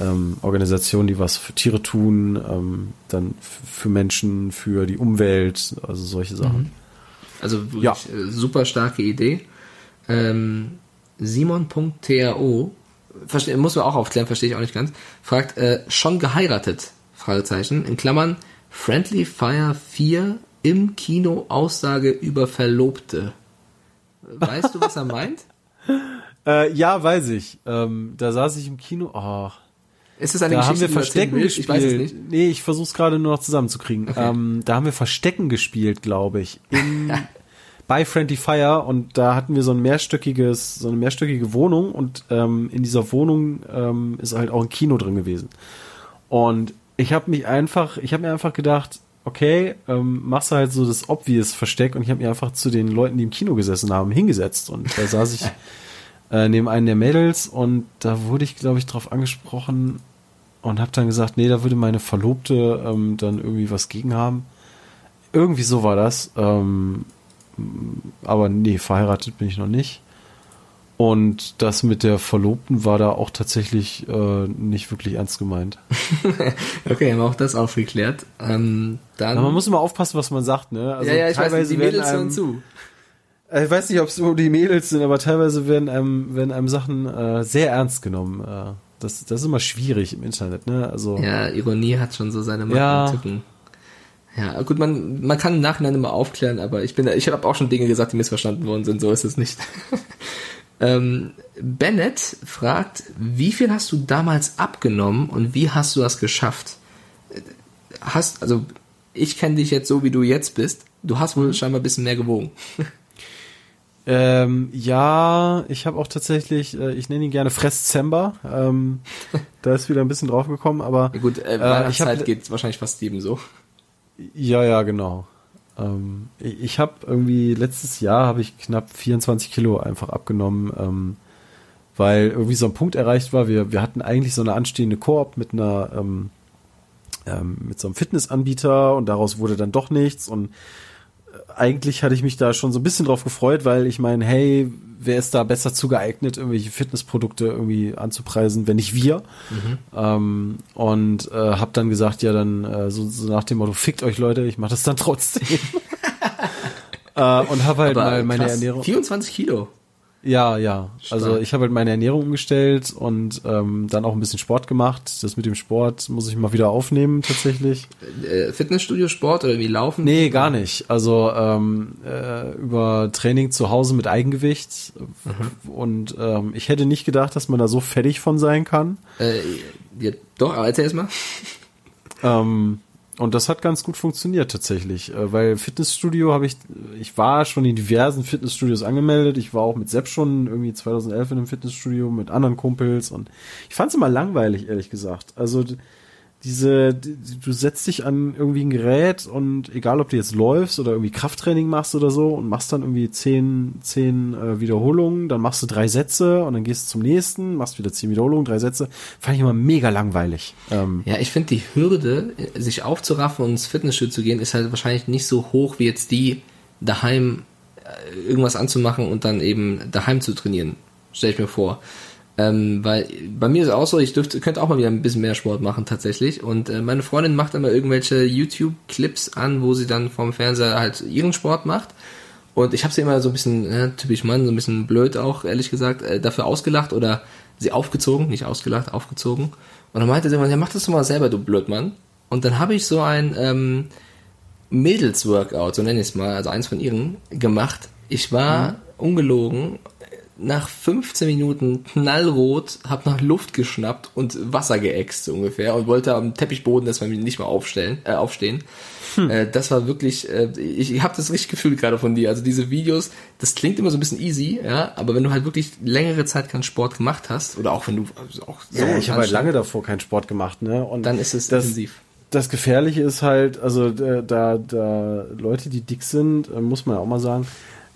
ähm, Organisationen, die was für Tiere tun, ähm, dann für Menschen, für die Umwelt, also solche Sachen. Also wirklich Ja. äh, super starke Idee. Ähm, Simon.tao, verste- muss man auch aufklären, verstehe ich auch nicht ganz, fragt, äh, schon geheiratet? Fragezeichen, in Klammern, Friendly Fire 4 im Kino Aussage über Verlobte. Weißt du, was er meint? Äh, ja, weiß ich. Ähm, da saß ich im Kino. Oh, Ist es eine da haben Geschichte, wir die du erzählen Verstecken gespielt. Ich weiß es nicht. Nee, ich versuch's gerade nur noch zusammenzukriegen. Okay. Ähm, da haben wir Verstecken gespielt, glaube ich. In, bei Friendly Fire und da hatten wir so ein mehrstöckiges, so eine mehrstöckige Wohnung und ähm, in dieser Wohnung ähm, ist halt auch ein Kino drin gewesen. Und ich habe mich einfach, ich habe mir einfach gedacht, okay, ähm, machst du halt so das obvious Versteck und ich habe mir einfach zu den Leuten, die im Kino gesessen haben, hingesetzt und da saß ich äh, neben einen der Mädels und da wurde ich, glaube ich, drauf angesprochen und habe dann gesagt, nee, da würde meine Verlobte ähm, dann irgendwie was gegen haben. Irgendwie so war das. Ähm, aber nee, verheiratet bin ich noch nicht. Und das mit der Verlobten war da auch tatsächlich äh, nicht wirklich ernst gemeint. Okay, haben wir auch das aufgeklärt. Ähm, dann, Aber man muss immer aufpassen, was man sagt, ne? Also ja, ja, ich weiß, die werden Mädels hören zu. Äh, Ich weiß nicht, ob es nur die Mädels sind, aber teilweise werden einem, werden einem Sachen äh, sehr ernst genommen. Äh, das, das ist immer schwierig im Internet, ne? Also Ja, Ironie hat schon so seine Macken Ja. und Tücken. Ja, gut, man, man kann im Nachhinein immer aufklären, aber ich bin, ich habe auch schon Dinge gesagt, die missverstanden worden sind, so ist es nicht. Ähm, Bennett fragt, wie viel hast du damals abgenommen und wie hast du das geschafft? Hast, also, ich kenne dich jetzt so, wie du jetzt bist. Du hast wohl scheinbar ein bisschen mehr gewogen. Ähm, ja, ich habe auch tatsächlich, äh, ich nenne ihn gerne Fresszember. Ähm, da ist wieder ein bisschen drauf gekommen, aber Ja, gut, äh, ich Weihnachtszeit hab- geht wahrscheinlich fast jedem so. Ja, ja, genau. Ähm, ich ich habe irgendwie letztes Jahr habe ich knapp 24 Kilo einfach abgenommen, ähm, weil irgendwie so ein Punkt erreicht war. Wir wir hatten eigentlich so eine anstehende Koop mit einer ähm, ähm, mit so einem Fitnessanbieter und daraus wurde dann doch nichts und eigentlich hatte ich mich da schon so ein bisschen drauf gefreut, weil ich meine, hey, wer ist da besser zugeeignet, irgendwelche Fitnessprodukte irgendwie anzupreisen, wenn nicht wir? Ähm, und äh, habe dann gesagt, ja, dann äh, so, so nach dem Motto, fickt euch Leute, ich mache das dann trotzdem. äh, und habe halt mal meine krass, Ernährung. 24 Kilo. Ja, ja. Also Stark. ich habe halt meine Ernährung umgestellt und ähm, dann auch ein bisschen Sport gemacht. Das mit dem Sport muss ich mal wieder aufnehmen tatsächlich. Äh, Fitnessstudio, Sport oder wie laufen? Nee, gar nicht. Also ähm, äh, über Training zu Hause mit Eigengewicht. Und ähm, ich hätte nicht gedacht, dass man da so fertig von sein kann. Äh, ja, doch, aber erzähl erst mal. Ähm, und das hat ganz gut funktioniert tatsächlich, äh, weil Fitnessstudio habe ich, ich war schon in diversen Fitnessstudios angemeldet. Ich war auch mit Sepp schon irgendwie 2011 in einem Fitnessstudio mit anderen Kumpels und ich fand es immer langweilig, ehrlich gesagt. Also diese, du setzt dich an irgendwie ein Gerät und egal ob du jetzt läufst oder irgendwie Krafttraining machst oder so und machst dann irgendwie zehn, zehn äh, Wiederholungen, dann machst du drei Sätze und dann gehst du zum nächsten, machst wieder zehn Wiederholungen, drei Sätze. Fand ich immer mega langweilig. Ähm, Ja, ich finde die Hürde, sich aufzuraffen und ins Fitnessstudio zu gehen, ist halt wahrscheinlich nicht so hoch wie jetzt die, daheim äh, irgendwas anzumachen und dann eben daheim zu trainieren. Stell ich mir vor. Ähm, weil bei mir ist es auch so, ich dürfte, könnte auch mal wieder ein bisschen mehr Sport machen tatsächlich. Und äh, meine Freundin macht immer irgendwelche YouTube-Clips an, wo sie dann vom Fernseher halt ihren Sport macht. Und ich habe sie immer so ein bisschen, äh, typisch Mann, so ein bisschen blöd auch, ehrlich gesagt, äh, dafür ausgelacht oder sie aufgezogen, nicht ausgelacht, aufgezogen. Und dann meinte sie immer, ja, mach das doch mal selber, du Blödmann. Und dann habe ich so ein ähm, Mädels-Workout, so nenne ich es mal, also eins von ihren, gemacht. Ich war ungelogen nach 15 Minuten knallrot, hab nach Luft geschnappt und Wasser geäxt so ungefähr und wollte am Teppichboden erstmal nicht mehr aufstellen, äh, aufstehen. Äh, das war wirklich, äh, ich, ich habe das richtig gefühlt gerade von dir. Also diese Videos, das klingt immer so ein bisschen easy, ja, aber wenn du halt wirklich längere Zeit keinen Sport gemacht hast oder auch wenn du also auch so Ja, ich habe halt lange davor keinen Sport gemacht, ne? Und dann ist es das, intensiv. Das Gefährliche ist halt, also äh, da, da Leute, die dick sind, äh, muss man ja auch mal sagen.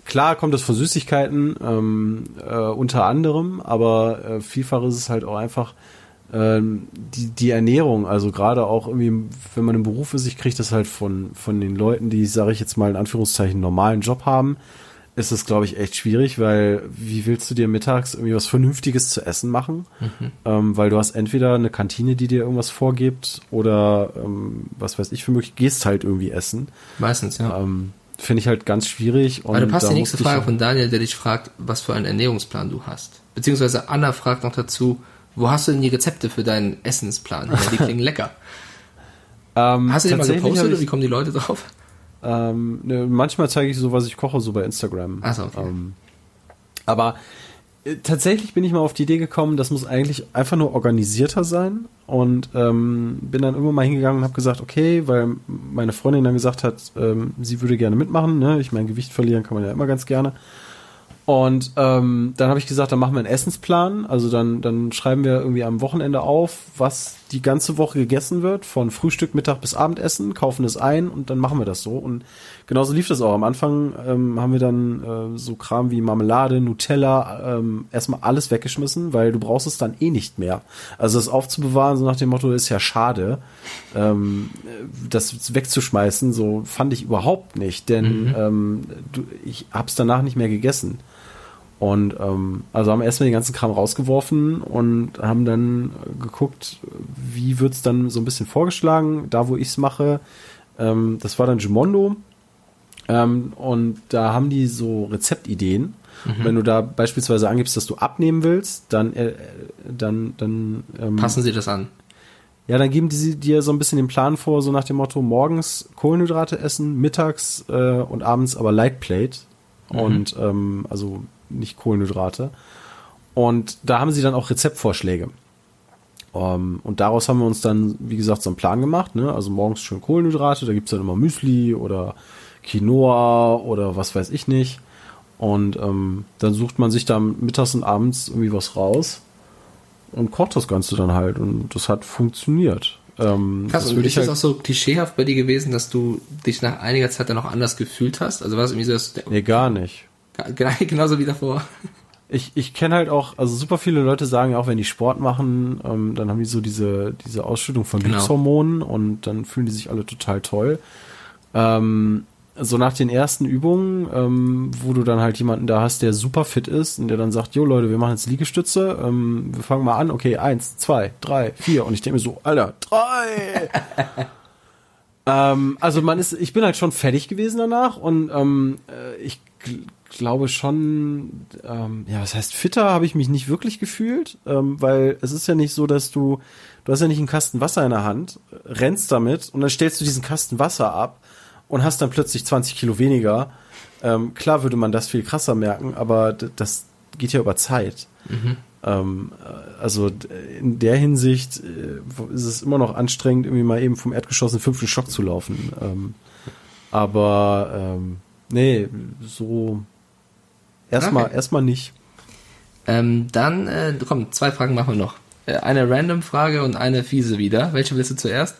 Klar kommt das von Süßigkeiten, ähm, äh, unter anderem, aber äh, vielfach ist es halt auch einfach ähm, die, die Ernährung. Also gerade auch irgendwie, wenn man im Beruf ist, ich kriege das halt von, von den Leuten, die, sage ich jetzt mal in Anführungszeichen, normalen Job haben, ist es, glaube ich, echt schwierig, weil wie willst du dir mittags irgendwie was Vernünftiges zu essen machen? Ähm, weil du hast entweder eine Kantine, die dir irgendwas vorgibt, oder ähm, was weiß ich für möglich, gehst halt irgendwie essen. Meistens, ja. Ähm, Finde ich halt ganz schwierig. Und Aber da passt die nächste Frage von Daniel, der dich fragt, was für einen Ernährungsplan du hast. Beziehungsweise Anna fragt noch dazu, wo hast du denn die Rezepte für deinen Essensplan? Ja, die klingen lecker. Ähm, Hast du die mal gepostet oder wie kommen die Leute drauf? Ähm, ne, manchmal zeige ich so, was ich koche, so bei Instagram. Ach so, okay. ähm, aber tatsächlich bin ich mal auf die Idee gekommen, das muss eigentlich einfach nur organisierter sein. Und ähm, bin dann irgendwann mal hingegangen und habe gesagt, okay, weil meine Freundin dann gesagt hat, ähm, sie würde gerne mitmachen. Ne? Ich mein Gewicht verlieren kann man ja immer ganz gerne. Und ähm, dann habe ich gesagt, dann machen wir einen Essensplan. Also dann, dann schreiben wir irgendwie am Wochenende auf, was die ganze Woche gegessen wird, von Frühstück, Mittag bis Abendessen, kaufen es ein und dann machen wir das so. Und genauso lief das auch. Am Anfang ähm, haben wir dann äh, so Kram wie Marmelade, Nutella, ähm, erstmal alles weggeschmissen, weil du brauchst es dann eh nicht mehr. Also das aufzubewahren, so nach dem Motto, ist ja schade. Ähm, das wegzuschmeißen, so fand ich überhaupt nicht, denn ähm, du, ich hab's danach nicht mehr gegessen. Und ähm, also haben erstmal den ganzen Kram rausgeworfen und haben dann geguckt, wie wird's dann so ein bisschen vorgeschlagen, da wo ich's mache. Ähm, das war dann Gimondo. Ähm, und da haben die so Rezeptideen. Wenn du da beispielsweise angibst, dass du abnehmen willst, dann, äh, dann, dann ähm, Passen sie das an? ja, dann geben die dir so ein bisschen den Plan vor, so nach dem Motto, morgens Kohlenhydrate essen, mittags äh, und abends aber Light Plate. Und ähm, also nicht Kohlenhydrate. Und da haben sie dann auch Rezeptvorschläge. Um, ähm, und daraus haben wir uns dann, wie gesagt, so einen Plan gemacht. Ne? Also morgens schön Kohlenhydrate, da gibt's dann immer Müsli oder Quinoa oder was weiß ich nicht. Und ähm, dann sucht man sich da mittags und abends irgendwie was raus und kocht das Ganze dann halt. Und das hat funktioniert. Ähm, Krass, und ist halt das auch so klischeehaft bei dir gewesen, dass du dich nach einiger Zeit dann auch anders gefühlt hast? Also war es irgendwie so, dass Nee, gar nicht. Genauso wie davor. Ich, ich kenne halt auch, also super viele Leute sagen ja auch, wenn die Sport machen, ähm, dann haben die so diese, diese Ausschüttung von genau. Glückshormonen und dann fühlen die sich alle total toll. Ähm, so nach den ersten Übungen, ähm, wo du dann halt jemanden da hast, der super fit ist und der dann sagt, jo Leute, wir machen jetzt Liegestütze, ähm, wir fangen mal an, okay, eins, zwei, drei, vier und ich denke mir so, Alter, drei! ähm, also man ist, ich bin halt schon fertig gewesen danach und ähm, äh, ich glaube schon, ähm, ja, was heißt fitter habe ich mich nicht wirklich gefühlt, ähm, weil es ist ja nicht so, dass du, du hast ja nicht einen Kasten Wasser in der Hand, rennst damit und dann stellst du diesen Kasten Wasser ab und hast dann plötzlich 20 Kilo weniger. Ähm, klar würde man das viel krasser merken, aber das geht ja über Zeit. Mhm. Ähm, also in der Hinsicht äh, ist es immer noch anstrengend, irgendwie mal eben vom Erdgeschoss in den fünften Stock zu laufen. Ähm, aber ähm, nee, so erstmal okay. erstmal nicht. Ähm, dann, äh, komm, zwei Fragen machen wir noch. Äh, eine Random-Frage und eine fiese wieder. Welche willst du zuerst?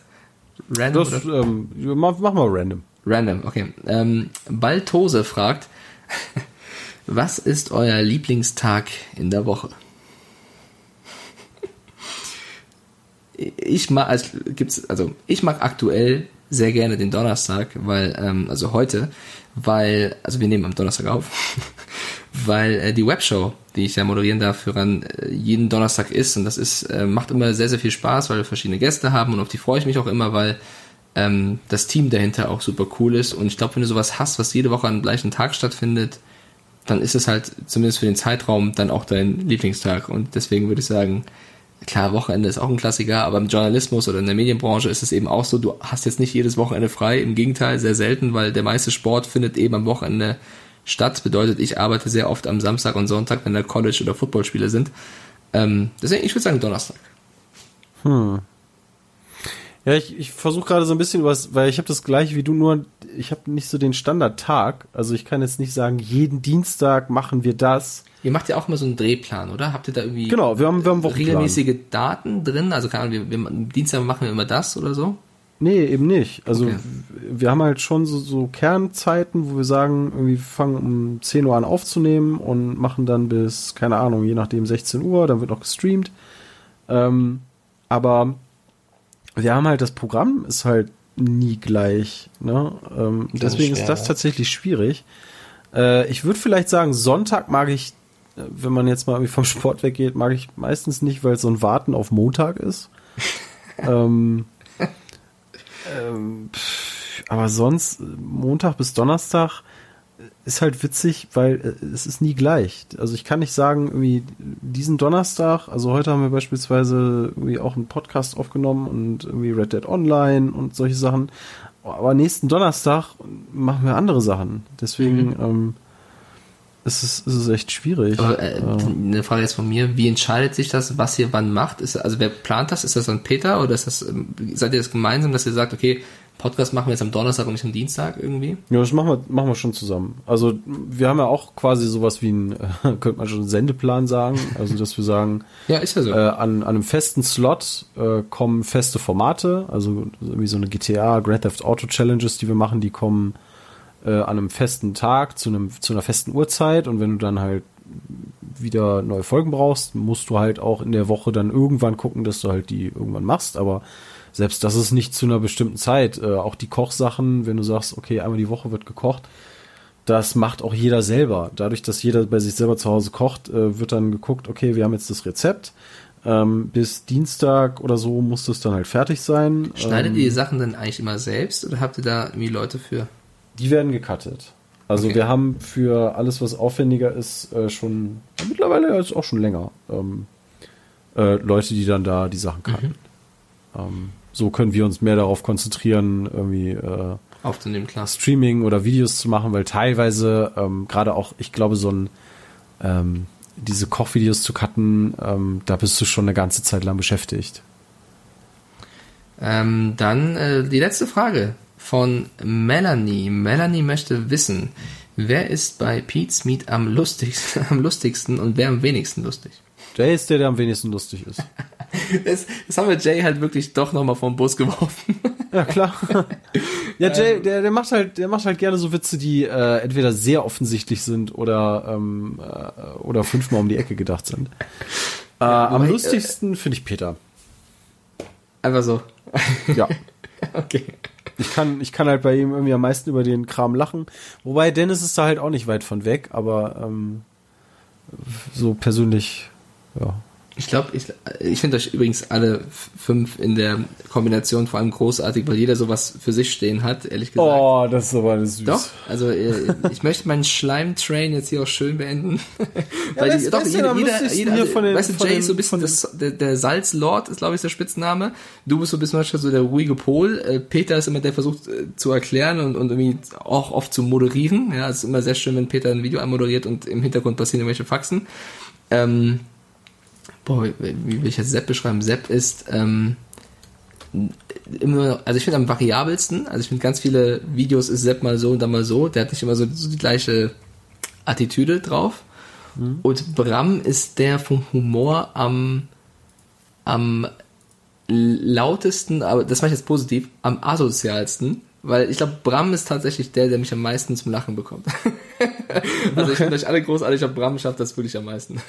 Random? Das, ähm, mach, mach mal random. Random, okay. Ähm, Baltose fragt, was ist euer Lieblingstag in der Woche? Ich mag, also gibt's, also ich mag aktuell sehr gerne den Donnerstag, weil, ähm, also heute, weil, also wir nehmen am Donnerstag auf, weil äh, die Webshow, die ich ja moderieren darf, für ran, äh, jeden Donnerstag ist und das ist, äh, macht immer sehr, sehr viel Spaß, weil wir verschiedene Gäste haben und auf die freue ich mich auch immer, weil ähm, das Team dahinter auch super cool ist. Und ich glaube, wenn du sowas hast, was jede Woche am gleichen Tag stattfindet, dann ist es halt zumindest für den Zeitraum dann auch dein Lieblingstag. Und deswegen würde ich sagen, klar, Wochenende ist auch ein Klassiker, aber im Journalismus oder in der Medienbranche ist es eben auch so, du hast jetzt nicht jedes Wochenende frei. Im Gegenteil, sehr selten, weil der meiste Sport findet eben am Wochenende statt. Bedeutet, ich arbeite sehr oft am Samstag und Sonntag, wenn da College- oder Footballspiele sind. Ähm, deswegen, ich würde sagen Donnerstag. Hm. Ja, ich, ich versuche gerade so ein bisschen was, weil ich habe das gleiche wie du, nur ich habe nicht so den Standardtag. Also ich kann jetzt nicht sagen, jeden Dienstag machen wir das. Ihr macht ja auch immer so einen Drehplan, oder? Habt ihr da irgendwie genau, wir haben, wir haben regelmäßige Daten drin? Also keine Ahnung, wir, wir, Dienstag machen wir immer das oder so? Nee, eben nicht. Also okay. wir haben halt schon so, so Kernzeiten, wo wir sagen, irgendwie fangen um 10 Uhr an aufzunehmen und machen dann bis, keine Ahnung, je nachdem 16 Uhr, dann wird noch gestreamt. Ähm, aber wir haben halt das Programm ist halt nie gleich. Ne? Ähm, deswegen ist, das tatsächlich schwierig. Äh, ich würde vielleicht sagen, Sonntag mag ich, äh, wenn man jetzt mal irgendwie vom Sport weggeht, mag ich meistens nicht, weil es so ein Warten auf Montag ist. ähm, ähm, aber sonst Montag bis Donnerstag ist halt witzig, weil äh, es ist nie gleich. Also ich kann nicht sagen, irgendwie diesen Donnerstag, also heute haben wir beispielsweise irgendwie auch einen Podcast aufgenommen und irgendwie Red Dead Online und solche Sachen. Aber nächsten Donnerstag machen wir andere Sachen. Deswegen mhm. ähm, ist, es, ist es echt schwierig. Aber, äh, eine Frage jetzt von mir, wie entscheidet sich das, was ihr wann macht? Ist, also wer plant das? Ist das dann Peter oder ist das, ähm, seid ihr das gemeinsam, dass ihr sagt, okay, Podcast machen wir jetzt am Donnerstag und nicht am Dienstag irgendwie? Ja, das machen wir, machen wir schon zusammen. Also wir haben ja auch quasi sowas wie ein, könnte man schon einen Sendeplan sagen. Also dass wir sagen, ja, ist ja so. Äh, an, an einem festen Slot äh, kommen feste Formate, also wie so eine GTA, Grand Theft Auto Challenges, die wir machen, die kommen äh, an einem festen Tag zu einem zu einer festen Uhrzeit und wenn du dann halt wieder neue Folgen brauchst, musst du halt auch in der Woche dann irgendwann gucken, dass du halt die irgendwann machst, aber selbst das ist nicht zu einer bestimmten Zeit. Äh, auch die Kochsachen, wenn du sagst, okay, einmal die Woche wird gekocht, das macht auch jeder selber. Dadurch, dass jeder bei sich selber zu Hause kocht, äh, wird dann geguckt, okay, wir haben jetzt das Rezept. Ähm, bis Dienstag oder so muss das dann halt fertig sein. Schneidet ähm, ihr die Sachen dann eigentlich immer selbst oder habt ihr da irgendwie Leute für? Die werden gecuttet. Also okay. wir haben für alles, was aufwendiger ist, äh, schon mittlerweile ist auch schon länger ähm, äh, Leute, die dann da die Sachen cutten. Mhm. Ähm, so können wir uns mehr darauf konzentrieren, irgendwie äh, aufzunehmen, klar. Streaming oder Videos zu machen, weil teilweise ähm, gerade auch, ich glaube, so ein ähm, diese Kochvideos zu cutten, ähm, da bist du schon eine ganze Zeit lang beschäftigt. Ähm, dann äh, die letzte Frage von Melanie. Melanie möchte wissen, wer ist bei Pete's Meet am lustigsten, am lustigsten und wer am wenigsten lustig? Jay ist der, der am wenigsten lustig ist. das, das haben wir Jay halt wirklich doch nochmal vom Bus geworfen. Ja, klar. Ja, Jay, der, der macht halt, der macht halt gerne so Witze, die äh, entweder sehr offensichtlich sind oder, ähm, äh, oder fünfmal um die Ecke gedacht sind. Äh, am wobei, lustigsten finde ich Peter. Einfach so. Ja. Okay. Ich kann, ich kann halt bei ihm irgendwie am meisten über den Kram lachen. Wobei Dennis ist da halt auch nicht weit von weg, aber ähm, so persönlich, ja. Ich glaube, ich, ich finde euch übrigens alle fünf in der Kombination vor allem großartig, weil jeder sowas für sich stehen hat, ehrlich gesagt. Oh, das ist aber süß. Doch, also äh, ich möchte meinen Schleim-Train jetzt hier auch schön beenden. Weil wer die, doch, jeder, jeder, jeder hier also, von den- weißt du, Jay ist so ein bisschen das, der, der Salzlord, ist glaube ich der Spitzname. Du bist so ein bisschen manchmal so der ruhige Pol. Äh, Peter ist immer der versucht äh, zu erklären und, und irgendwie auch oft zu moderieren. Ja, es ist immer sehr schön, wenn Peter ein Video anmoderiert und im Hintergrund passieren irgendwelche Faxen. Ähm, boah, wie will ich jetzt Sepp beschreiben? Sepp ist ähm, immer, also ich finde am variabelsten, also ich finde ganz viele Videos ist Sepp mal so und dann mal so, der hat nicht immer so, so die gleiche Attitüde drauf. Und Bram ist der vom Humor am, am lautesten, aber das mache ich jetzt positiv, am asozialsten, weil ich glaube, Bram ist tatsächlich der, der mich am meisten zum Lachen bekommt. also ich finde euch alle großartig, aber Bram schafft das wirklich am meisten.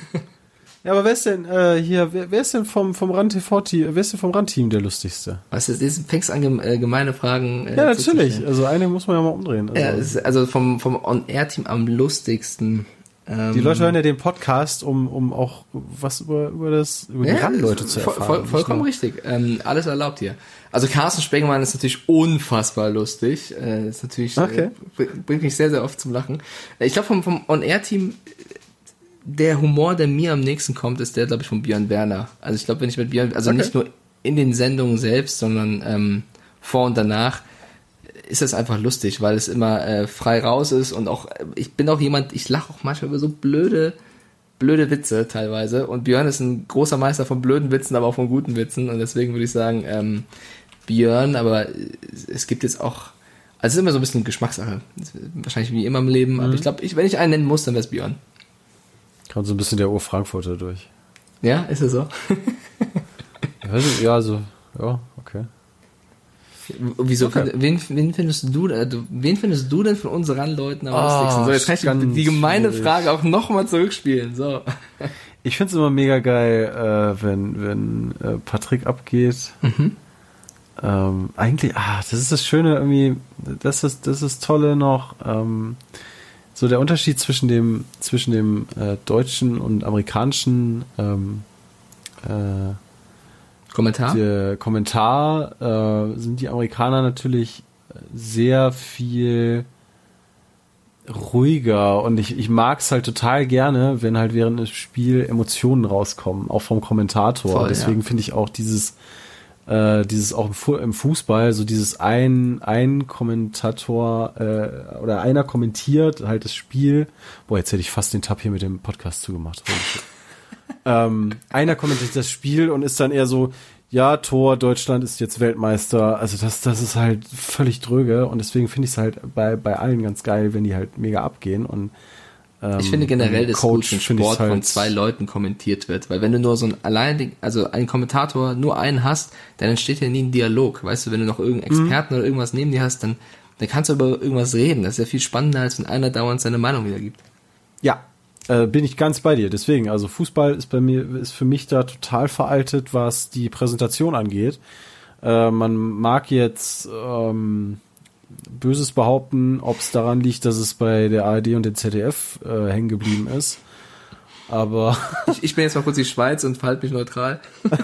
Ja, aber wer ist denn äh, hier, wer, wer ist denn vom, vom Rand TV Team, wer ist denn vom Rand Team der lustigste? Was ist, jetzt fängst an, äh, gemeine Fragen äh, Ja, natürlich. Also eine muss man ja mal umdrehen. Also, Ja, ist also vom, vom On-Air-Team am lustigsten. Ähm, die Leute hören ja den Podcast, um, um auch was über, über das, über die ja, Randleute zu erfahren. voll, vollkommen richtig. Ähm, alles erlaubt hier. Also Carsten Spengemann ist natürlich unfassbar lustig. Äh, ist natürlich Okay. äh, br- bringt mich sehr, sehr oft zum Lachen. Äh, Ich glaube vom, vom On-Air-Team der Humor, der mir am nächsten kommt, ist der, glaube ich, von Björn Werner. Also ich glaube, wenn ich mit Björn, also Okay. nicht nur in den Sendungen selbst, sondern ähm, vor und danach, ist es einfach lustig, weil es immer äh, frei raus ist und auch, äh, ich bin auch jemand, ich lache auch manchmal über so blöde, blöde Witze teilweise und Björn ist ein großer Meister von blöden Witzen, aber auch von guten Witzen und deswegen würde ich sagen, ähm, Björn, aber es- es gibt jetzt auch, also es ist immer so ein bisschen Geschmackssache, Das wahrscheinlich wie immer im Leben, aber ich glaube, ich, wenn ich einen nennen muss, dann wäre es Björn. Kommt so ein bisschen der Ur-Frankfurter durch. Ja, ist es so? Ja, so, ja, okay. Wieso? Okay. Wen, wen findest du, äh, du, wen findest du denn von unseren Leuten am lustigsten? So, jetzt kann ich die, gemeine schwierig. Frage auch nochmal zurückspielen. So. Ich find's immer mega geil, äh, wenn, wenn äh, Patrick abgeht. Ähm, eigentlich, ah, das ist das Schöne irgendwie, das ist das ist Tolle noch. Ähm, so der Unterschied zwischen dem zwischen dem äh, deutschen und amerikanischen ähm, äh, Kommentar? der Kommentar äh, sind die Amerikaner natürlich sehr viel ruhiger und ich, ich mag es halt total gerne, wenn halt während des Spiels Emotionen rauskommen, auch vom Kommentator. Voll, Deswegen ja. finde ich auch dieses äh, dieses auch im, Fu im Fußball, so dieses ein, ein Kommentator äh, oder einer kommentiert halt das Spiel. Boah, jetzt hätte ich fast den Tab hier mit dem Podcast zugemacht. Ähm, einer kommentiert das Spiel und ist dann eher so, ja, Tor, Deutschland ist jetzt Weltmeister. Also das, das ist halt völlig dröge und deswegen finde ich es halt bei, bei allen ganz geil, wenn die halt mega abgehen und ähm, Ich finde generell im das gut, wenn Sport von zwei Leuten kommentiert wird. Weil wenn du nur so ein allein, also einen Kommentator, nur einen hast, dann entsteht ja nie ein Dialog. Weißt du, wenn du noch irgendeinen Mhm. Experten oder irgendwas neben dir hast, dann, dann kannst du über irgendwas reden. Das ist ja viel spannender, als wenn einer dauernd seine Meinung wiedergibt. Ja, äh, bin ich ganz bei dir. Deswegen, also Fußball ist bei mir, ist für mich da total veraltet, was die Präsentation angeht. Äh, man mag jetzt ähm, Böses behaupten, ob es daran liegt, dass es bei der ARD und dem ZDF äh, hängen geblieben ist. Aber Ich, ich bin jetzt mal kurz die Schweiz und verhalte mich neutral.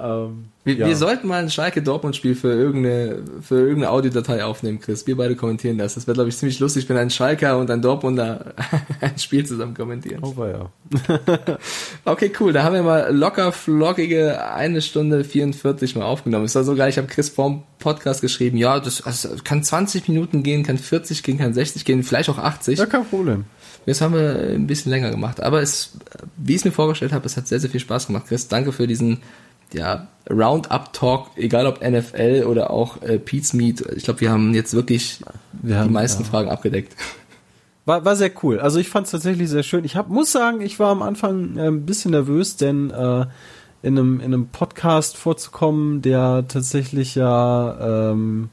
ähm, Wir, ja. wir sollten mal ein Schalke-Dortmund-Spiel für irgendeine, für irgendeine Audiodatei aufnehmen, Chris. Wir beide kommentieren das. Das wäre, glaube ich, ziemlich lustig, wenn ein Schalker und ein Dortmunder ein Spiel zusammen kommentieren. Oh, war ja. Okay, cool. Da haben wir mal locker flockige eine Stunde 44 mal aufgenommen. Ist war sogar, ich habe Chris vorm Podcast geschrieben, ja, das also, kann 20 Minuten gehen, kann 40 gehen, kann 60 gehen, vielleicht auch 80. Ja, kein Problem. Jetzt haben wir ein bisschen länger gemacht. Aber es, wie ich es mir vorgestellt habe, es hat sehr, sehr viel Spaß gemacht. Chris, danke für diesen ja, Roundup-Talk, egal ob NFL oder auch äh, Pete's Meet. Ich glaube, wir haben jetzt wirklich wir die haben, meisten ja. Fragen abgedeckt. War, war sehr cool. Also ich fand es tatsächlich sehr schön. Ich hab, muss sagen, ich war am Anfang äh, ein bisschen nervös, denn äh, in, einem, in einem Podcast vorzukommen, der tatsächlich ja ähm,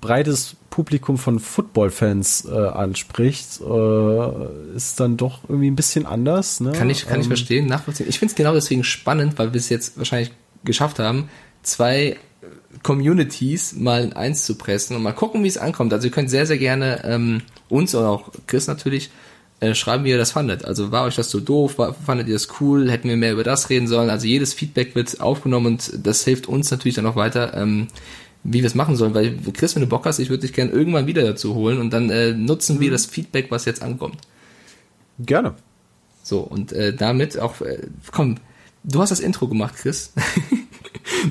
breites Publikum von Football-Fans äh, anspricht, äh, ist dann doch irgendwie ein bisschen anders. Ne? Kann ich, kann ähm, ich verstehen, nachvollziehen. Ich finde es genau deswegen spannend, weil wir es jetzt wahrscheinlich geschafft haben, zwei Communities mal in eins zu pressen und mal gucken, wie es ankommt. Also ihr könnt sehr, sehr gerne ähm, uns oder auch Chris natürlich äh, schreiben, wie ihr das fandet. Also war euch das so doof? War, fandet ihr das cool? Hätten wir mehr über das reden sollen? Also jedes Feedback wird aufgenommen und das hilft uns natürlich dann auch weiter, ähm, wie wir es machen sollen, weil Chris, wenn du Bock hast, ich würde dich gerne irgendwann wieder dazu holen und dann äh, nutzen mhm. wir das Feedback, was jetzt ankommt. Gerne. So, und äh, damit auch, äh, komm, du hast das Intro gemacht, Chris.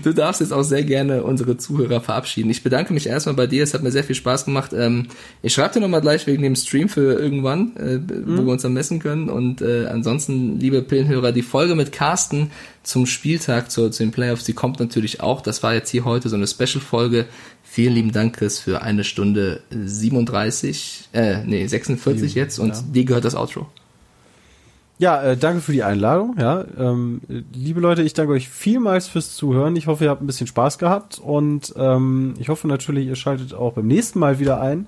du darfst jetzt auch sehr gerne unsere Zuhörer verabschieden. Ich bedanke mich erstmal bei dir, es hat mir sehr viel Spaß gemacht. Ähm, ich schreibe dir nochmal gleich wegen dem Stream für irgendwann, äh, mhm. wo wir uns dann messen können. Und äh, ansonsten, liebe Pillenhörer, die Folge mit Carsten zum Spieltag, zu, zu den Playoffs, die kommt natürlich auch. Das war jetzt hier heute so eine Special-Folge. Vielen lieben Dank, Chris, für eine Stunde 37, äh, nee, 46 jetzt und ja. dir gehört das Outro. Ja, äh, danke für die Einladung. Ja, ähm, liebe Leute, ich danke euch vielmals fürs Zuhören. Ich hoffe, ihr habt ein bisschen Spaß gehabt und ähm, ich hoffe natürlich, ihr schaltet auch beim nächsten Mal wieder ein,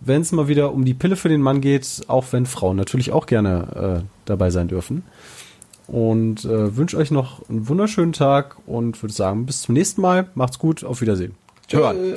wenn es mal wieder um die Pille für den Mann geht, auch wenn Frauen natürlich auch gerne äh, dabei sein dürfen. Und äh, wünsche euch noch einen wunderschönen Tag und würde sagen, bis zum nächsten Mal. Macht's gut, auf Wiedersehen. Tschö.